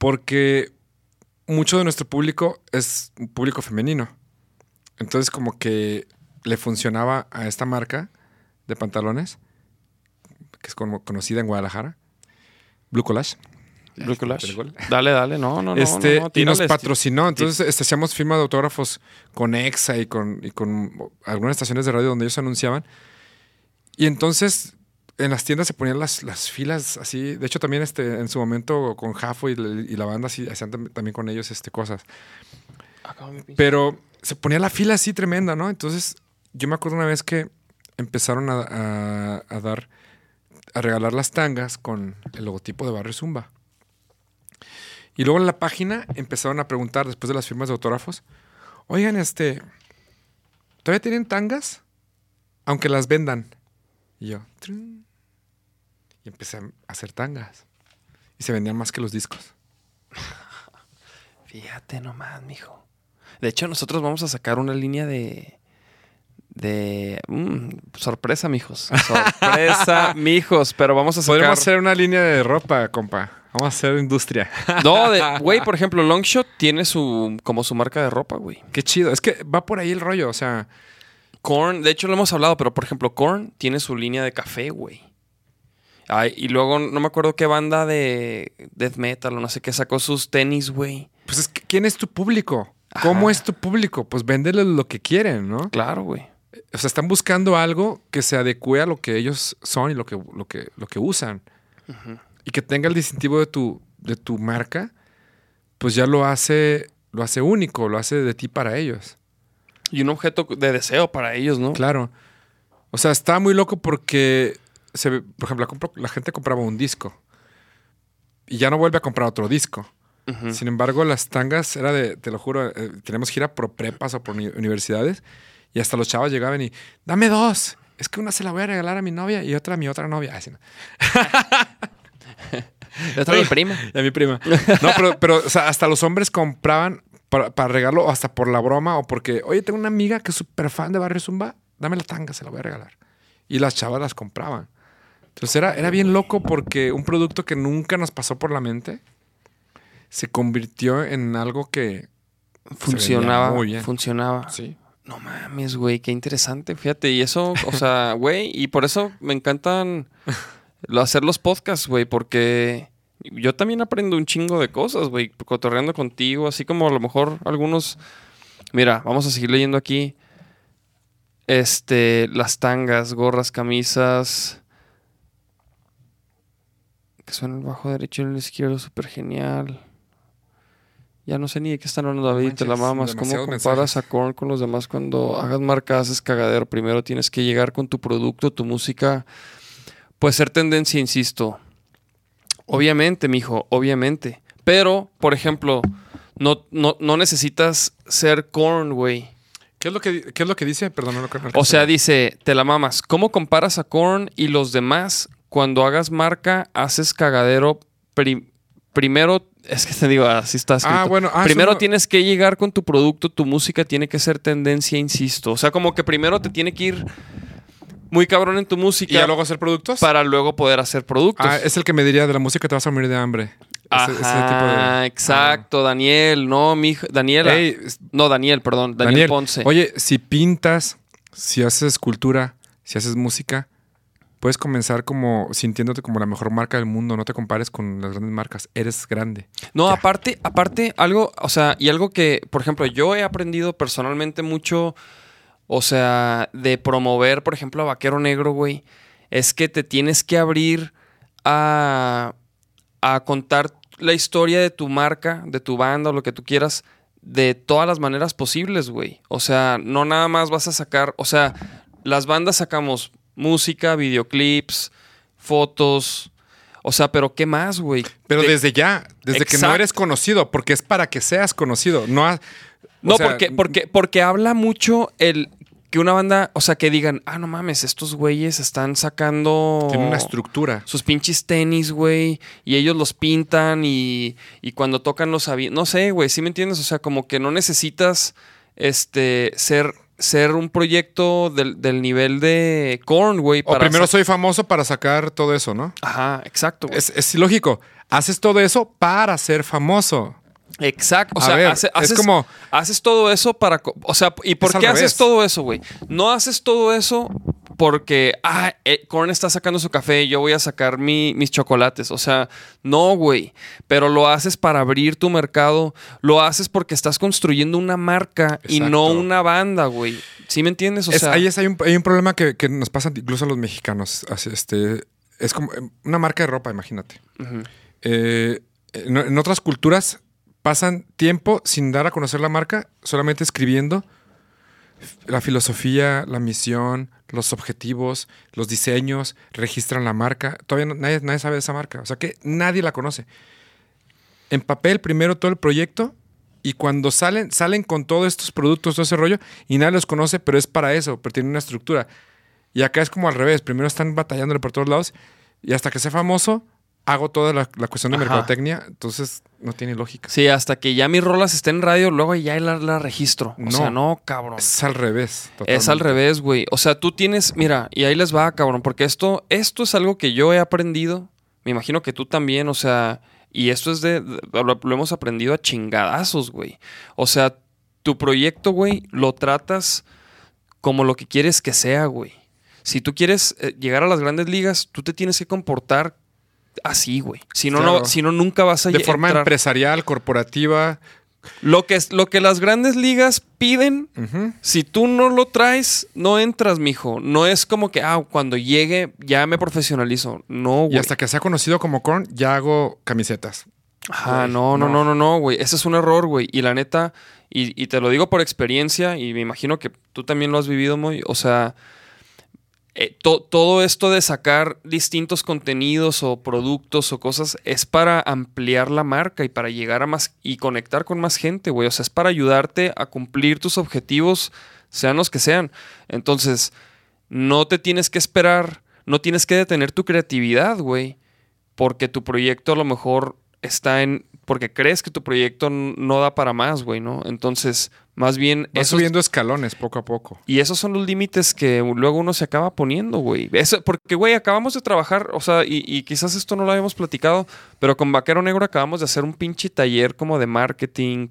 S1: porque mucho de nuestro público es un público femenino. Entonces como que le funcionaba a esta marca de pantalones que es como conocida en Guadalajara, Blue Collage.
S3: Blue Collage. Dale, dale, no, no, no.
S1: este,
S3: no, no,
S1: y nos patrocinó. Entonces este, hacíamos firma de autógrafos con EXA y con, y con algunas estaciones de radio donde ellos anunciaban. Y entonces en las tiendas se ponían las, las filas así. De hecho, también este, en su momento con Jafo y, y la banda así, hacían tam- también con ellos este, cosas. Pero se ponía la fila así tremenda, ¿no? Entonces, yo me acuerdo una vez que empezaron a, a- a dar, a regalar las tangas con el logotipo de Barrio Zumba. Y luego en la página empezaron a preguntar, después de las firmas de autógrafos, oigan, este, ¿todavía tienen tangas? Aunque las vendan. Y yo, "Trin". Y empecé a hacer tangas. Y se vendían más que los discos. <laughs>
S3: Fíjate nomás, mijo. De hecho, nosotros vamos a sacar una línea de. De. mm, sorpresa, mijos. <laughs> Sorpresa, mijos. Pero vamos a sacar.
S1: Podríamos hacer una línea de ropa, compa. Vamos a hacer industria. <laughs>
S3: No, de. Güey, por ejemplo, Longshot tiene su. Como su marca de ropa, güey.
S1: Qué chido. Es que va por ahí el rollo. O sea,
S3: Korn, de hecho lo hemos hablado, pero por ejemplo, Korn tiene su línea de café, güey. Ay, y luego no me acuerdo qué banda de death metal o no sé qué sacó sus tenis, güey.
S1: pues es que, ¿quién es tu público? ¿Cómo es tu público? Pues véndeles lo que quieren, ¿no?
S3: Claro, güey.
S1: O sea, están buscando algo que se adecue a lo que ellos son y lo que, lo que, lo que usan. Y que tenga el distintivo de tu, de tu marca, pues ya lo hace, lo hace único, lo hace de ti para ellos.
S3: Y un objeto de deseo para ellos, ¿no?
S1: Claro. O sea, está muy loco porque, se, por ejemplo, la, la gente compraba un disco y ya no vuelve a comprar otro disco.
S3: Ujú.
S1: Sin embargo, las tangas era de, te lo juro, eh, tenemos gira por prepas o por uni- universidades y hasta los chavos llegaban y, dame dos. Es que una se la voy a regalar a mi novia y otra a mi otra novia. Ay, sí, no. <laughs>
S3: Yo traigo mi prima. <laughs>
S1: A mi prima. No, pero, pero o sea, hasta los hombres compraban para, para regalo, o hasta por la broma, o porque, oye, tengo una amiga que es súper fan de Barrio Zumba, dame la tanga, se la voy a regalar. Y las chavas las compraban. Entonces era, era bien loco porque un producto que nunca nos pasó por la mente se convirtió en algo que
S3: Funcionaba.
S1: muy bien.
S3: Funcionaba.
S1: sí.
S3: No mames, güey, qué interesante, fíjate. Y eso, o sea, <laughs> güey, y por eso me encantan hacer los podcasts, güey, porque yo también aprendo un chingo de cosas, güey, cotorreando contigo, así como a lo mejor algunos... Mira, vamos a seguir leyendo aquí. Este, las tangas, gorras, camisas. Que suena el bajo derecho y el izquierdo, súper genial. Ya no sé ni de qué están hablando, David, te la mamas. ¿Cómo comparas
S1: mensajes.
S3: a Korn con los demás cuando hagas marca, haces cagadero? Primero tienes que llegar con tu producto, tu música. Puede ser tendencia, insisto. Obviamente, mijo, obviamente. Pero, por ejemplo, no, no, no necesitas ser Korn, güey.
S1: ¿Qué es lo que, qué es lo que dice? Perdón, no lo
S3: O sea, dice, te la mamas. ¿Cómo comparas a Korn y los demás cuando hagas marca, haces cagadero? pri- primero, es que te digo, así está escrito.
S1: Ah, bueno, ah,
S3: primero
S1: no-
S3: tienes que llegar con tu producto, tu música tiene que ser tendencia, insisto. O sea, como que primero te tiene que ir muy cabrón en tu
S1: ¿Y
S3: música
S1: ya luego hacer productos?
S3: para luego poder hacer productos.
S1: Ah, es el que me diría de la música te vas a morir de hambre. Ese, ese
S3: Ajá,
S1: tipo de-
S3: exacto, Daniel, no, mi
S1: Ah.
S3: Daniela.
S1: Ey,
S3: no, Daniel, perdón, Daniel,
S1: Daniel,
S3: Ponce.
S1: Oye, si pintas, si haces escultura, si haces música, puedes comenzar como sintiéndote como la mejor marca del mundo. No te compares con las grandes marcas. Eres grande.
S3: No,
S1: Ya.
S3: aparte, aparte, algo, o sea, y algo que, por ejemplo, yo he aprendido personalmente mucho, o sea, de promover, por ejemplo, a Vaquero Negro, güey, es que te tienes que abrir a, a contar la historia de tu marca, de tu banda o lo que tú quieras, de todas las maneras posibles, güey. O sea, no nada más vas a sacar, o sea, las bandas sacamos música, videoclips, fotos, o sea, pero ¿qué más, güey?
S1: Pero
S3: De-
S1: desde ya, desde que no eres conocido, porque es para que seas conocido. No, ha-
S3: No,
S1: sea,
S3: porque, porque, porque habla mucho el que una banda, o sea, que digan, ah, no mames, estos güeyes están sacando.
S1: Tiene una estructura.
S3: Sus pinches tenis, güey. Y ellos los pintan y, y cuando tocan los aviones. No sé, güey, ¿sí me entiendes? O sea, como que no necesitas este ser ser un proyecto del, del nivel de Korn, güey.
S1: O primero soy famoso para sacar todo eso, ¿no?
S3: Ajá, exacto. güey.
S1: Es, es lógico. Haces todo eso para ser famoso.
S3: Exacto. O sea,
S1: ver,
S3: hace-
S1: es
S3: haces,
S1: como-
S3: haces todo eso para. O sea, ¿y por
S1: Es
S3: qué haces todo eso, güey? No haces todo eso porque, ah, eh, Korn está sacando su café yo voy a sacar mi- mis chocolates. O sea, no, güey. Pero lo haces para abrir tu mercado. Lo haces porque estás construyendo una marca y no una banda, güey. ¿Sí me entiendes? O
S1: Es-
S3: sea,
S1: ahí es- hay, un, hay un problema que, que nos pasa incluso a los mexicanos. Este, es como eh, una marca de ropa, imagínate. Eh, en, en otras culturas pasan tiempo sin dar a conocer la marca, solamente escribiendo la filosofía, la misión, los objetivos, los diseños, registran la marca. Todavía no- nadie, nadie sabe de esa marca. O sea que nadie la conoce. En papel, primero todo el proyecto. Y cuando salen, salen con todos estos productos, todo ese rollo, y nadie los conoce, pero es para eso, pero tiene una estructura. Y acá es como al revés. Primero están batallándole por todos lados, y hasta que sea famoso, hago toda la, la cuestión de
S3: Ajá.
S1: mercadotecnia. Entonces, no tiene lógica.
S3: Sí, hasta que ya mis rolas estén en radio, luego ya la, la registro. O
S1: No.
S3: sea, no, cabrón.
S1: Es al revés.
S3: Es al revés, güey. O sea, tú tienes, mira, y ahí les va, cabrón, porque esto, esto es algo que yo he aprendido. Me imagino que tú también, o sea, y esto es de, lo hemos aprendido a chingadazos, güey. O sea, tu proyecto, güey, lo tratas como lo que quieres que sea, güey. Si tú quieres eh, llegar a las grandes ligas, tú te tienes que comportar así, güey. Si no, no, si no nunca vas a
S1: De forma
S3: entrar.
S1: empresarial, corporativa.
S3: Lo que, es- lo que las grandes ligas piden si tú no lo traes, no entras, mijo. No es como que, ah, cuando llegue ya me profesionalizo. No,
S1: Y
S3: güey.
S1: hasta que sea conocido como Korn, ya hago camisetas.
S3: Ajá, no, no,
S1: no.
S3: no, no, no, güey. Ese es un error, güey. Y la neta, y, y te lo digo por experiencia, y me imagino que tú también lo has vivido muy. O sea, eh, to- todo esto de sacar distintos contenidos o productos o cosas es para ampliar la marca y para llegar a más y conectar con más gente, güey. O sea, es para ayudarte a cumplir tus objetivos, sean los que sean. Entonces, no te tienes que esperar, no tienes que detener tu creatividad, güey, porque tu proyecto a lo mejor está en porque crees que tu proyecto no da para más, güey, ¿no? Entonces, más bien esos-
S1: subiendo escalones poco a poco.
S3: y esos son los límites que luego uno se acaba poniendo, güey. Eso- Porque, güey, acabamos de trabajar, o sea, y, y quizás esto no lo habíamos platicado, pero con Vaquero Negro acabamos de hacer un pinche taller como de marketing,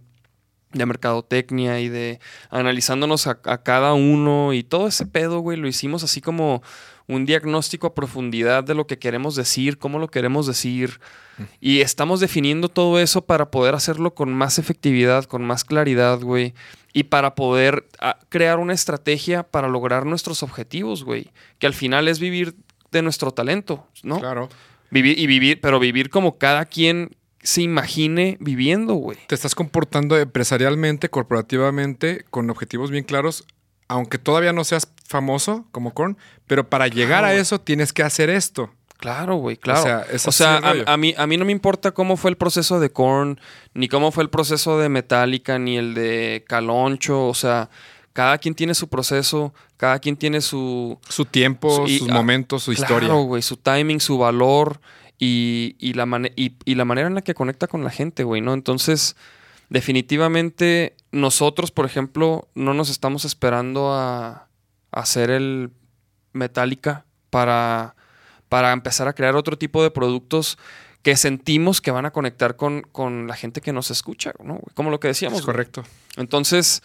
S3: de mercadotecnia y de analizándonos a, a cada uno y todo ese pedo, güey, lo hicimos así como un diagnóstico a profundidad de lo que queremos decir, cómo lo queremos decir. Y estamos definiendo todo eso para poder hacerlo con más efectividad, con más claridad, güey. Y para poder ah, crear una estrategia para lograr nuestros objetivos, güey. Que al final es vivir de nuestro talento, ¿no?
S1: Claro.
S3: Vivir y vivir, pero vivir como cada quien se imagine viviendo, güey.
S1: Te estás comportando empresarialmente, corporativamente, con objetivos bien claros, aunque todavía no seas famoso como Korn, pero para llegar a eso tienes que hacer esto.
S3: Claro, güey, claro.
S1: O sea,
S3: O a, a mí, a mí no me importa cómo fue el proceso de Korn, ni cómo fue el proceso de Metallica, ni el de Caloncho. O sea, cada quien tiene su proceso, cada quien tiene su,
S1: Su tiempo,
S3: Sí,
S1: sus
S3: ah,
S1: momentos, su historia.
S3: Claro, güey, su timing, su valor y, y la y, y la manera en la que conecta con la gente, güey, ¿no? Entonces, definitivamente nosotros, por ejemplo, no nos estamos esperando a, a hacer el Metallica para, para empezar a crear otro tipo de productos que sentimos que van a conectar con, con la gente que nos escucha, ¿no? Como lo que decíamos.
S1: Es correcto.
S3: Entonces,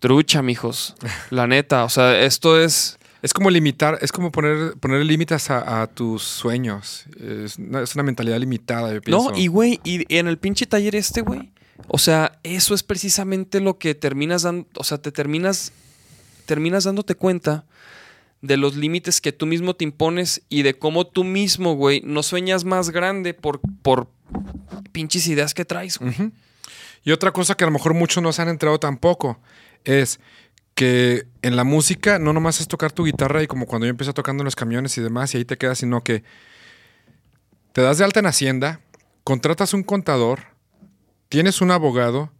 S3: trucha, mijos. <laughs> La neta, o sea, esto es...
S1: Es como limitar, es como poner, poner límites a, a tus sueños. Es una, es una mentalidad limitada, yo pienso.
S3: No, y güey, y en el pinche taller este, güey. O sea, eso es precisamente lo que terminas dando. O sea, te terminas. Terminas dándote cuenta de los límites que tú mismo te impones y de cómo tú mismo, güey, no sueñas más grande por, por pinches ideas que traes, güey.
S1: Y otra cosa que a lo mejor muchos no se han enterado tampoco es que en la música no nomás es tocar tu guitarra y como cuando yo empecé tocando en los camiones y demás y ahí te quedas, sino que te das de alta en Hacienda, contratas un contador, tienes un abogado,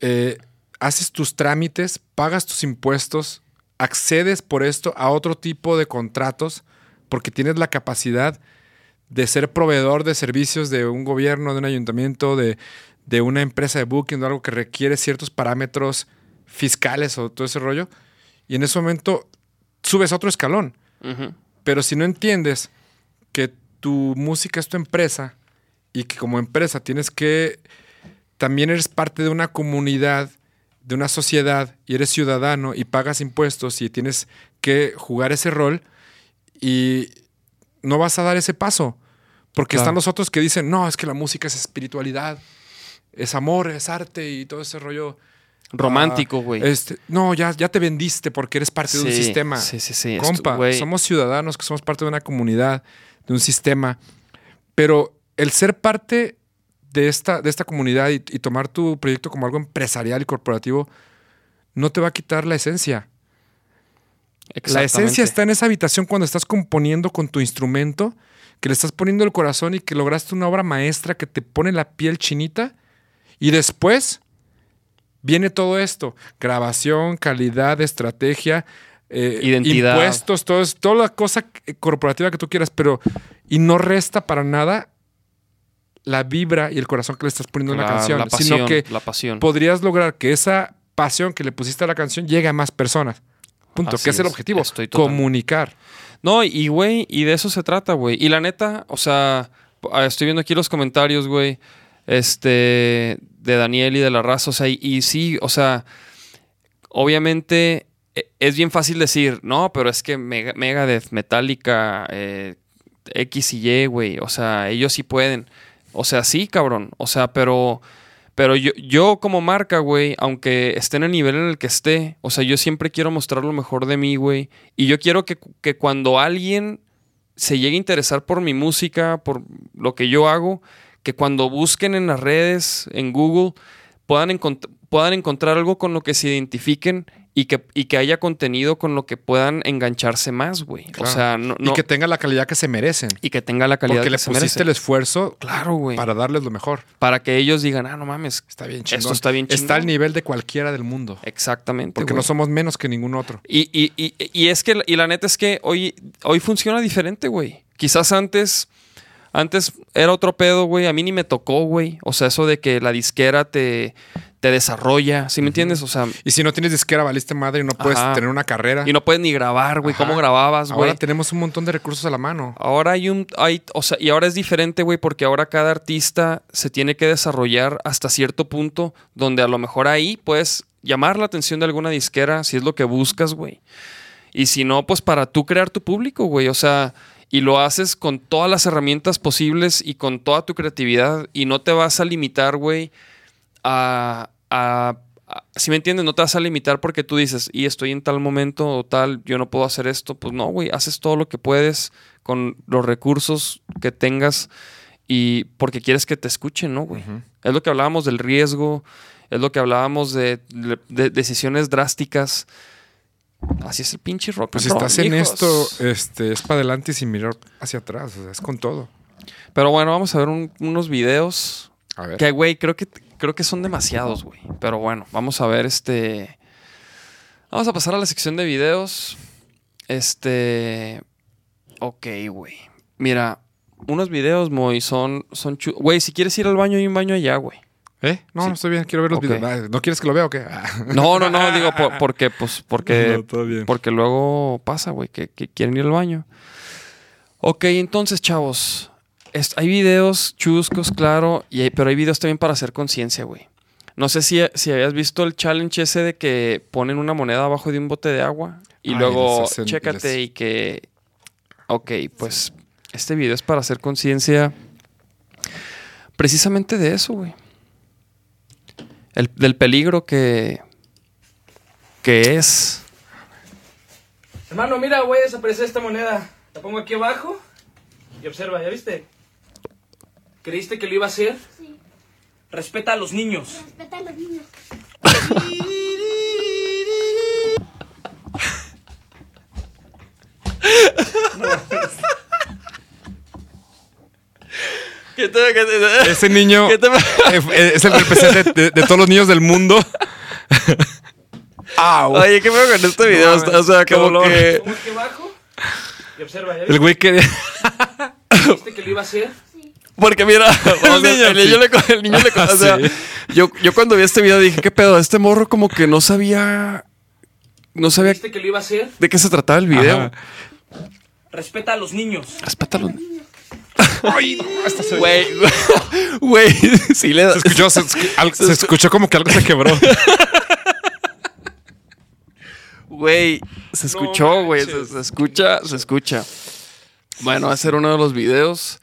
S1: eh, haces tus trámites, pagas tus impuestos, accedes por esto a otro tipo de contratos porque tienes la capacidad de ser proveedor de servicios de un gobierno, de un ayuntamiento, de, de una empresa de booking, de algo que requiere ciertos parámetros fiscales o todo ese rollo. Y en ese momento subes a otro escalón. Pero si no entiendes que tu música es tu empresa y que como empresa tienes que, también eres parte de una comunidad, de una sociedad y eres ciudadano y pagas impuestos y tienes que jugar ese rol y no vas a dar ese paso. Porque
S3: Claro.
S1: están los otros que dicen, no, es que la música es espiritualidad, es amor, es arte y todo ese rollo.
S3: Romántico,
S1: Ah,
S3: güey.
S1: este, no, ya, ya te vendiste porque eres parte de un sistema.
S3: Sí, sí, sí.
S1: Compa, somos ciudadanos que somos parte de una comunidad, de un sistema. Pero el ser parte de esta, de esta comunidad y, y tomar tu proyecto como algo empresarial y corporativo no te va a quitar la esencia. La esencia está en esa habitación cuando estás componiendo con tu instrumento, que le estás poniendo el corazón y que lograste una obra maestra que te pone la piel chinita. Y después viene todo esto: grabación, calidad, estrategia, eh,
S3: Identidad.
S1: impuestos, todo toda la cosa corporativa que tú quieras, pero y no resta para nada la vibra y el corazón que le estás poniendo a
S3: la,
S1: una canción,
S3: la pasión,
S1: sino que
S3: la pasión.
S1: podrías lograr que esa pasión que le pusiste a la canción llegue a más personas. Punto.
S3: Así
S1: que es el objetivo.
S3: Estoy
S1: Comunicar.
S3: No, y güey, y de eso se trata, güey. Y la neta, o sea, ah, estoy viendo aquí los comentarios, güey, este, de Daniel y de la raza, o sea, y, y sí, o sea, obviamente e- es bien fácil decir, no, pero es que Mega- Megadeth, Metallica, eh, X y Y, güey, o sea, ellos sí pueden. O sea, sí, cabrón, o sea, pero... Pero yo, yo como marca, güey, aunque esté en el nivel en el que esté, o sea, yo siempre quiero mostrar lo mejor de mí, güey. Y yo quiero que, que cuando alguien se llegue a interesar por mi música, por lo que yo hago, que cuando busquen en las redes, en Google, puedan, puedan encontrar algo con lo que se identifiquen y que, y que haya contenido con lo que puedan engancharse más, güey. O sea, no, no-
S1: Y que tenga la calidad que se merecen.
S3: y que tenga la calidad
S1: Porque
S3: que
S1: le
S3: se
S1: pusiste
S3: merece.
S1: el esfuerzo
S3: Claro, güey. Para,
S1: para darles lo mejor.
S3: que ellos digan, ah, no mames.
S1: Está bien chingón.
S3: Esto está bien
S1: Está
S3: chingón.
S1: al nivel de cualquiera del mundo.
S3: Exactamente.
S1: Porque
S3: güey.
S1: no somos menos que ningún otro.
S3: Y, y- y- y es que, y la neta es que hoy, hoy funciona diferente, güey. Quizás antes, antes era otro pedo, güey. A mí ni me tocó, güey. O sea, eso de que la disquera te, te desarrolla, ¿sí me entiendes? O sea,
S1: Y si no tienes disquera, valiste madre y no puedes
S3: Ajá.
S1: tener una carrera.
S3: y no puedes ni grabar, güey. ¿Cómo grababas, güey?
S1: Ahora tenemos un montón de recursos a la mano.
S3: Ahora hay un, hay, o sea, y ahora es diferente, güey, porque ahora cada artista se tiene que desarrollar hasta cierto punto donde a lo mejor ahí puedes llamar la atención de alguna disquera si es lo que buscas, güey. Y si no, pues para tú crear tu público, güey. O sea, y lo haces con todas las herramientas posibles y con toda tu creatividad y no te vas a limitar, güey, a, a, si me entiendes, no te vas a limitar porque tú dices, y estoy en tal momento o tal, yo no puedo hacer esto. Pues no, güey, haces todo lo que puedes con los recursos que tengas y porque quieres que te escuchen, ¿no, güey? Es lo que hablábamos del riesgo, es lo que hablábamos de, de decisiones drásticas. Así es el pinche rock.
S1: Pues si estás en
S3: hijos.
S1: esto, este, es para adelante y sin mirar hacia atrás. O sea, es con todo.
S3: Pero bueno, vamos a ver un- unos videos.
S1: A ver.
S3: Que, güey, creo que, creo que son demasiados, güey. Pero bueno, vamos a ver este. Vamos a pasar a la sección de videos. Este. Ok, güey. Mira, unos videos, Moy, son, son chu- Güey, si quieres ir al baño, hay un baño allá, güey.
S1: ¿Eh? No,
S3: Sí.
S1: no estoy bien. Quiero ver los videos. Ah, ¿No quieres que lo vea o qué? Ah.
S3: No, no, no, digo, por- porque, pues, porque. <laughs>
S1: No, todo bien.
S3: Porque luego pasa, güey, que, que quieren ir al baño. Ok, entonces, chavos. Es- hay videos chuscos, claro, y hay- pero hay videos también para hacer conciencia, güey. No sé si, si habías visto el challenge ese de que ponen una moneda abajo de un bote de agua y
S1: Ay,
S3: luego
S1: hacen-
S3: chécate
S1: les-
S3: y que... Ok, pues este video es para hacer conciencia precisamente de eso, güey. El- del peligro que... que es...
S4: Hermano, mira, voy a desaparecer esta moneda. La pongo aquí abajo y observa, ¿ya viste? ¿Creíste que lo iba a hacer?
S5: Sí,
S4: Respeta a los niños.
S5: respeta a los niños.
S3: ¿Qué te- qué te-
S1: Ese niño
S3: ¿Qué te- <laughs>
S1: es el representante de, de todos los niños del mundo. <laughs> ¡Au!
S3: Oye, ¿qué pedo con este video?
S1: No
S3: o sea,
S1: qué
S3: como
S1: dolor.
S3: que.
S4: Pongo aquí abajo y observa, ¿ya
S1: El güey que...
S4: viste que lo iba a hacer?
S3: Porque mira, <laughs> <laughs> o sea,
S1: niño,
S3: el, niño
S1: sí.
S3: le, el niño le- o <laughs> sea,
S1: Sí.
S3: yo, yo cuando vi este video dije, ¿qué pedo? Este morro como que no sabía. No sabía
S4: ¿Viste que lo iba a hacer?
S3: de qué se trataba el video.
S1: Ajá.
S4: Respeta a los niños.
S3: Respétalo. Güey, güey, sí le da.
S1: Se escuchó, se, escu- al- se escuchó como que algo se quebró.
S3: Güey, se escuchó, güey. Se, se escucha, se escucha. Bueno, va a ser uno de los videos.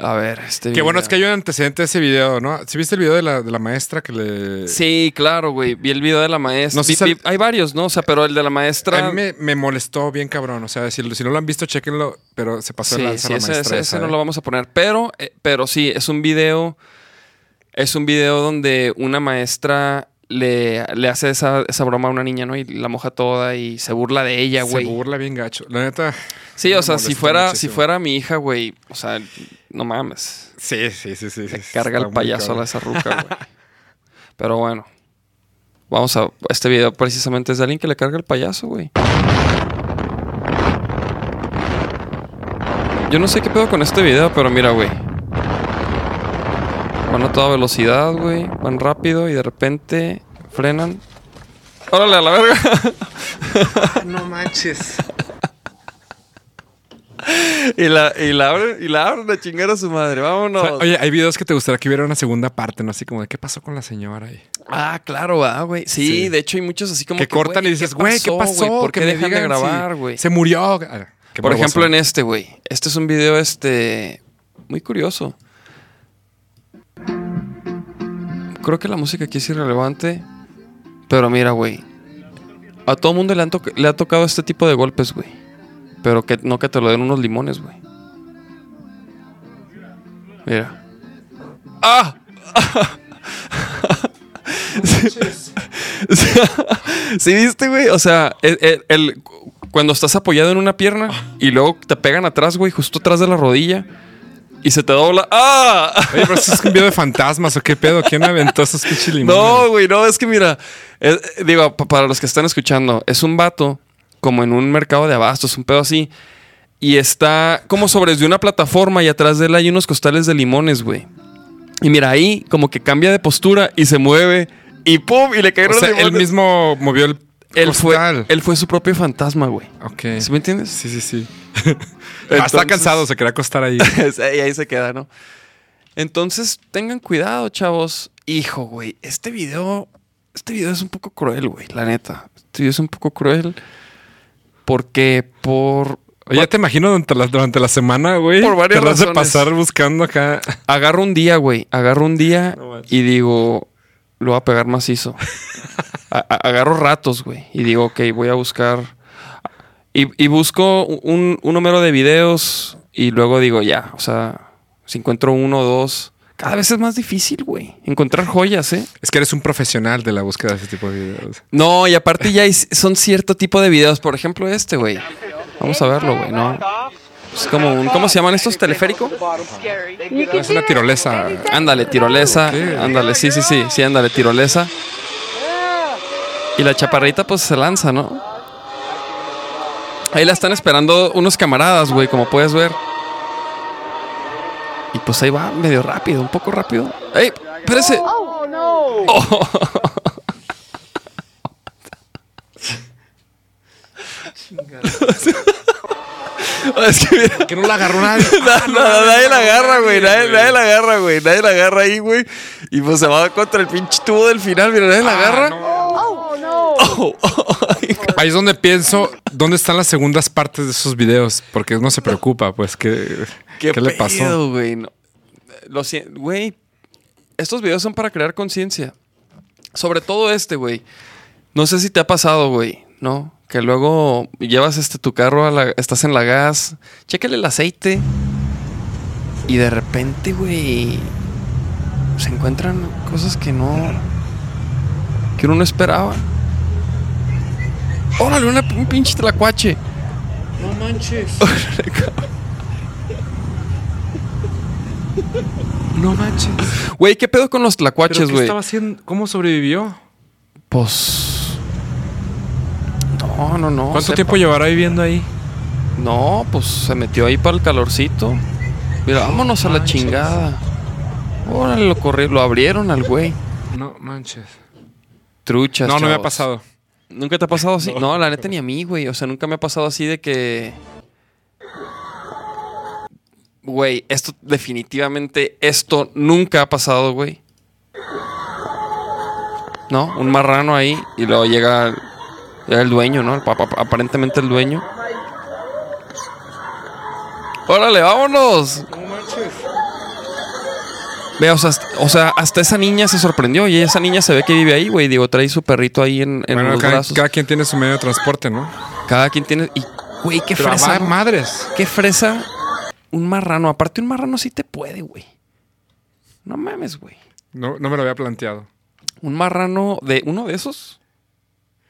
S3: A ver, este
S1: Qué bueno
S3: video.
S1: es que hay un antecedente de ese video, ¿no? ¿Sí viste el video de la, de la maestra que le...
S3: Sí, claro, güey. Vi el video de la maestra.
S1: No
S3: Vi- vi- hay varios, ¿no? O sea, pero el de la maestra.
S1: A mí me, me molestó bien cabrón. O sea, si, si no lo han visto, chequenlo. Pero se pasó
S3: Sí,
S1: lanza
S3: sí,
S1: la
S3: ese,
S1: maestra
S3: ese- ese no
S1: ¿eh?
S3: lo vamos a poner. Pero, eh, pero sí, es un video. Es un video donde una maestra le, le hace esa, esa broma a una niña, ¿no? Y la moja toda y se burla de ella,
S1: Se
S3: güey.
S1: burla bien gacho. La neta...
S3: Sí, o sea, si fuera, si fuera mi hija, güey. O sea, no mames.
S1: Sí, sí, sí, sí.
S3: Se
S1: sí,
S3: carga el payaso a esa ruca, güey. <laughs> Pero bueno. Vamos a. Este video precisamente es de alguien que le carga el payaso, güey. Yo no sé qué pedo con este video, pero mira, güey. Van a toda velocidad, güey. Van rápido y de repente frenan. ¡Órale a la verga!
S1: No manches. <laughs>
S3: y, la, y la abren, y la abren a chingar a su madre. Vámonos.
S1: Oye, hay videos que te gustaría que hubiera una segunda parte, ¿no? Así como de qué pasó con la señora ahí.
S3: Ah, claro, ah, güey. Sí,
S1: Sí.
S3: de hecho hay muchos así como
S1: que cortan y dices, güey, ¿qué pasó?
S3: ¿Por qué dejan de
S1: digan si
S3: grabar, güey?
S1: Se murió. Ah,
S3: Por ejemplo, en este, güey. Este es un video, este, muy curioso. Creo que la música aquí es irrelevante. Pero mira, güey. A todo mundo le, han toc- le ha tocado este tipo de golpes, güey. Pero que no que te lo den unos limones, güey. Mira. ¡Ah! <laughs> ¿Sí viste, güey? O sea, el, el- el- cuando estás apoyado en una pierna y luego te pegan atrás, güey, justo atrás de la rodilla y se te dobla. ¡Ah!
S1: Oye, pero eso es un video de fantasmas o qué pedo. ¿Quién aventó esos pinches limones?
S3: No, güey, no, es que mira, es- digo, pa- para los que están escuchando, es un vato como en un mercado de abastos, un pedo así, y está como sobre de una plataforma y atrás de él hay unos costales de limones, güey. Y mira, ahí como que cambia de postura y se mueve y ¡pum! Y le
S1: O
S3: cayeron
S1: sea,
S3: los
S1: él mismo movió el
S3: Él fue, él fue su propio fantasma, güey.
S1: Ok.
S3: ¿Sí me entiendes?
S1: Sí, sí, sí. <laughs>
S3: Entonces-
S1: Está cansado, se quería acostar ahí. <laughs>
S3: y ahí se queda, ¿no? Entonces, tengan cuidado, chavos. Hijo, güey, este video, este video es un poco cruel, güey, la neta. Este video es un poco cruel porque por...
S1: Ya te imagino durante la, durante la semana, güey.
S3: Por varias
S1: Te vas de
S3: razones.
S1: pasar buscando acá.
S3: Agarro un día, güey, agarro un día
S1: No
S3: y digo, lo voy a pegar macizo. <laughs> A- a- agarro ratos, güey, y digo, ok, voy a buscar... Y, y busco un, un número de videos y luego digo, ya, o sea, si encuentro uno o dos... Cada vez es más difícil, güey. Encontrar joyas, ¿eh?
S1: Es que eres un profesional de la búsqueda de ese tipo de videos.
S3: No, y aparte ya hay- son cierto tipo de videos. Por ejemplo, este, güey. Vamos a verlo, güey, ¿no? Es como un... ¿Cómo se llaman estos? ¿Teleférico?
S1: Es una tirolesa.
S3: Ándale, tirolesa. Ándale, sí, sí, sí. Sí, ándale, tirolesa. Y la chaparrita, pues, se lanza, ¿no? Ahí la están esperando unos camaradas, güey, como puedes ver. Y pues ahí va medio rápido, un poco rápido. ¡Ey! ¡Espérese!
S5: Oh no! <laughs>
S3: Es que mira,
S1: Que no la agarró nadie. <laughs>
S3: No, no, nadie la agarra, güey. Nadie, nadie la agarra, güey. Nadie la agarra ahí, güey. Y pues se va contra el pinche tubo del final. Mira, nadie la agarra.
S5: Oh no!
S3: Oh, <laughs> oh,
S1: Ahí es donde pienso, ¿dónde están las segundas partes de esos videos? Porque uno se preocupa, pues, ¿qué, qué, le pasó?
S3: No. Güey. Estos videos son para crear conciencia. Sobre todo este, güey. No sé si te ha pasado, güey, ¿no? Que luego llevas este tu carro, a la- estás en la gas, chécale el aceite y de repente, güey, se encuentran cosas que no, que uno no esperaba. Órale, una, un pinche tlacuache.
S1: No manches. No manches.
S3: Güey, ¿qué pedo con los
S1: ¿Pero
S3: tlacuaches, güey?
S1: ¿Cómo sobrevivió?
S3: Pues. No, no, no.
S1: ¿Cuánto
S3: sepa.
S1: tiempo llevará viviendo ahí?
S3: No, pues se metió ahí para el calorcito. Mira, vámonos a la chingada. Órale, lo corrieron, lo abrieron al güey.
S1: No manches.
S3: Truchas.
S1: No, no me ha pasado.
S3: ¿Nunca te ha pasado así? No. la neta ni a mí, güey. O sea, nunca me ha pasado así de que. Güey, esto definitivamente, esto nunca ha pasado, güey. ¿No? Un marrano ahí y luego llega, llega el dueño, ¿no? Aparentemente el dueño. ¡Órale, vámonos! Ve, o sea, hasta, o sea, hasta esa niña se sorprendió y esa niña se ve que vive ahí, güey. Digo, trae su perrito ahí en, en
S1: bueno,
S3: los
S1: cada,
S3: brazos.
S1: cada quien tiene su medio de transporte, ¿no?
S3: Cada quien tiene. Y, güey, qué
S1: Pero
S3: fresa.
S1: madres.
S3: Qué fresa. Un marrano. Aparte, un marrano sí te puede, güey. No mames, güey.
S1: No, no me lo había planteado.
S3: Un marrano de. ¿Uno de esos?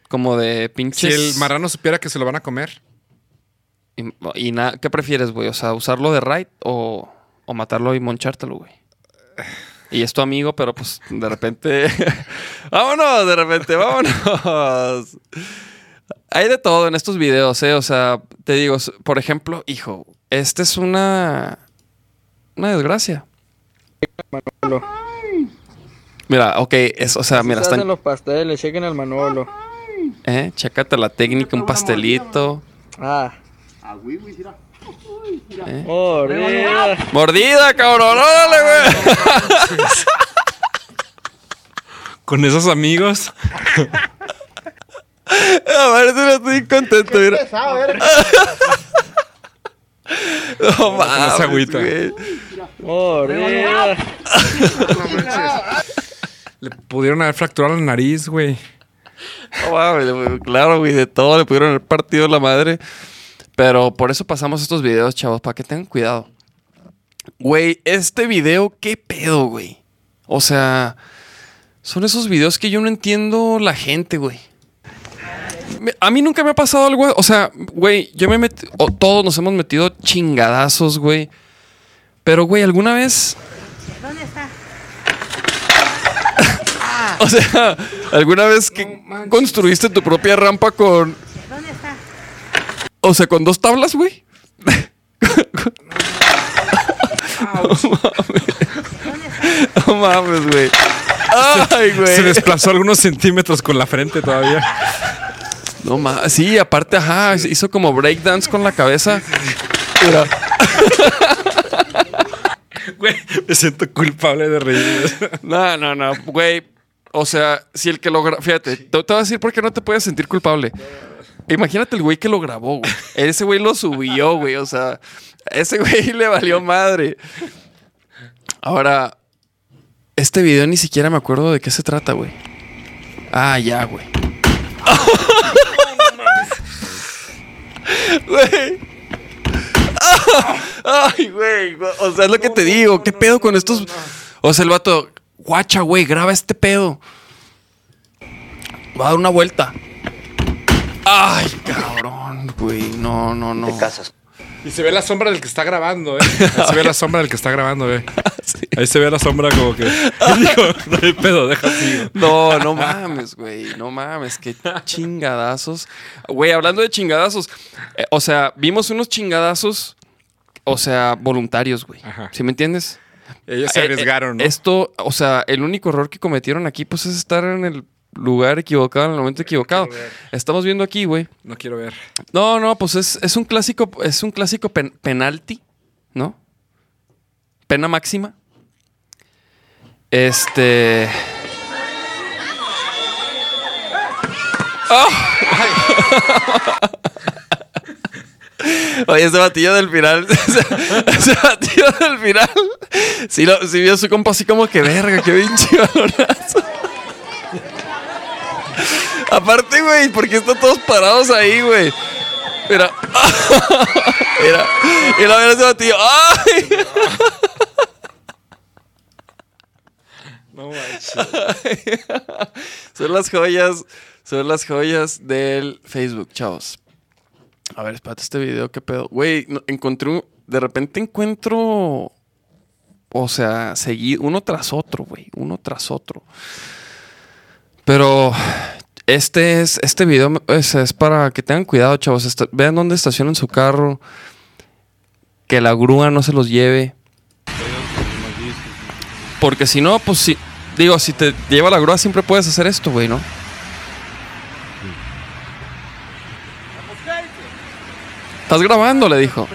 S3: Como de
S1: Si
S3: pinches.
S1: el marrano supiera que se lo van a comer.
S3: Y, y na- ¿Qué prefieres, güey? O sea, usarlo de raid o, o matarlo y monchártelo, güey. Y es tu amigo, pero pues de repente. <laughs> ¡Vámonos! De repente, vámonos. Hay de todo en estos videos, ¿eh? O sea, te digo, por ejemplo, hijo, esta es una. Una desgracia. Mira, ok, es, o sea, mira, están.
S5: los pasteles, chequen al Manolo.
S3: ¿Eh? Chécate la técnica, un pastelito.
S5: Ah.
S3: ¿Eh?
S5: Mordida.
S3: ¡Mordida, cabrón! ¡Órale, güey!
S1: Con esos amigos.
S3: A ver si no estoy contento, mira. No mames,
S1: esa agüita.
S3: güey.
S5: Mordida.
S1: Le pudieron haber fracturado la nariz, güey.
S3: No mames, güey. Claro, güey, de todo le pudieron haber partido la madre. Pero por eso pasamos estos videos, chavos, para que tengan cuidado. Güey, este video, ¿qué pedo, güey? O sea, son esos videos que yo no entiendo la gente, güey. A mí nunca me ha pasado algo, o sea, güey, yo me he metido, todos nos hemos metido chingadazos, güey. Pero, güey, ¿alguna vez
S6: ¿Dónde está? <laughs>
S3: O sea, ¿alguna vez que construiste tu propia rampa con. O sea, con dos tablas, güey? No mames, güey. Ay,
S1: Se
S3: güey.
S1: desplazó algunos centímetros con la frente todavía.
S3: No mames. Sí, aparte, ajá, hizo como breakdance con la cabeza. Mira. <laughs>
S1: Güey, me siento culpable de reírme.
S3: No, no, no, güey. O sea, si el que lo grabó. Fíjate, te, te voy a decir por qué no te puedes sentir culpable. Imagínate el güey que lo grabó, güey. Ese güey lo subió, güey. O sea, ese güey le valió madre. Ahora, este video ni siquiera me acuerdo de qué se trata, güey. Ah, ya, güey. Güey. Ay, güey. O sea, es lo que te digo. ¿Qué pedo con estos? O sea, el vato, guacha, güey, graba este pedo. Va a dar una vuelta. Ay, cabrón, güey. No, no, no.
S1: Y se ve la sombra del que está grabando, ¿eh? <laughs> Ahí se ve la sombra del que está grabando, ¿eh? <laughs> Ahí se ve la sombra como que... <laughs> Digo, no hay pedo, deja así.
S3: No, no mames, güey. No mames, qué chingadazos. Güey, hablando de chingadazos. eh, o sea, vimos unos chingadazos, o sea, voluntarios, güey.
S1: Ajá.
S3: ¿Sí me entiendes?
S1: Ellos se
S3: Eh, eh,
S1: arriesgaron, ¿no?
S3: Esto, o sea, el único error que cometieron aquí, pues, es estar en el lugar equivocado, en el momento equivocado. Estamos viendo aquí, güey.
S1: No quiero ver.
S3: No, no, pues es, es un clásico, es un clásico pen- penalti, ¿no? Pena máxima. Este. ¡Ah! Oye, ese batillo del final. <laughs> Ese, batillo del final. Sí, lo, sí vio su compa así como que verga, qué pinche balonazo. Aparte, güey, porque están todos parados ahí, güey. Mira. Mira. <laughs> Y la verdad ese batillo. ¡Ay!
S1: No manches.
S3: Son las joyas. Son las joyas del Facebook, chavos. A ver, espérate este video, qué pedo. Güey, no- encontré un- De repente encuentro. O sea, seguir uno tras otro, güey. Uno tras otro. Pero Este es, este video es, es para que tengan cuidado, chavos. Vean dónde estacionan su carro. Que la grúa no se los lleve. Porque si no, pues si. Digo, si te lleva la grúa, siempre puedes hacer esto, güey, ¿no? Estás grabando, le dijo.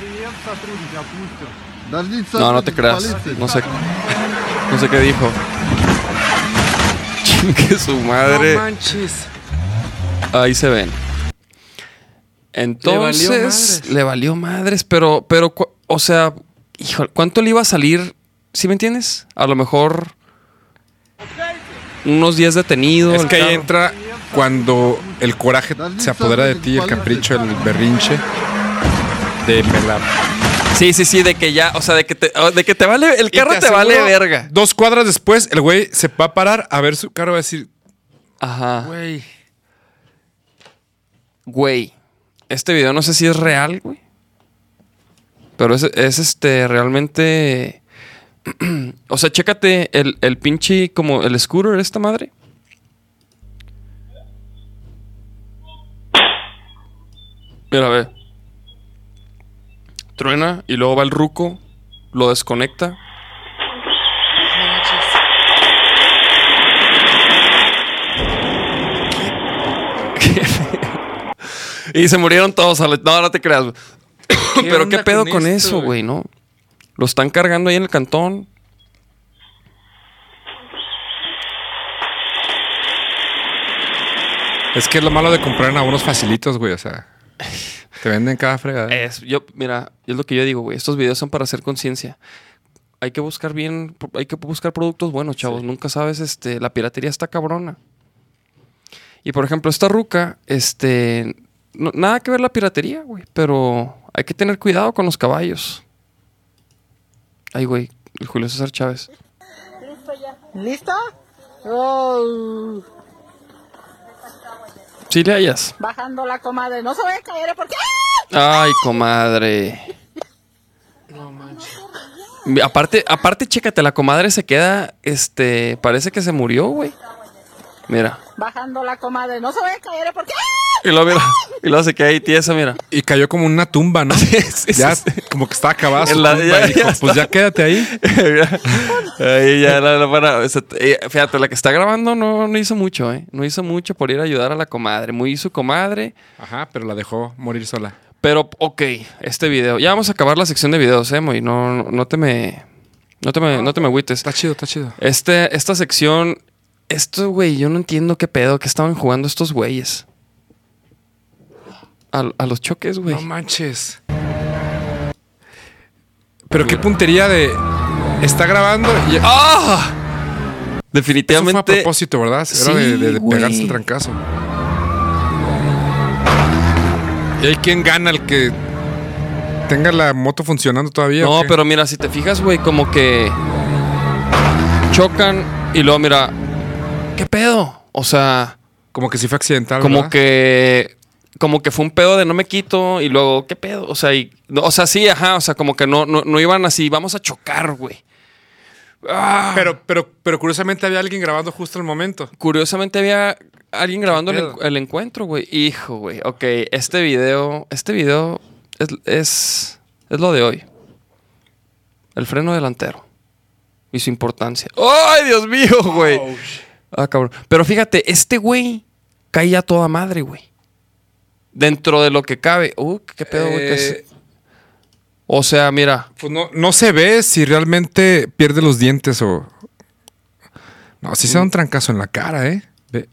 S3: No, no te creas. No sé. No sé qué dijo. <laughs> Chingue su madre.
S1: manches.
S3: Ahí se ven. Entonces,
S1: madres.
S3: le valió madres, pero, pero, o sea, hijo, ¿cuánto le iba a salir? ¿Sí me entiendes? A lo mejor unos días detenido.
S1: Es que ahí entra cuando el coraje se apodera de ti, el capricho, el berrinche. De me la-
S3: Sí, sí, sí, de que ya, o sea, de que te, oh, de que te vale, el carro te, vale verga.
S1: Dos cuadras después, el güey se va a parar a ver su carro y va a decir,
S3: Ajá.
S1: güey.
S3: Güey, este video no sé si es real, güey. Pero es, es este, realmente. <clears throat> o sea, chécate el, el pinche, como el scooter, esta madre. Mira, ve. Truena y luego va el ruco, lo desconecta. <laughs> Y se murieron todos. a la- No, no te creas. <coughs> Pero qué pedo
S1: con
S3: con,
S1: esto,
S3: eso,
S1: güey?
S3: güey, ¿no? Lo están cargando ahí en el cantón.
S1: Es que es lo malo de comprar en abonos facilitos, güey. O sea, <laughs> te venden cada fregada.
S3: Es, yo, mira, es lo que yo digo, güey. Estos videos son para hacer conciencia. Hay que buscar bien, hay que buscar productos buenos, chavos. Nunca sabes, este, la piratería está cabrona. Y por ejemplo, esta ruca, este, no- nada que ver la piratería, güey, pero hay que tener cuidado con los caballos. Ay, güey, el Julio César Chávez.
S6: ¿Listo? Oh,
S3: Sí le hallas.
S6: bajando la comadre. No se vaya a caer ¿eh? porque...
S3: Ay, comadre. No manches. Aparte, aparte, chécate, la comadre se queda, este, parece que se murió, güey. Mira.
S6: Bajando la comadre. No se vaya a caer ¿eh? porque...
S3: Y luego, mira. Y luego se queda ahí tiesa, mira.
S1: Y cayó como una tumba, ¿no? <laughs>
S3: sí,
S1: ya,
S3: sí.
S1: como que estaba acabada su
S3: la-
S1: tumba
S3: ya-
S1: y dijo,
S3: ya
S1: pues
S3: está.
S1: ya quédate ahí. <laughs>
S3: ahí ya la, la para- se- eh, Fíjate, la que está grabando no, no hizo mucho, ¿eh? No hizo mucho por ir a ayudar a la comadre. Muy su comadre.
S1: Ajá, pero la dejó morir sola.
S3: Pero, ok, este video. Ya vamos a acabar la sección de videos, ¿eh, Moy? No, no, no te me. No te me, no te me agüites.
S1: Está chido, está chido.
S3: Este, esta sección. Esto, güey, yo no entiendo qué pedo que estaban jugando estos güeyes. A, a los choques, güey.
S1: No manches. Pero qué puntería de. Está grabando y.
S3: ¡Ah!
S1: Eso fue a
S3: Definitivamente.
S1: propósito, ¿verdad? Era de, de- de
S3: Sí,
S1: pegarse el trancazo. ¿Y hay quien gana el que tenga la moto funcionando todavía?
S3: No, pero mira, si te fijas, güey, como que chocan y luego mira, ¿qué pedo? O sea,
S1: Como que sí fue accidental.
S3: como
S1: ¿verdad?
S3: que como que fue un pedo de no me quito y luego, ¿qué pedo? O sea, y, no, o sea, sí, ajá, o sea, como que no, no, no iban así, vamos a chocar, güey. Ah,
S1: Pero, pero, pero curiosamente había alguien grabando justo al momento.
S3: curiosamente había alguien grabando el, el encuentro, güey. Hijo, güey. Ok, este video, este video es, es, es lo de hoy. El freno delantero. Y su importancia. ¡Ay, Dios mío, güey! Ah, cabrón. Pero fíjate, este güey caía toda madre, güey. Dentro de lo que cabe. Uh, qué pedo, güey.
S1: Eh,
S3: O sea, mira.
S1: Pues no, no se ve si realmente pierde los dientes o. No, sí se da un trancazo en la cara, ¿eh?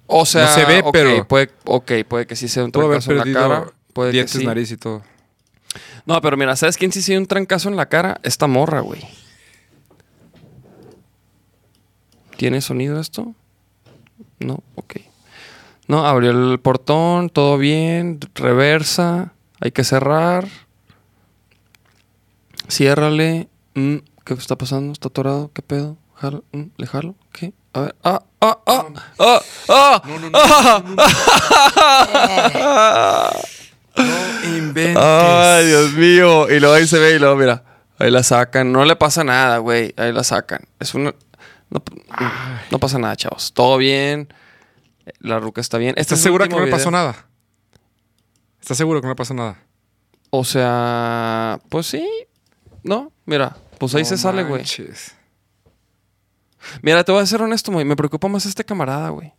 S3: O sea,
S1: no se ve, pero
S3: Puede, ok, puede que sí sea un
S1: haber
S3: trancazo en la cara. Puede
S1: dientes,
S3: que sí.
S1: nariz y todo.
S3: No, pero mira, ¿sabes quién sí se dio un trancazo en la cara? Esta morra, güey. ¿Tiene sonido esto? No, ok. No, abrió el portón, todo bien, reversa, hay que cerrar. Ciérrale. Mm, ¿Qué está pasando? ¿Está atorado? ¿Qué pedo? Jalo, mm, ¿Le jalo? ¿Qué? A ver. ¡Ah! ¡Ah! ¡Ah! ¡Ah! ¡Ah! ¡Ah! <laughs>
S1: No inventes.
S3: Ay, Dios mío. Y luego ahí se ve y luego, mira, ahí la sacan. No le pasa nada, güey. Ahí la sacan. Es una. No, no pasa nada, chavos. Todo bien. La ruca está bien. Este
S1: ¿Estás segura que no le pasó nada? ¿Estás seguro que no le pasó nada?
S3: O sea, pues sí. No, mira, pues ahí
S1: No
S3: se sale, güey. Mira, te voy a ser honesto, güey. Me preocupa más este camarada, güey.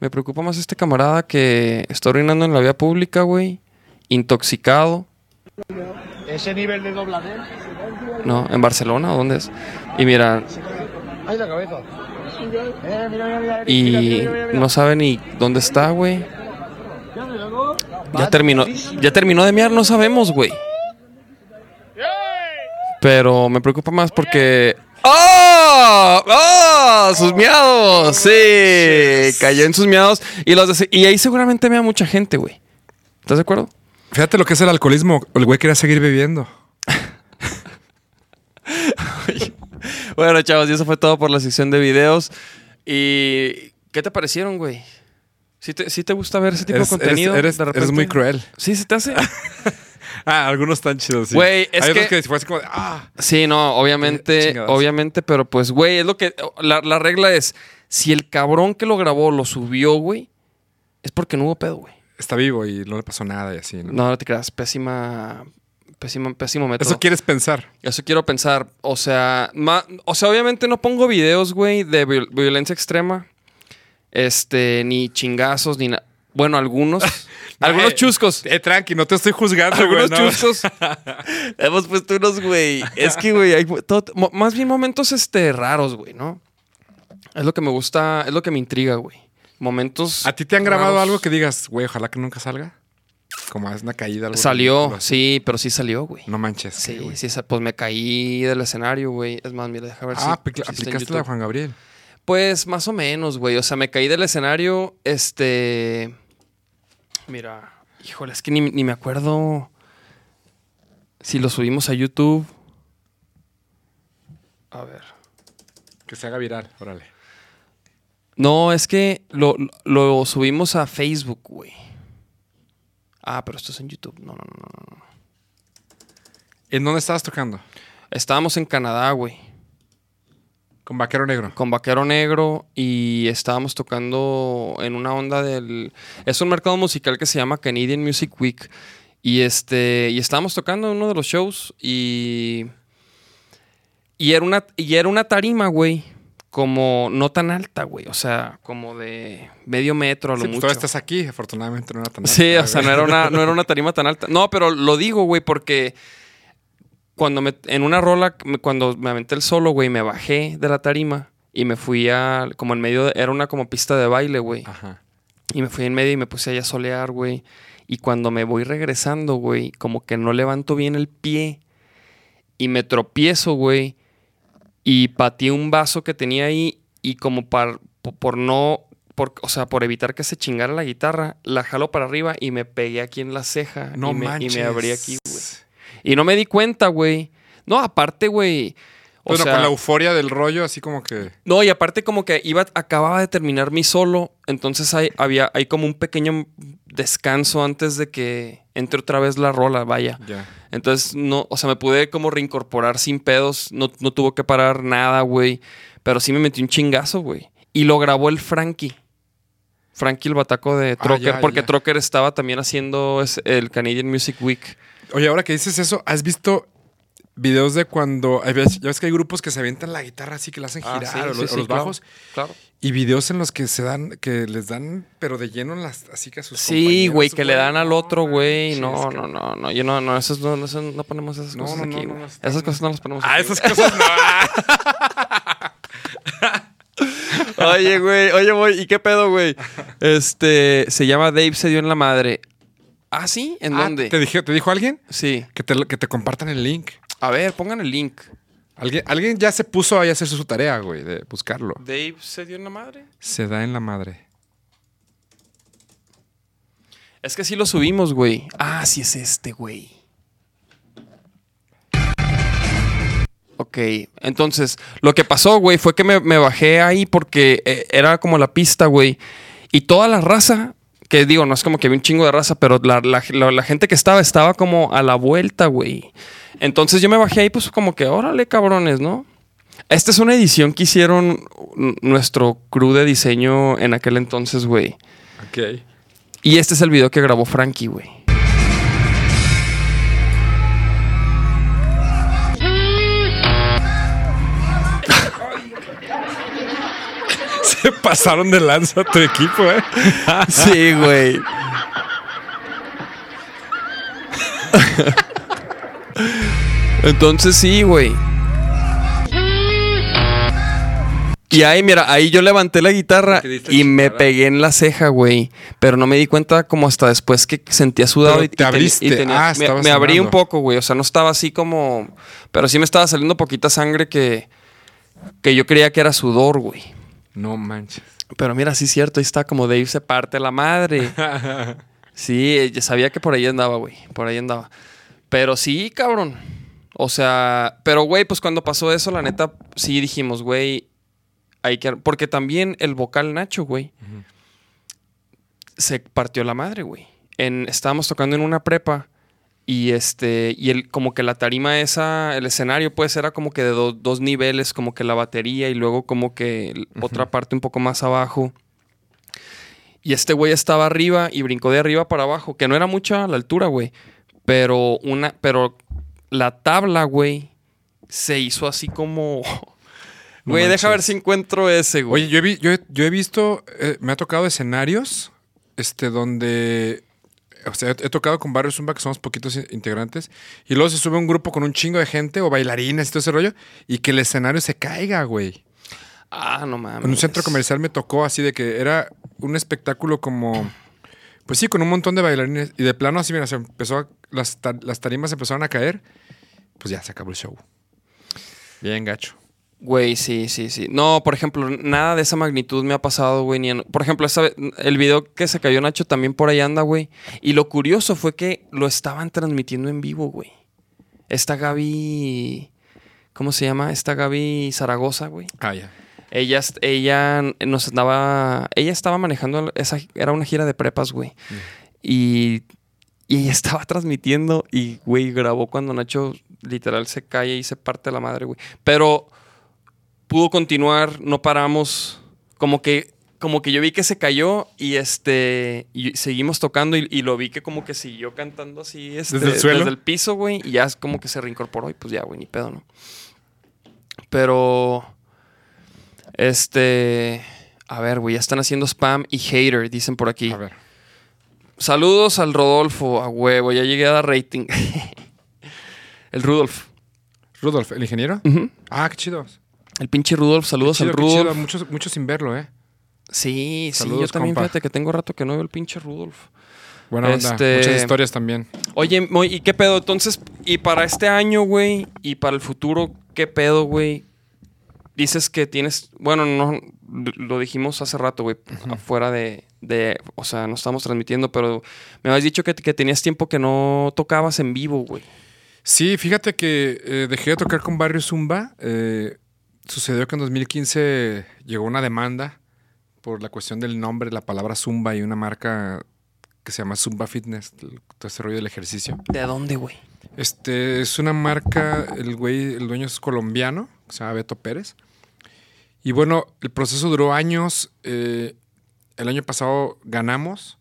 S3: Me preocupa más este camarada que está orinando en la vía pública, güey. Intoxicado.
S7: Ese nivel de dobladez.
S3: No, en Barcelona, ¿o dónde es? Y mira,
S7: Ahí la cabeza. Eh, mira, mira, mira,
S3: y no sabe ni dónde está, güey. Ya terminó, ya terminó de mear, no sabemos, güey. Pero me preocupa más porque. ¡Oh! ¡Oh! ¡Sus miados! Sí, cayó en sus miados. Y, los y ahí seguramente mea mucha gente, güey. ¿Estás de acuerdo?
S1: Fíjate lo que es el alcoholismo. El güey quería seguir bebiendo. <laughs>
S3: Bueno, chavos, y eso fue todo por la sección de videos. ¿Y qué te parecieron, güey? ¿Sí te, sí te gusta ver ese tipo
S1: Eres,
S3: de contenido?
S1: eres-
S3: de
S1: eres
S3: repente?
S1: muy cruel.
S3: ¿Sí se te hace? <laughs>
S1: Ah, algunos están chidos, sí.
S3: Güey, es
S1: Hay otros
S3: que-
S1: que fue así como de, ah.
S3: Sí, no, obviamente,
S1: Chingados.
S3: obviamente, pero pues, güey, es lo que. La, la regla es: si el cabrón que lo grabó lo subió, güey, es porque no hubo pedo, güey.
S1: Está vivo y no le pasó nada y así, ¿no?
S3: No, no te creas, pésima. Pésimo, pésimo método.
S1: Eso quieres pensar.
S3: Eso quiero pensar. O sea, ma- o sea, obviamente no pongo videos, güey, de viol- violencia extrema. Este, ni chingazos, ni nada. Bueno, algunos. <laughs> <laughs> algunos
S1: Eh,
S3: chuscos.
S1: Eh, tranqui, no te estoy juzgando, güey.
S3: Algunos
S1: no.
S3: chuscos. <laughs> Hemos puesto unos, güey. Es que, güey, hay todo- más bien momentos este, raros, güey, ¿no? Es lo que me gusta, es lo que me intriga, güey. Momentos.
S1: ¿A ti te han grabado algo que digas, güey, ojalá que nunca salga? Como es una caída. Algo
S3: Salió, sí, pero sí salió, güey.
S1: No manches.
S3: Sí,
S1: güey.
S3: sí, pues me caí del escenario, güey. Es más, mira, deja ver si-
S1: Ah,
S3: si. en
S1: aplicaste la. Juan Gabriel.
S3: Pues más o menos, güey. O sea, me caí del escenario. Este. Mira, híjole, es que ni, ni me acuerdo si lo subimos a YouTube. A ver.
S1: Que se haga viral, órale.
S3: No, es que lo, lo subimos a Facebook, güey. Ah, pero esto es en YouTube. No, no, no, no.
S1: ¿En dónde estabas tocando?
S3: Estábamos en Canadá, güey.
S1: Con Vaquero Negro.
S3: con Vaquero Negro y estábamos tocando en una onda del... Es un mercado musical que se llama Canadian Music Week y este y estábamos tocando en uno de los shows y y era una y era una tarima, güey, como no tan alta, güey, o sea, como de medio metro a lo
S1: Sí, pues
S3: mucho.
S1: estás aquí, afortunadamente no era tan
S3: Sí,
S1: alta,
S3: o sea, no era, una, no era una <laughs> tarima tan alta. No, pero lo digo, güey, porque cuando me, en una rola, cuando me aventé el solo, güey, me bajé de la tarima y me fui a, como en medio, de- era una como pista de baile, güey.
S1: Ajá.
S3: Y me fui en medio y me puse ahí a solear, güey. Y cuando me voy regresando, güey, como que no levanto bien el pie y me tropiezo, güey. Y pateé un vaso que tenía ahí y como par- po- por, no, por, o sea, por evitar que se chingara la guitarra, la jalo para arriba y me pegué aquí en la ceja.
S1: No
S3: y me,
S1: manches.
S3: Y me abrí aquí, güey. Y no me di cuenta, güey. No, aparte, güey. O sea,
S1: con la euforia del rollo, así como que.
S3: no, y aparte como que iba, acababa de terminar mi solo, entonces hay, había, hay como un pequeño descanso antes de que entre otra vez la rola, vaya.
S1: Ya.
S3: Entonces, no, o sea, me pude como reincorporar sin pedos, no, no tuvo que parar nada, güey. Pero sí me metí un chingazo, güey. Y lo grabó el Frankie. Frankie el bataco de
S1: Ah,
S3: Trocker,
S1: ya,
S3: porque
S1: ya.
S3: Trocker estaba también haciendo el Canadian Music Week.
S1: Oye, ahora que dices eso, ¿has visto videos de cuando. veces- Ya ves que hay grupos que se avientan la guitarra así que la hacen girar
S3: Ah, sí,
S1: o,
S3: sí,
S1: los, o los
S3: claro,
S1: bajos?
S3: Claro.
S1: Y videos en los que se dan, que les dan, pero de lleno en las, así que a sus
S3: Sí, güey, que le dan al otro, güey. No, no, no, no. Yo no, no, esos no, no, ponemos esas
S1: No,
S3: cosas
S1: no,
S3: aquí,
S1: no,
S3: güey. esas cosas no las ponemos
S1: Ah,
S3: aquí,
S1: esas
S3: güey.
S1: cosas no. <laughs>
S3: Oye, güey, oye, güey, ¿y qué pedo, güey? Este, se llama Dave se dio en la madre. ¿Ah, sí? ¿En
S1: Ah,
S3: dónde?
S1: ¿te, dije, ¿Te dijo alguien?
S3: Sí.
S1: Que te, que te compartan el link.
S3: A ver, pongan el link.
S1: Alguien, alguien ya se puso ahí a hacer su tarea, güey, de buscarlo.
S3: ¿Dave se dio en la madre?
S1: Se da en la madre.
S3: Es que sí lo subimos, güey. Ah, sí es este, güey. Ok, entonces, lo que pasó, güey, fue que me, me bajé ahí porque eh, era como la pista, güey. Y toda la raza, que digo, no es como que había un chingo de raza, pero la, la- la- la gente que estaba, estaba como a la vuelta, güey. Entonces yo me bajé ahí, pues como que, órale, cabrones, ¿no? Esta es una edición que hicieron nuestro crew de diseño en aquel entonces, güey.
S1: Ok.
S3: Y este es el video que grabó Frankie, güey. <laughs>
S1: Se pasaron de lanza a tu equipo, ¿eh?
S3: Sí, güey. <laughs> Entonces sí, güey. Y ahí, mira, ahí yo levanté la guitarra
S1: ¿Qué diste
S3: y me pegué en la ceja, güey. Pero no me di cuenta como hasta después que sentía sudado y,
S1: te
S3: y
S1: abriste.
S3: y tenía-
S1: Ah,
S3: me, abrí un poco, güey. O sea, no estaba así como. Pero sí me estaba saliendo poquita sangre que. Que yo creía que era sudor, güey.
S1: No manches.
S3: Pero mira, sí es cierto, ahí está como Dave se parte la madre. <laughs> Sí, eh, ya sabía que por ahí andaba, güey. Por ahí andaba. Pero sí, cabrón. O sea, pero güey, pues cuando pasó eso, la neta, sí dijimos, güey, hay que. Porque también el vocal Nacho, güey, se partió la madre, güey. En, estábamos tocando en una prepa y este, y el, como que la tarima esa, el escenario, pues era como que de do- dos niveles, como que la batería y luego como que el- otra parte un poco más abajo. Y este güey estaba arriba y brincó de arriba para abajo, que no era mucha la altura, güey. Pero una, pero la tabla, güey, se hizo así como. <laughs>
S1: No
S3: Güey, deja ver si encuentro ese, güey.
S1: Oye, yo he, vi- yo he- yo he visto, eh, me ha tocado escenarios este, donde, o sea, he, tocado con varios Zumba que somos poquitos integrantes, y luego se sube un grupo con un chingo de gente o bailarines y todo ese rollo, y que el escenario se caiga, güey.
S3: Ah, no mames.
S1: En un centro comercial me tocó así de que era un espectáculo como, pues sí, con un montón de bailarines, y de plano así, mira, se empezó, a- las, las tarimas empezaron a caer, pues ya se acabó el show. Bien gacho.
S3: Güey, sí, sí, sí. No, por ejemplo, nada de esa magnitud me ha pasado, güey. ni en- Por ejemplo, esa el video que se cayó Nacho también por ahí anda, güey. Y lo curioso fue que lo estaban transmitiendo en vivo, güey. Esta Gaby... ¿Cómo se llama? Esta Gaby Zaragoza, güey.
S1: Ah, ya.
S3: Ella, ella nos andaba... Ella estaba manejando esa... Era una gira de prepas, güey. Y... Y ella <laughs> estaba transmitiendo y, güey, grabó cuando Nacho literal se cae y se parte la madre, güey. Pero pudo continuar, no paramos. Como que, como que yo vi que se cayó y este y seguimos tocando y, y lo vi que como que siguió cantando así este,
S1: ¿Desde el suelo?
S3: desde el piso, güey, y ya es como que se reincorporó y pues ya, güey, ni pedo, ¿no? Pero este a ver, güey, ya están haciendo spam y hater, dicen por aquí.
S1: A ver.
S3: Saludos al Rodolfo, a huevo, ya llegué a dar rating. <laughs> el Rudolf.
S1: Rudolf, ¿el ingeniero? Ah, qué chido.
S3: El pinche Rudolf, saludos
S1: Chido,
S3: al. Rudolf.
S1: Mucho, mucho sin verlo, ¿eh?
S3: Sí, sí, yo también
S1: compa.
S3: fíjate que tengo rato que no veo el pinche Rudolf.
S1: Buena onda.
S3: Este-
S1: Muchas historias también.
S3: Oye, ¿y qué pedo? Entonces, y para este año, güey, y para el futuro, ¿qué pedo, güey? Dices que tienes, bueno, no, lo dijimos hace rato, güey, afuera de, de, o sea, no estamos transmitiendo, pero me habías dicho que, que tenías tiempo que no tocabas en vivo, güey.
S1: Sí, fíjate que eh, dejé de tocar con Barrio Zumba. Eh, sucedió que en 2015 llegó una demanda por la cuestión del nombre, la palabra Zumba y una marca que se llama Zumba Fitness, el- todo ese rollo del ejercicio.
S3: ¿De dónde, güey?
S1: Este es una marca, el güey, el dueño es colombiano, se llama Beto Pérez. Y bueno, el proceso duró años. eh, el año pasado ganamos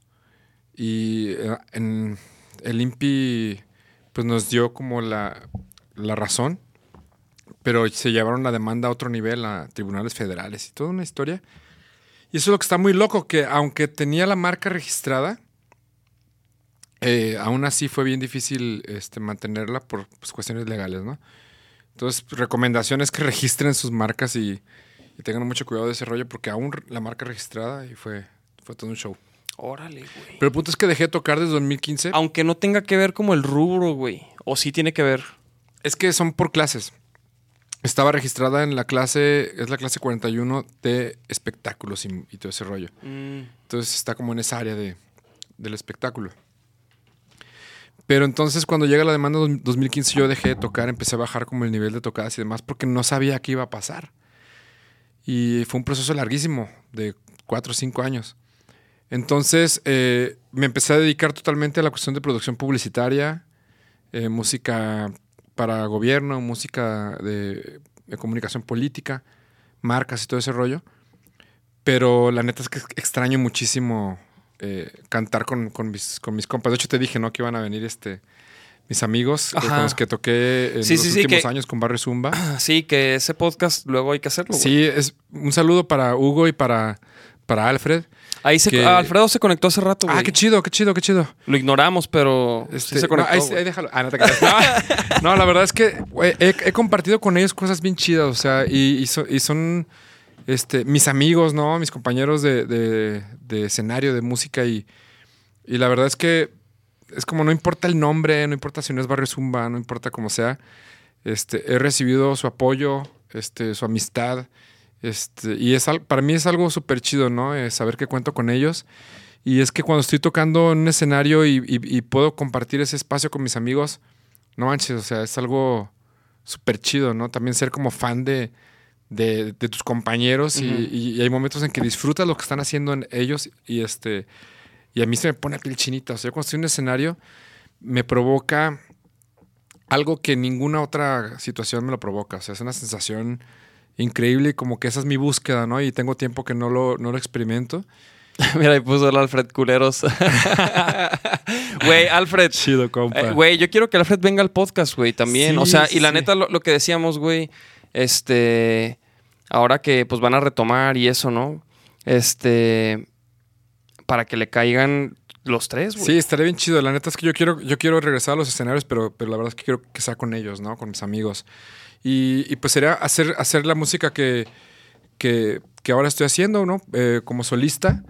S1: y eh, en el INPI pues nos dio como la, la razón, pero se llevaron la demanda a otro nivel, a tribunales federales y toda una historia. Y eso es lo que está muy loco, que aunque tenía la marca registrada, eh, aún así fue bien difícil este, mantenerla por pues, cuestiones legales, ¿no? Entonces, recomendaciones que <laughs> registren sus marcas y, y tengan mucho cuidado de ese rollo, porque aún la marca registrada y fue, fue todo un show.
S3: Órale, güey.
S1: Pero el punto es que dejé de tocar desde 2015.
S3: Aunque no tenga que ver como el rubro, güey. O sí tiene que ver.
S1: Es que son por clases. Estaba registrada en la clase, es la clase 41 de espectáculos y, y todo ese rollo. Entonces está como en esa área de, del espectáculo. Pero entonces cuando llega la demanda dos- 2015 yo dejé de tocar, empecé a bajar como el nivel de tocadas y demás porque no sabía qué iba a pasar. Y fue un proceso larguísimo, de cuatro o cinco años. Entonces eh, me empecé a dedicar totalmente a la cuestión de producción publicitaria, eh, música para gobierno, música de comunicación política, marcas y todo ese rollo. Pero la neta es que extraño muchísimo eh, cantar con, con mis, con mis compas. De hecho, te dije, ¿no? Que iban a venir este mis amigos
S3: Ajá.
S1: con los que toqué en
S3: Sí,
S1: los
S3: sí,
S1: últimos
S3: que-
S1: años con Barrio Zumba. <clears throat>
S3: Sí, que ese podcast luego hay que hacerlo. güey.
S1: Sí, es un saludo para Hugo y para, para Alfred.
S3: Ahí se,
S1: que-
S3: Alfredo se conectó hace rato, güey.
S1: Ah, qué chido, qué chido, qué chido.
S3: Lo ignoramos, pero sí
S1: Este,
S3: se conectó.
S1: no, ahí, déjalo. Ah, no te creas. No, <laughs> no, la verdad es que güey, he, he compartido con ellos cosas bien chidas, o sea, y, y so- y son este, mis amigos, ¿no? Mis compañeros de, de- de escenario, de música, y, y la verdad es que es como no importa el nombre, no importa si no es Barrio Zumba, no importa cómo sea, este, he recibido su apoyo, este, su amistad, este, y es para mí es algo súper chido, ¿no? Eh, saber que cuento con ellos. Y es que cuando estoy tocando en un escenario y, y- y puedo compartir ese espacio con mis amigos, no manches, o sea, es algo súper chido, ¿no? También ser como fan de, de- de tus compañeros y hay momentos en que disfrutas lo que están haciendo en ellos y este y a mí se me pone la piel chinita. O sea, yo cuando estoy en un escenario me provoca algo que ninguna otra situación me lo provoca. O sea, es una sensación increíble y como que esa es mi búsqueda, ¿no? Y tengo tiempo que no lo, no lo experimento. <laughs>
S3: Mira, ahí puso el Alfred Culeros. <laughs> Güey, Alfred.
S1: Chido, compa.
S3: eh, Güey, yo quiero que Alfred venga al podcast, güey, también.
S1: Sí,
S3: o sea,
S1: sí,
S3: y la neta, lo, lo que decíamos, güey, este. Ahora que pues van a retomar y eso, ¿no? Este. Para que le caigan los tres, güey.
S1: Sí, estaría bien chido. La neta es que yo quiero, yo quiero regresar a los escenarios, pero, pero la verdad es que quiero que sea con ellos, ¿no? Con mis amigos. Y, y pues sería hacer, hacer la música que, que, que ahora estoy haciendo, ¿no? Eh, como solista,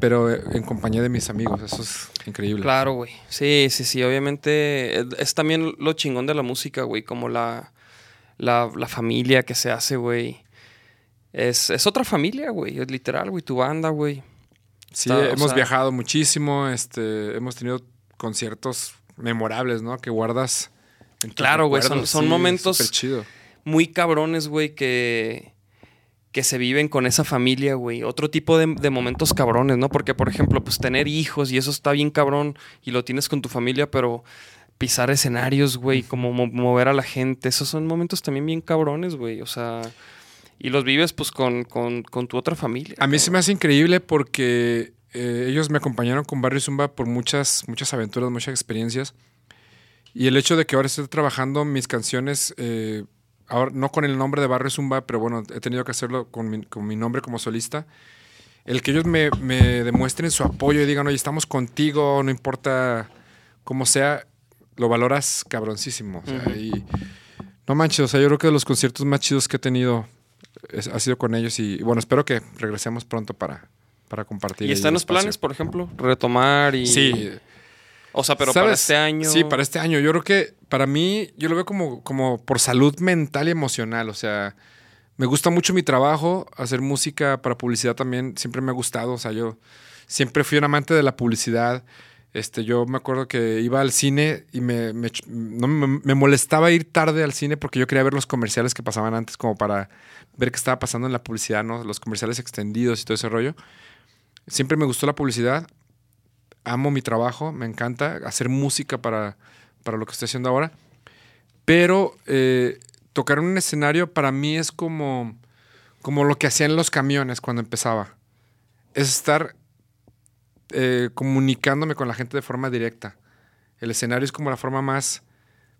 S1: pero eh, en compañía de mis amigos. Eso es increíble.
S3: Claro, güey. Sí, sí, sí. Obviamente es, es también lo chingón de la música, güey. Como la, la, la familia que se hace, güey. Es, es otra familia, güey. Es literal, güey. Tu banda, güey.
S1: Sí,
S3: Está-
S1: hemos
S3: sea-
S1: viajado muchísimo, este, hemos tenido conciertos memorables, ¿no? Que guardas. en
S3: Claro, güey, son- son momentos-
S1: chido.
S3: Muy cabrones, güey, que, que se viven con esa familia, güey. Otro tipo de, de momentos cabrones, ¿no? Porque, por ejemplo, pues tener hijos y eso está bien cabrón y lo tienes con tu familia, pero pisar escenarios, güey, como mo- mover a la gente, esos son momentos también bien cabrones, güey. O sea, y los vives pues con, con, con tu otra familia.
S1: A mí se
S3: cabrón.
S1: me hace increíble porque eh, ellos me acompañaron con Barrio Zumba por muchas, muchas aventuras, muchas experiencias. Y el hecho de que ahora esté trabajando mis canciones, eh, ahora no con el nombre de Barrio Zumba, pero bueno, he tenido que hacerlo con mi, con mi nombre como solista. El que ellos me, me demuestren su apoyo y digan, oye, estamos contigo, no importa cómo sea, lo valoras cabroncísimo. O sea,
S3: Ujú.
S1: y no manches, o sea, yo creo que de los conciertos más chidos que he tenido es- ha sido con ellos y, bueno, espero que regresemos pronto para, para compartir.
S3: ¿Y
S1: ahí
S3: está en
S1: el
S3: los
S1: espacio.
S3: planes, por ejemplo? Retomar y...
S1: Sí.
S3: O sea, pero para este año...
S1: Sí, para este año. Yo creo que para mí, yo lo veo como, como por salud mental y emocional. O sea, me gusta mucho mi trabajo, hacer música para publicidad también siempre me ha gustado. O sea, yo siempre fui un amante de la publicidad. Este, yo me acuerdo que iba al cine y me, me, ch- no, me, me molestaba ir tarde al cine porque yo quería ver los comerciales que pasaban antes como para ver qué estaba pasando en la publicidad. Los comerciales extendidos y todo ese rollo. Siempre me gustó la publicidad. Amo mi trabajo, me encanta hacer música para, para lo que estoy haciendo ahora. Pero eh, tocar un escenario para mí es como, como lo que hacía en los camiones cuando empezaba. Es estar eh, comunicándome con la gente de forma directa. El escenario es como la forma más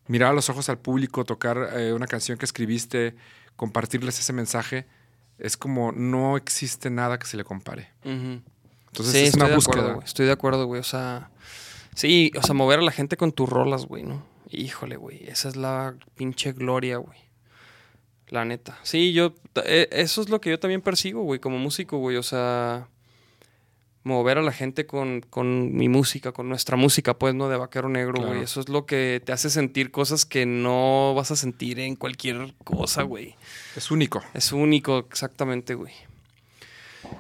S1: mirar a los ojos al público, tocar eh, una canción que escribiste, compartirles ese mensaje. Es como no existe nada que se le compare. Entonces
S3: sí,
S1: es
S3: estoy
S1: una
S3: de
S1: búsqueda.
S3: acuerdo. Estoy de acuerdo, güey. O sea, sí, o sea, mover a la gente con tus rolas, güey, ¿no? Híjole, güey. Esa es la pinche gloria, güey. La neta. Sí, yo. eh, Eso es lo que yo también persigo, güey, como músico, güey. O sea, mover a la gente con, con mi música, con nuestra música, pues, ¿no? De vaquero negro, güey.
S1: Claro.
S3: Eso es lo que te hace sentir cosas que no vas a sentir en cualquier cosa, güey.
S1: Es único.
S3: Es único, exactamente, güey.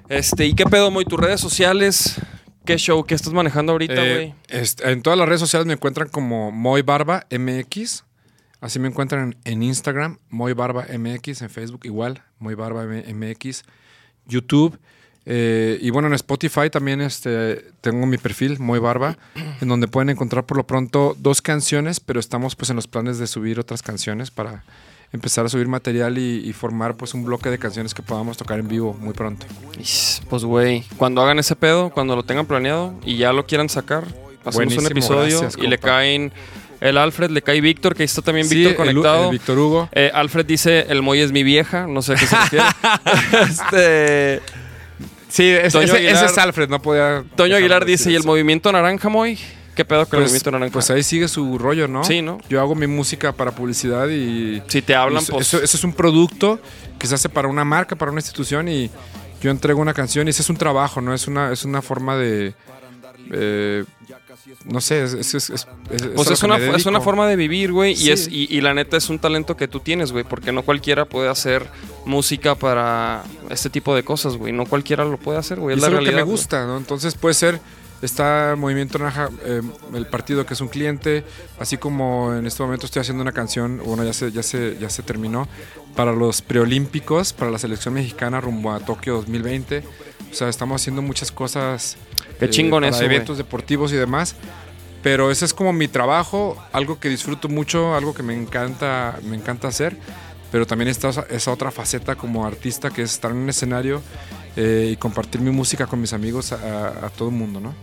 S3: Este, ¿y qué pedo, Moy? ¿Tus redes sociales? ¿Qué show? ¿Qué estás manejando ahorita,
S1: Eh,
S3: güey?
S1: este, en todas las redes sociales me encuentran como Moy Barba MX. Así me encuentran en Instagram, Moy Barba MX, en Facebook igual, Moy Barba MX, YouTube. Eh, y bueno, en Spotify también este, tengo mi perfil, Moy Barba, en donde pueden encontrar por lo pronto dos canciones, pero estamos pues en los planes de subir otras canciones para empezar a subir material y, y formar pues un bloque de canciones que podamos tocar en vivo muy pronto.
S3: Pues, güey, cuando hagan ese pedo, cuando lo tengan planeado y ya lo quieran sacar, hacemos
S1: Buenísimo,
S3: un episodio
S1: gracias,
S3: y le caen el Alfred, le cae Víctor, que ahí está también
S1: Sí,
S3: Víctor conectado.
S1: Víctor Hugo.
S3: Eh, Alfred dice, el Moy es mi vieja, no sé qué se refiere. <laughs> <laughs> este,
S1: Sí,
S3: Toño
S1: ese-
S3: Aguilar-
S1: ese es Alfred, no podía.
S3: Toño Aguilar dice, ¿y el movimiento naranja, Moy? ¿Qué pedo con el
S1: Pues,
S3: movimiento naranja?
S1: pues ahí sigue su rollo, ¿no?
S3: Sí, ¿no?
S1: Yo hago mi música para publicidad y.
S3: si te hablan,
S1: eso,
S3: pues...
S1: eso, eso es un producto que se hace para una marca, para una institución y yo entrego una canción y ese es un trabajo, ¿no? Es una, es una forma de. eh, no sé, es, es, es, es- es
S3: Pues es una, es una forma de vivir, güey. Y, es, y, y la neta es un talento que tú tienes, güey. Porque no cualquiera puede hacer música para este tipo de cosas, güey. No cualquiera lo puede hacer, güey. Es la
S1: lo que
S3: realidad.
S1: me
S3: güey.
S1: gusta, ¿no? Entonces puede ser, está Movimiento Naranja, eh, el partido que es un cliente, así como en este momento estoy haciendo una canción, bueno, ya se, ya se, ya se terminó, para los preolímpicos, para la selección mexicana rumbo a Tokio 2020. O sea, estamos haciendo muchas cosas.
S3: Qué chingón
S1: para
S3: eso, güey.
S1: eventos deportivos y demás. Pero ese es como mi trabajo, algo que disfruto mucho, algo que me encanta, me encanta hacer. Pero también está esa- otra faceta como artista que es estar en un escenario eh, y compartir mi música con mis amigos a, a todo el mundo, ¿no?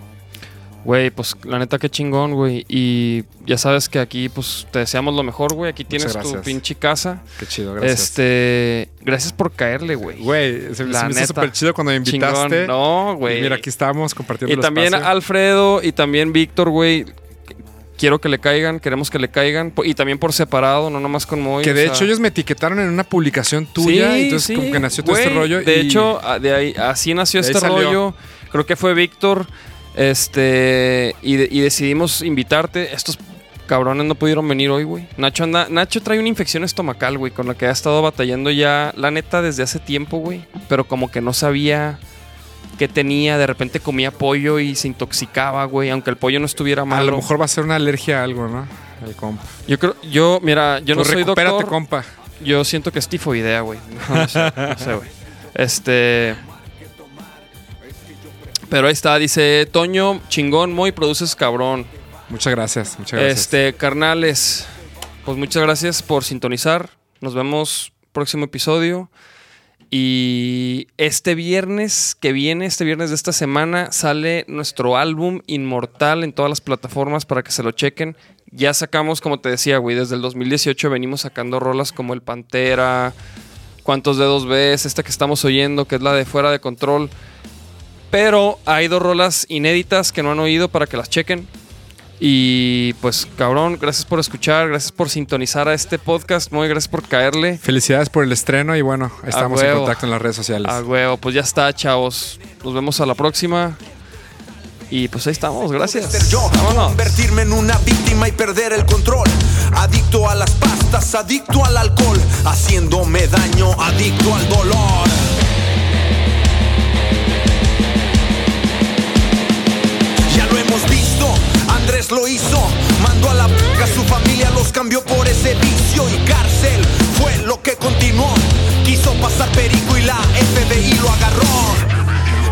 S3: Güey, pues la neta qué chingón, güey. Y ya sabes que aquí, pues te deseamos lo mejor, güey. Aquí tienes tu pinche casa.
S1: Qué chido, gracias.
S3: Este, gracias por caerle, güey.
S1: Güey, se,
S3: La
S1: se me hizo súper chido cuando me invitaste.
S3: Chingón. No, güey.
S1: Mira, aquí estamos compartiendo
S3: Y
S1: el
S3: también
S1: espacio.
S3: Alfredo y también Víctor, güey. Quiero que le caigan, queremos que le caigan. Y también por separado, no nomás con Moy.
S1: Que de
S3: sea-
S1: hecho ellos me etiquetaron en una publicación tuya, y entonces
S3: sí,
S1: como que nació todo este rollo.
S3: De
S1: y-
S3: hecho, a- de ahí, así nació
S1: De
S3: este rollo. Creo que fue Víctor. Este. Y, de- y decidimos invitarte. Estos cabrones no pudieron venir hoy, güey. Nacho anda. Nacho trae una infección estomacal, güey, con la que ha estado batallando ya, la neta, desde hace tiempo, güey. Pero como que no sabía qué tenía. De repente comía pollo y se intoxicaba, güey. Aunque el pollo no estuviera
S1: a
S3: malo.
S1: lo mejor va a ser una alergia a algo, ¿no? El compa.
S3: Yo creo. Yo, mira, yo no
S1: Pues
S3: soy doctor.
S1: compa.
S3: Yo siento que es tifoidea, güey. <laughs> No, no sé, no sé, güey. Este. Pero ahí está, dice Toño, chingón, muy produces cabrón.
S1: Muchas gracias, muchas gracias.
S3: Este, carnales, pues muchas gracias por sintonizar. Nos vemos próximo episodio. Y este viernes que viene, este viernes de esta semana, sale nuestro álbum Inmortal en todas las plataformas para que se lo chequen. Ya sacamos, como te decía, güey, desde el 2018 venimos sacando rolas como El Pantera, Cuántos dedos ves, esta que estamos oyendo, que es la de Fuera de Control. Pero hay dos rolas inéditas que no han oído para que las chequen. Y pues, cabrón, gracias por escuchar, gracias por sintonizar a este podcast, muy gracias por caerle.
S1: Felicidades por el estreno y bueno, estamos en contacto en las redes sociales.
S3: A huevo, pues ya está, chavos. Nos vemos a la próxima. Y pues ahí estamos, gracias.
S2: yo,
S3: Vámonos.
S2: convertirme en una víctima y perder el control. Adicto a las pastas, adicto al alcohol, haciéndome daño, adicto al dolor. Ya lo hemos visto, Lo hizo, mandó a la p su familia, los cambió por ese vicio y cárcel fue lo que continuó. Quiso pasar perico y la FBI lo agarró.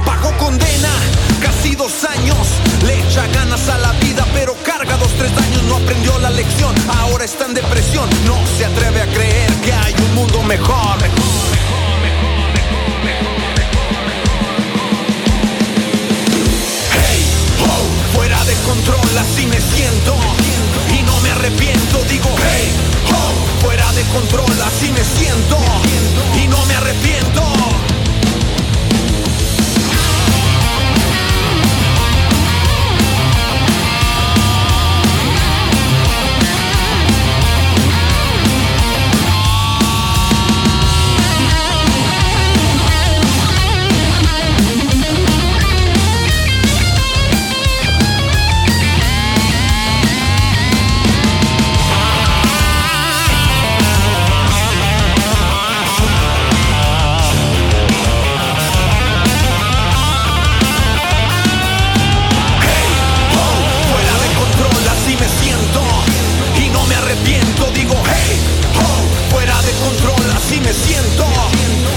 S2: Pagó condena, casi dos años. Le echa ganas a la vida, pero carga dos, tres años. No aprendió la lección, ahora está en depresión. No se atreve a creer que hay un mundo mejor. Control, así me siento. Y no me arrepiento, digo, hey, oh, fuera de control, así me siento. Y no me arrepiento.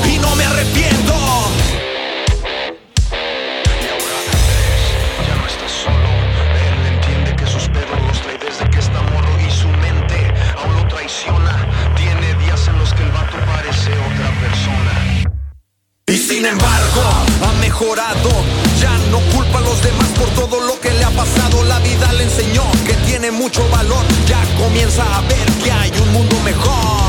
S2: y no me arrepiento. Y ahora Andrés Ya no estás solo, él entiende que sus pedos los trae desde que está morro y su mente aún lo traiciona. Tiene días en los que el vato parece otra persona. Y sin embargo, ha mejorado. Ya no culpa a los demás por todo lo que le ha pasado. La vida le enseñó que tiene mucho valor. Ya comienza a ver que hay un mundo mejor.